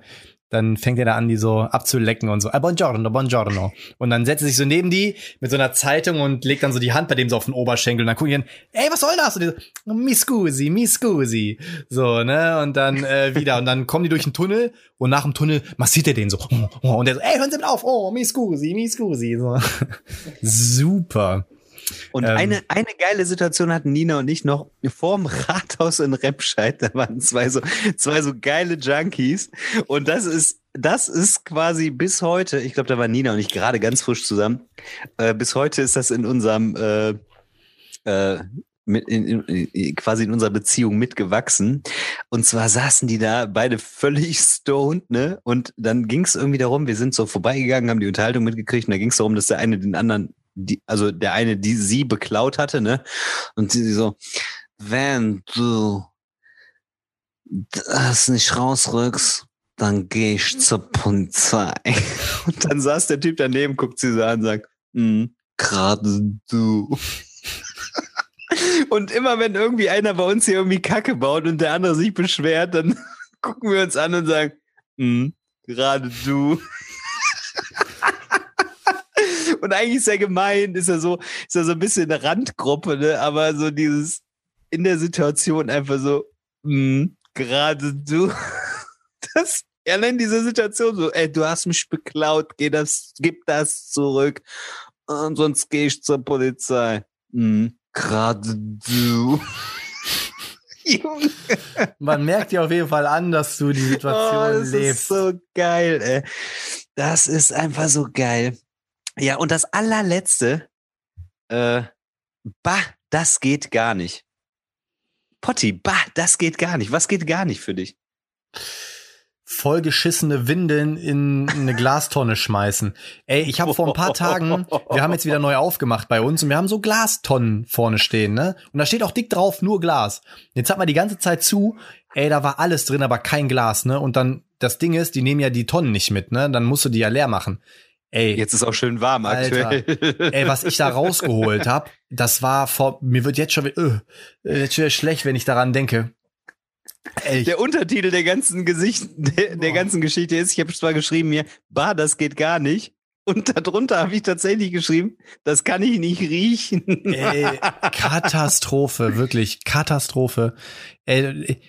B: dann fängt er da an, die so abzulecken und so. Ah, buongiorno, buongiorno. Und dann setzt er sich so neben die mit so einer Zeitung und legt dann so die Hand bei dem so auf den Oberschenkel und dann gucken die dann, ey, was soll das? Und die so, mi scusi, mi scusi. So, ne? Und dann äh, wieder. Und dann kommen die durch den Tunnel und nach dem Tunnel massiert er den so. Und der so, ey, hören Sie mit auf. Oh, mi scusi, mi scusi. So. Super.
C: Und
B: Ähm.
C: eine, eine geile Situation hatten Nina und ich noch vorm Rathaus in Remscheid. Da waren zwei so, zwei so geile Junkies. Und das ist, das ist quasi bis heute, ich glaube, da waren Nina und ich gerade ganz frisch zusammen. Äh, bis heute ist das in unserem, äh, äh, mit in, in, quasi in unserer Beziehung mitgewachsen. Und zwar saßen die da beide völlig stoned, ne? Und dann ging es irgendwie darum, wir sind so vorbeigegangen, haben die Unterhaltung mitgekriegt und da ging es darum, dass der eine den anderen, die, also der eine, die sie beklaut hatte, ne? Und sie so, wenn du das nicht rausrückst, dann gehe ich zur Polizei. Und dann saß der Typ daneben, guckt sie so an und sagt, "Mm, gerade du. Und immer wenn irgendwie einer bei uns hier irgendwie Kacke baut und der andere sich beschwert, dann gucken wir uns an und sagen, "Mm, gerade du. Und eigentlich ist er gemein, ist er so, ist er so ein bisschen eine Randgruppe, ne? Aber so dieses in der Situation einfach so, "Mm, gerade du. Das, er nennt diese Situation so, ey, du hast mich beklaut, geh das, gib das zurück. Und sonst gehe ich zur Polizei. Hm, gerade du.
B: Man merkt dir auf jeden Fall an, dass du die Situation oh,
C: das
B: lebst.
C: Ist so geil, ey. Das ist einfach so geil. Ja, und das allerletzte, äh, bah, das geht gar nicht. Potti, bah, das geht gar nicht. Was geht gar nicht für dich?
B: vollgeschissene Windeln in eine Glastonne schmeißen. Ey, ich habe vor ein paar Tagen, wir haben jetzt wieder neu aufgemacht bei uns und wir haben so Glastonnen vorne stehen, ne? Und da steht auch dick drauf nur Glas. Jetzt hat man die ganze Zeit zu, ey, da war alles drin, aber kein Glas, ne? Und dann das Ding ist, die nehmen ja die Tonnen nicht mit, ne? Dann musst du die ja leer machen. Ey,
C: jetzt ist auch schön warm
B: Alter,
C: aktuell.
B: Ey, was ich da rausgeholt hab, das war vor mir wird jetzt schon uh, jetzt wieder schlecht, wenn ich daran denke.
C: Ey, der Untertitel der ganzen Gesicht, der, der ganzen Geschichte ist, ich habe zwar geschrieben mir, bah, das geht gar nicht. Und darunter habe ich tatsächlich geschrieben, das kann ich nicht riechen.
B: Ey, Katastrophe, wirklich Katastrophe. Ey,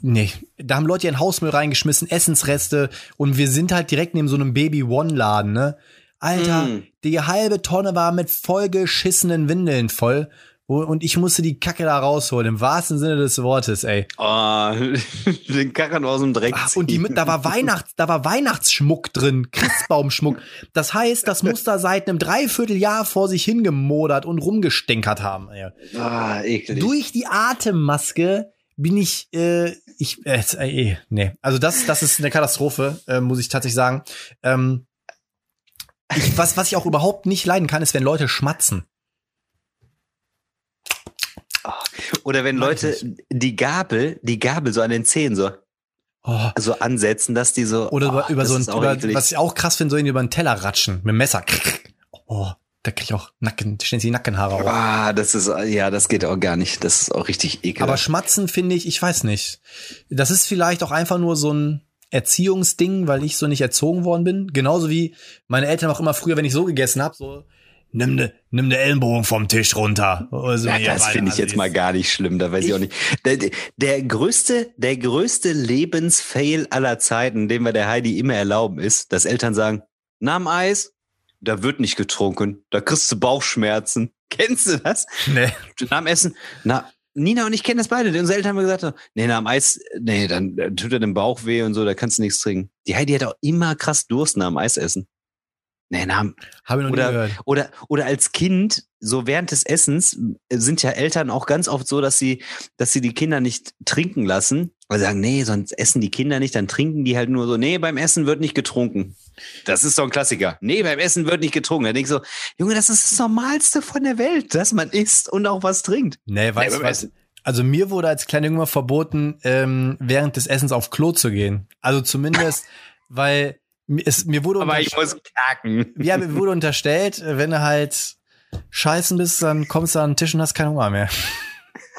B: nee, da haben Leute ihren Hausmüll reingeschmissen, Essensreste und wir sind halt direkt neben so einem Baby One Laden, ne? Alter, mm. die halbe Tonne war mit vollgeschissenen Windeln voll und ich musste die Kacke da rausholen, im wahrsten Sinne des Wortes, ey.
C: Oh, den Kackern aus dem Dreck
B: ziehen. Und die da war Weihnachts, da war Weihnachtsschmuck drin, Christbaumschmuck. Das heißt, das muss da seit einem Dreivierteljahr vor sich hingemodert und rumgestänkert haben. Ey.
C: Ah, eklig.
B: Durch die Atemmaske bin ich, äh, ich, äh, äh, nee. Also das, das ist eine Katastrophe, äh, muss ich tatsächlich sagen. Ähm, ich, was, was ich auch überhaupt nicht leiden kann, ist, wenn Leute schmatzen.
C: Oder wenn Leute die Gabel, die Gabel so an den Zähnen so, oh. so ansetzen, dass die so.
B: Oder über, oh, über so ein, über, was ich auch krass finde, so über einen Teller ratschen mit dem Messer. Oh, da krieg ich auch Nacken, stehen die Nackenhaare auf.
C: Ah, das ist, ja, das geht auch gar nicht. Das ist auch richtig ekelhaft.
B: Aber Schmatzen finde ich, ich weiß nicht. Das ist vielleicht auch einfach nur so ein Erziehungsding, weil ich so nicht erzogen worden bin. Genauso wie meine Eltern auch immer früher, wenn ich so gegessen habe, so nimm ne, nimm ne Ellenbogen vom Tisch runter.
C: Also, ja, das finde ich jetzt mal gar nicht schlimm, da weiß ich, ich auch nicht. Der, der größte, der größte Lebensfail aller Zeiten, den wir der Heidi immer erlauben, ist, dass Eltern sagen, na Eis, da wird nicht getrunken, da kriegst du Bauchschmerzen. Kennst du das?
B: Nee.
C: Nach dem Essen, na, Nina und ich kennen das beide. Unsere Eltern haben gesagt, nee, nach dem Eis, nee, dann tut er den Bauch weh und so, da kannst du nichts trinken. Die Heidi hat auch immer krass Durst nach dem Eisessen. Nee, Namen.
B: Habe ich noch
C: oder,
B: nie gehört.
C: Oder, oder als Kind, so während des Essens, sind ja Eltern auch ganz oft so, dass sie, dass sie die Kinder nicht trinken lassen. Weil sie sagen, nee, sonst essen die Kinder nicht, dann trinken die halt nur so, nee, beim Essen wird nicht getrunken. Das ist doch ein Klassiker. Nee, beim Essen wird nicht getrunken. Da denke ich so, Junge, das ist das Normalste von der Welt, dass man isst und auch was trinkt.
B: Nee, weißt du nee, was? Also mir wurde als kleiner Junge verboten, ähm, während des Essens auf Klo zu gehen. Also zumindest, weil es, mir wurde
C: Aber ich muss kacken.
B: Ja, mir wurde unterstellt, wenn du halt scheißen bist, dann kommst du an den Tisch und hast keinen Hunger mehr.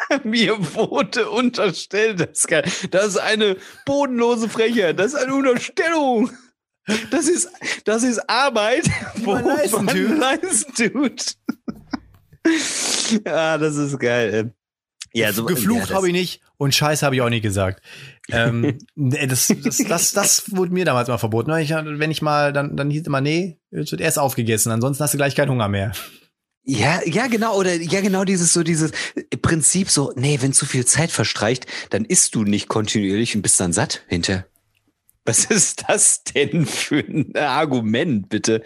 C: mir wurde unterstellt, das ist, geil. das ist eine bodenlose Frechheit, das ist eine Unterstellung. Das ist, das ist Arbeit,
B: wo man. Leisten tut.
C: ja, das ist geil.
B: Ja, so, Geflucht ja, habe ich nicht und Scheiß habe ich auch nicht gesagt. ähm, das, das, das, das wurde mir damals mal verboten. Ich, wenn ich mal, dann, dann hieß immer, nee, es wird erst aufgegessen, ansonsten hast du gleich keinen Hunger mehr.
C: Ja, ja, genau, oder ja, genau dieses so dieses Prinzip so, nee, wenn zu viel Zeit verstreicht, dann isst du nicht kontinuierlich und bist dann satt hinter. Was ist das denn für ein Argument, bitte?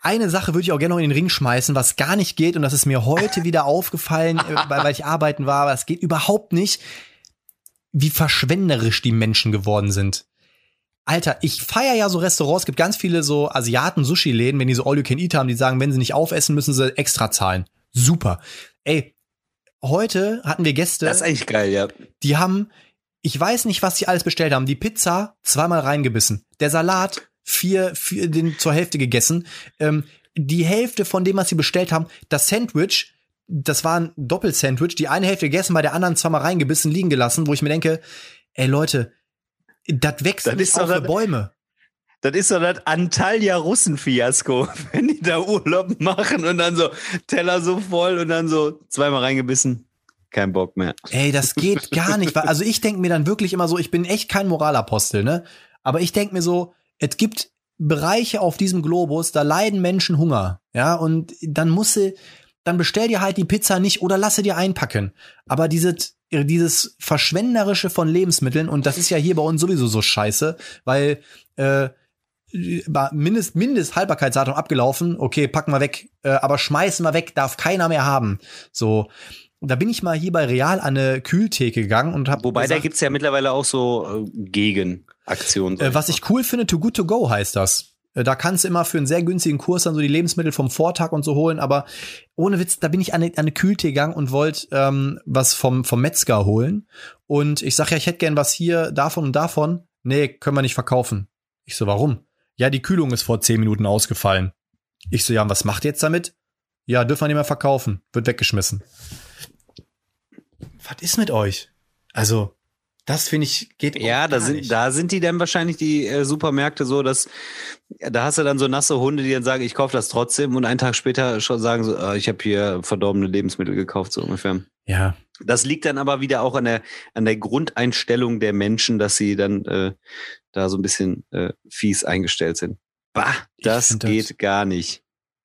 B: Eine Sache würde ich auch gerne noch in den Ring schmeißen, was gar nicht geht, und das ist mir heute wieder aufgefallen, äh, weil, weil ich arbeiten war, aber es geht überhaupt nicht, wie verschwenderisch die Menschen geworden sind. Alter, ich feier ja so Restaurants, es gibt ganz viele so Asiaten-Sushi-Läden, wenn die so All-You-Can-Eat haben, die sagen, wenn sie nicht aufessen, müssen sie extra zahlen. Super. Ey, heute hatten wir Gäste.
C: Das ist eigentlich geil, ja.
B: Die haben ich weiß nicht, was sie alles bestellt haben. Die Pizza zweimal reingebissen. Der Salat vier, vier den zur Hälfte gegessen. Ähm, die Hälfte von dem, was sie bestellt haben, das Sandwich, das war ein Doppelsandwich, die eine Hälfte gegessen, bei der anderen zweimal reingebissen, liegen gelassen, wo ich mir denke, ey Leute, das wächst das ist auch für Bäume.
C: Das ist so das Antalya-Russen-Fiasko, wenn die da Urlaub machen und dann so Teller so voll und dann so zweimal reingebissen kein Bock mehr.
B: Ey, das geht gar nicht. Also ich denke mir dann wirklich immer so, ich bin echt kein Moralapostel, ne? Aber ich denke mir so, es gibt Bereiche auf diesem Globus, da leiden Menschen Hunger. Ja, und dann musst du, dann bestell dir halt die Pizza nicht oder lasse dir einpacken. Aber dieses, dieses Verschwenderische von Lebensmitteln, und das ist ja hier bei uns sowieso so scheiße, weil äh, Mindest, Mindest Haltbarkeitsdatum abgelaufen, okay, packen wir weg, äh, aber schmeißen wir weg, darf keiner mehr haben. So. Da bin ich mal hier bei Real an eine Kühltheke gegangen und habe.
C: Wobei, gesagt, da gibt's ja mittlerweile auch so äh, Gegenaktionen.
B: Äh, was ich cool finde, Too Good To Go heißt das. Äh, da kannst du immer für einen sehr günstigen Kurs dann so die Lebensmittel vom Vortag und so holen, aber ohne Witz, da bin ich an eine, an eine Kühltheke gegangen und wollte ähm, was vom, vom Metzger holen. Und ich sag ja, ich hätte gern was hier davon und davon. Nee, können wir nicht verkaufen. Ich so, warum? ja, die Kühlung ist vor zehn Minuten ausgefallen. Ich so, ja, was macht ihr jetzt damit? Ja, dürfen wir nicht mehr verkaufen. Wird weggeschmissen. Was ist mit euch? Also, das finde ich geht
C: Ja, da sind nicht. da sind die dann wahrscheinlich die äh, Supermärkte so, dass da hast du dann so nasse Hunde, die dann sagen, ich kaufe das trotzdem und einen Tag später schon sagen so, äh, ich habe hier verdorbene Lebensmittel gekauft so ungefähr.
B: Ja.
C: Das liegt dann aber wieder auch an der an der Grundeinstellung der Menschen, dass sie dann äh, da so ein bisschen äh, fies eingestellt sind. Bah, das geht das, gar nicht.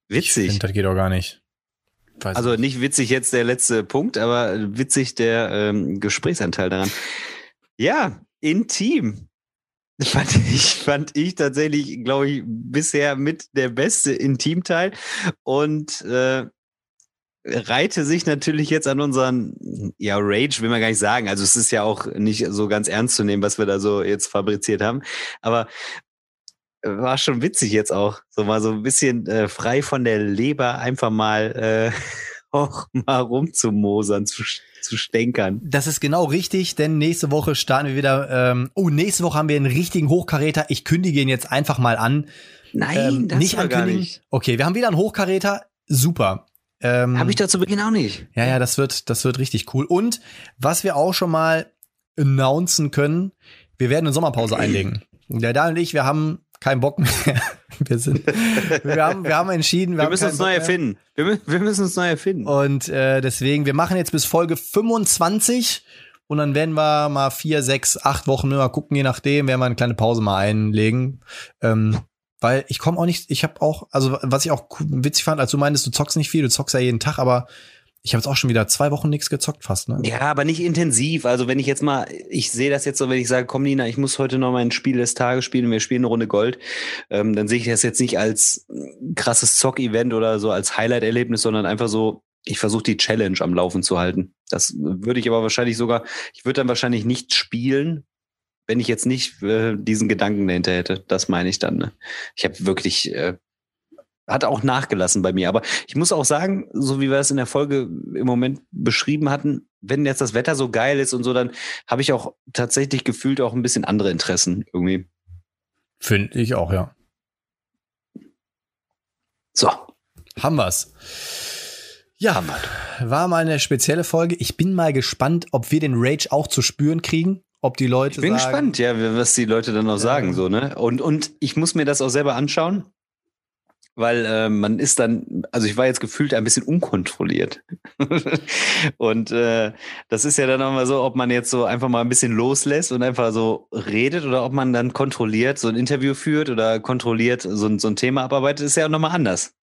C: Witzig. Ich
B: find, das geht auch gar nicht.
C: Weiß also nicht witzig jetzt der letzte Punkt, aber witzig der ähm, Gesprächsanteil daran. Ja, intim. Fand ich, fand ich tatsächlich, glaube ich, bisher mit der beste Intimteil. Und äh, reite sich natürlich jetzt an unseren, ja, Rage will man gar nicht sagen. Also es ist ja auch nicht so ganz ernst zu nehmen, was wir da so jetzt fabriziert haben. Aber äh, war schon witzig jetzt auch. So mal so ein bisschen äh, frei von der Leber einfach mal äh, auch mal rumzumosern, zu, zu stänkern.
B: Das ist genau richtig, denn nächste Woche starten wir wieder. Ähm, oh, nächste Woche haben wir einen richtigen Hochkaräter. Ich kündige ihn jetzt einfach mal an.
C: Nein, ähm, das nicht ankündigen. Gar nicht.
B: Okay, wir haben wieder einen Hochkaräter. Super.
C: Ähm, Habe ich da zu Beginn auch nicht.
B: Ja, ja, das wird, das wird richtig cool. Und was wir auch schon mal announcen können, wir werden eine Sommerpause einlegen. Der Da und ich, wir haben keinen Bock mehr. Wir sind, wir haben, wir haben entschieden,
C: wir, wir müssen uns Bock neu erfinden. Wir, wir, müssen uns neu erfinden.
B: Und äh, deswegen, wir machen jetzt bis Folge 25 und dann werden wir mal vier, sechs, acht Wochen mal gucken, je nachdem, werden wir eine kleine Pause mal einlegen. Ähm, weil ich komme auch nicht, ich habe auch, also was ich auch witzig fand, als du meintest, du zockst nicht viel, du zockst ja jeden Tag, aber ich habe jetzt auch schon wieder zwei Wochen nichts gezockt fast, ne?
C: Ja, aber nicht intensiv. Also wenn ich jetzt mal, ich sehe das jetzt so, wenn ich sage, komm Nina, ich muss heute noch mal ein Spiel des Tages spielen, und wir spielen eine Runde Gold, ähm, dann sehe ich das jetzt nicht als krasses Zock-Event oder so als Highlight-Erlebnis, sondern einfach so, ich versuche die Challenge am Laufen zu halten. Das würde ich aber wahrscheinlich sogar, ich würde dann wahrscheinlich nicht spielen, wenn ich jetzt nicht äh, diesen Gedanken dahinter hätte. Das meine ich dann. Ne? Ich habe wirklich, äh, hat auch nachgelassen bei mir. Aber ich muss auch sagen, so wie wir es in der Folge im Moment beschrieben hatten, wenn jetzt das Wetter so geil ist und so, dann habe ich auch tatsächlich gefühlt auch ein bisschen andere Interessen irgendwie.
B: Finde ich auch, ja.
C: So.
B: Haben wir's. Ja, Hammer. war mal eine spezielle Folge. Ich bin mal gespannt, ob wir den Rage auch zu spüren kriegen ob die Leute.
C: Ich bin sagen, gespannt, ja, was die Leute dann auch ja. sagen, so, ne? Und, und ich muss mir das auch selber anschauen, weil äh, man ist dann, also ich war jetzt gefühlt ein bisschen unkontrolliert. und äh, das ist ja dann auch mal so, ob man jetzt so einfach mal ein bisschen loslässt und einfach so redet oder ob man dann kontrolliert so ein Interview führt oder kontrolliert so, so ein Thema abarbeitet, ist ja auch nochmal anders.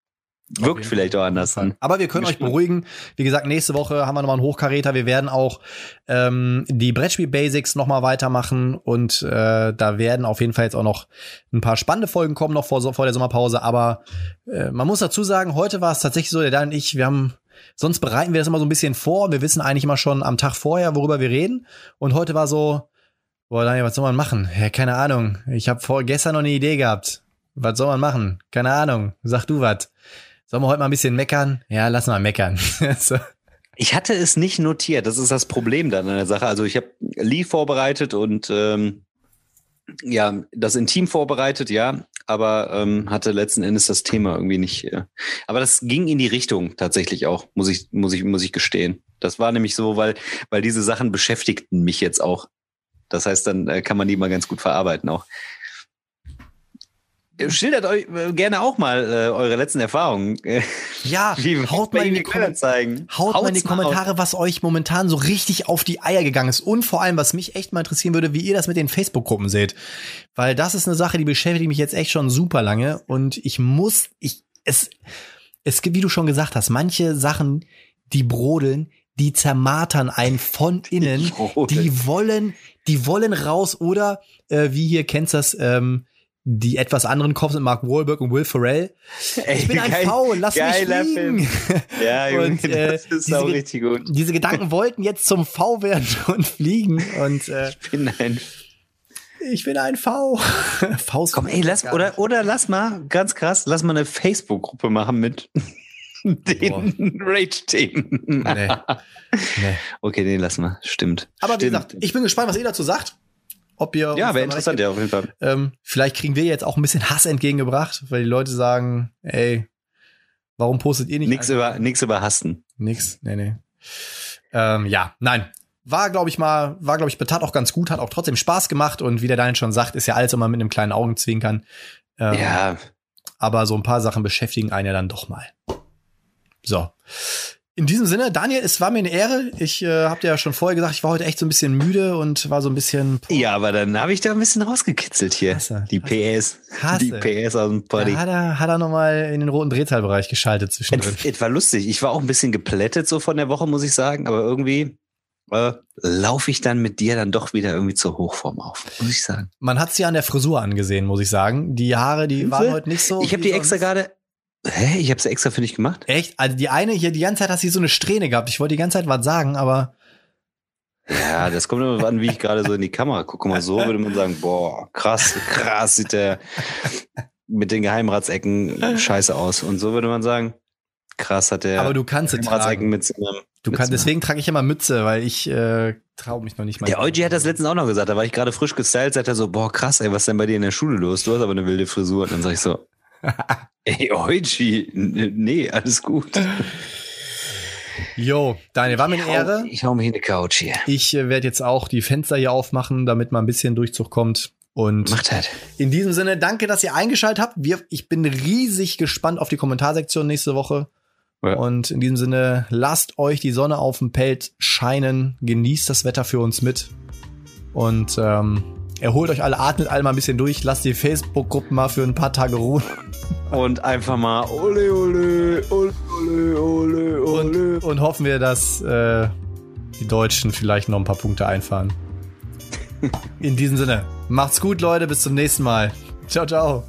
C: Wirkt vielleicht auch anders. Dann.
B: Aber wir können euch beruhigen. Wie gesagt, nächste Woche haben wir nochmal einen Hochkaräter. Wir werden auch ähm, die Brettspiel-Basics nochmal weitermachen und äh, da werden auf jeden Fall jetzt auch noch ein paar spannende Folgen kommen, noch vor, vor der Sommerpause. Aber äh, man muss dazu sagen, heute war es tatsächlich so, der Dan und ich, wir haben sonst bereiten wir das immer so ein bisschen vor. Wir wissen eigentlich immer schon am Tag vorher, worüber wir reden. Und heute war so, boah, Daniel, was soll man machen? Ja, keine Ahnung. Ich habe vor gestern noch eine Idee gehabt. Was soll man machen? Keine Ahnung. Sag du was. Sollen wir heute mal ein bisschen meckern? Ja, lass mal meckern.
C: so. Ich hatte es nicht notiert. Das ist das Problem dann an der Sache. Also ich habe Lee vorbereitet und ähm, ja, das Intim vorbereitet, ja, aber ähm, hatte letzten Endes das Thema irgendwie nicht. Äh, aber das ging in die Richtung tatsächlich auch, muss ich, muss ich, muss ich gestehen. Das war nämlich so, weil, weil diese Sachen beschäftigten mich jetzt auch. Das heißt, dann äh, kann man die mal ganz gut verarbeiten auch. Schildert euch äh, gerne auch mal äh, eure letzten Erfahrungen.
B: Ja, haut mal in die, Kom zeigen. Haut mal in die Kommentare, auf. was euch momentan so richtig auf die Eier gegangen ist. Und vor allem, was mich echt mal interessieren würde, wie ihr das mit den Facebook-Gruppen seht. Weil das ist eine Sache, die beschäftigt mich jetzt echt schon super lange. Und ich muss, ich, es, es gibt, wie du schon gesagt hast, manche Sachen, die brodeln, die zermartern einen von innen.
C: brodeln.
B: Die wollen, die wollen raus oder äh, wie hier kennst du das, ähm, die etwas anderen Cops mit Mark Wahlberg und Will Ferrell.
C: Ey,
B: Ich bin ein
C: geil-
B: V, lass mich fliegen.
C: Ja, Junge,
B: Und, äh,
C: das ist
B: diese
C: auch richtig gut.
B: Diese Gedanken wollten jetzt zum V werden und fliegen und äh,
C: Ich bin ein
B: ich bin ein V. V's
C: Komm, ey, lass, oder, oder lass mal, ganz krass, lass mal eine Facebook-Gruppe machen mit den Rage-Themen.
B: Nee. Nee.
C: Okay, den lassen wir. Stimmt.
B: Aber wie
C: Stimmt.
B: gesagt, ich bin gespannt, was ihr dazu sagt. Ob ihr
C: ja, wäre interessant, ja, auf jeden Fall.
B: Ähm, vielleicht kriegen wir jetzt auch ein bisschen Hass entgegengebracht, weil die Leute sagen, ey, warum postet ihr nicht?
C: Nix über, nix über Hasten.
B: Nix, nee, nee. Ähm, ja, nein. War, glaube ich mal, war, glaube ich, betat auch ganz gut, hat auch trotzdem Spaß gemacht und wie der Daniel schon sagt, ist ja alles immer mit einem kleinen Augenzwinkern. Ähm,
C: Ja,
B: Aber so ein paar Sachen beschäftigen einen ja dann doch mal. So. In diesem Sinne, Daniel, es war mir eine Ehre. Ich äh, habe dir ja schon vorher gesagt, ich war heute echt so ein bisschen müde und war so ein bisschen.
C: ja, aber dann habe ich da ein bisschen rausgekitzelt hier.
B: Hasse.
C: Die PS.
B: Hasse.
C: Die PS aus dem Body.
B: Da hat er, hat er nochmal in den roten Drehzahlbereich geschaltet zwischendrin.
C: Es, es war lustig. Ich war auch ein bisschen geplättet so von der Woche, muss ich sagen, aber irgendwie äh, laufe ich dann mit dir dann doch wieder irgendwie zur Hochform auf, muss ich sagen.
B: Man hat sie an der Frisur angesehen, muss ich sagen. Die Haare, die waren heute nicht so.
C: ich habe die extra gerade. Hä? Ich habe sie extra für dich gemacht?
B: Echt? Also die eine hier, die ganze Zeit hat sie so eine Strähne gehabt. Ich wollte die ganze Zeit was sagen, aber
C: Ja, das kommt immer an, wie ich gerade so in die Kamera gucke. Mal so würde man sagen, boah, krass, krass sieht der mit den Geheimratsecken scheiße aus. Und so würde man sagen, krass hat der
B: aber du kannst
C: Geheimratsecken
B: tragen.
C: mit einem.
B: Du
C: mit
B: kannst, deswegen trage ich immer Mütze, weil ich äh, traue mich noch nicht mal.
C: Der Eugi hat das letztens auch noch gesagt, da war ich gerade frisch gestylt, sagt er so, boah, krass, ey, was ist denn bei dir in der Schule los? Du hast aber eine wilde Frisur. Und dann sag ich so, ey, n- nee, alles gut.
B: Jo, Daniel, war mir eine Ehre.
C: Ich hau mich in die Couch hier.
B: Ich äh, werde jetzt auch die Fenster hier aufmachen, damit mal ein bisschen Durchzug kommt. Und
C: Macht halt.
B: in diesem Sinne, danke, dass ihr eingeschaltet habt. Wir, ich bin riesig gespannt auf die Kommentarsektion nächste Woche.
C: Ja.
B: Und in diesem Sinne, lasst euch die Sonne auf dem Pelz scheinen. Genießt das Wetter für uns mit. Und ähm, erholt euch alle, atmet alle mal ein bisschen durch. Lasst die Facebook-Gruppen mal für ein paar Tage ruhen.
C: Und einfach mal ole, ole, ole, ole, ole, ole.
B: Und, und hoffen wir, dass äh, die Deutschen vielleicht noch ein paar Punkte einfahren. In diesem Sinne, macht's gut, Leute. Bis zum nächsten Mal. Ciao, ciao.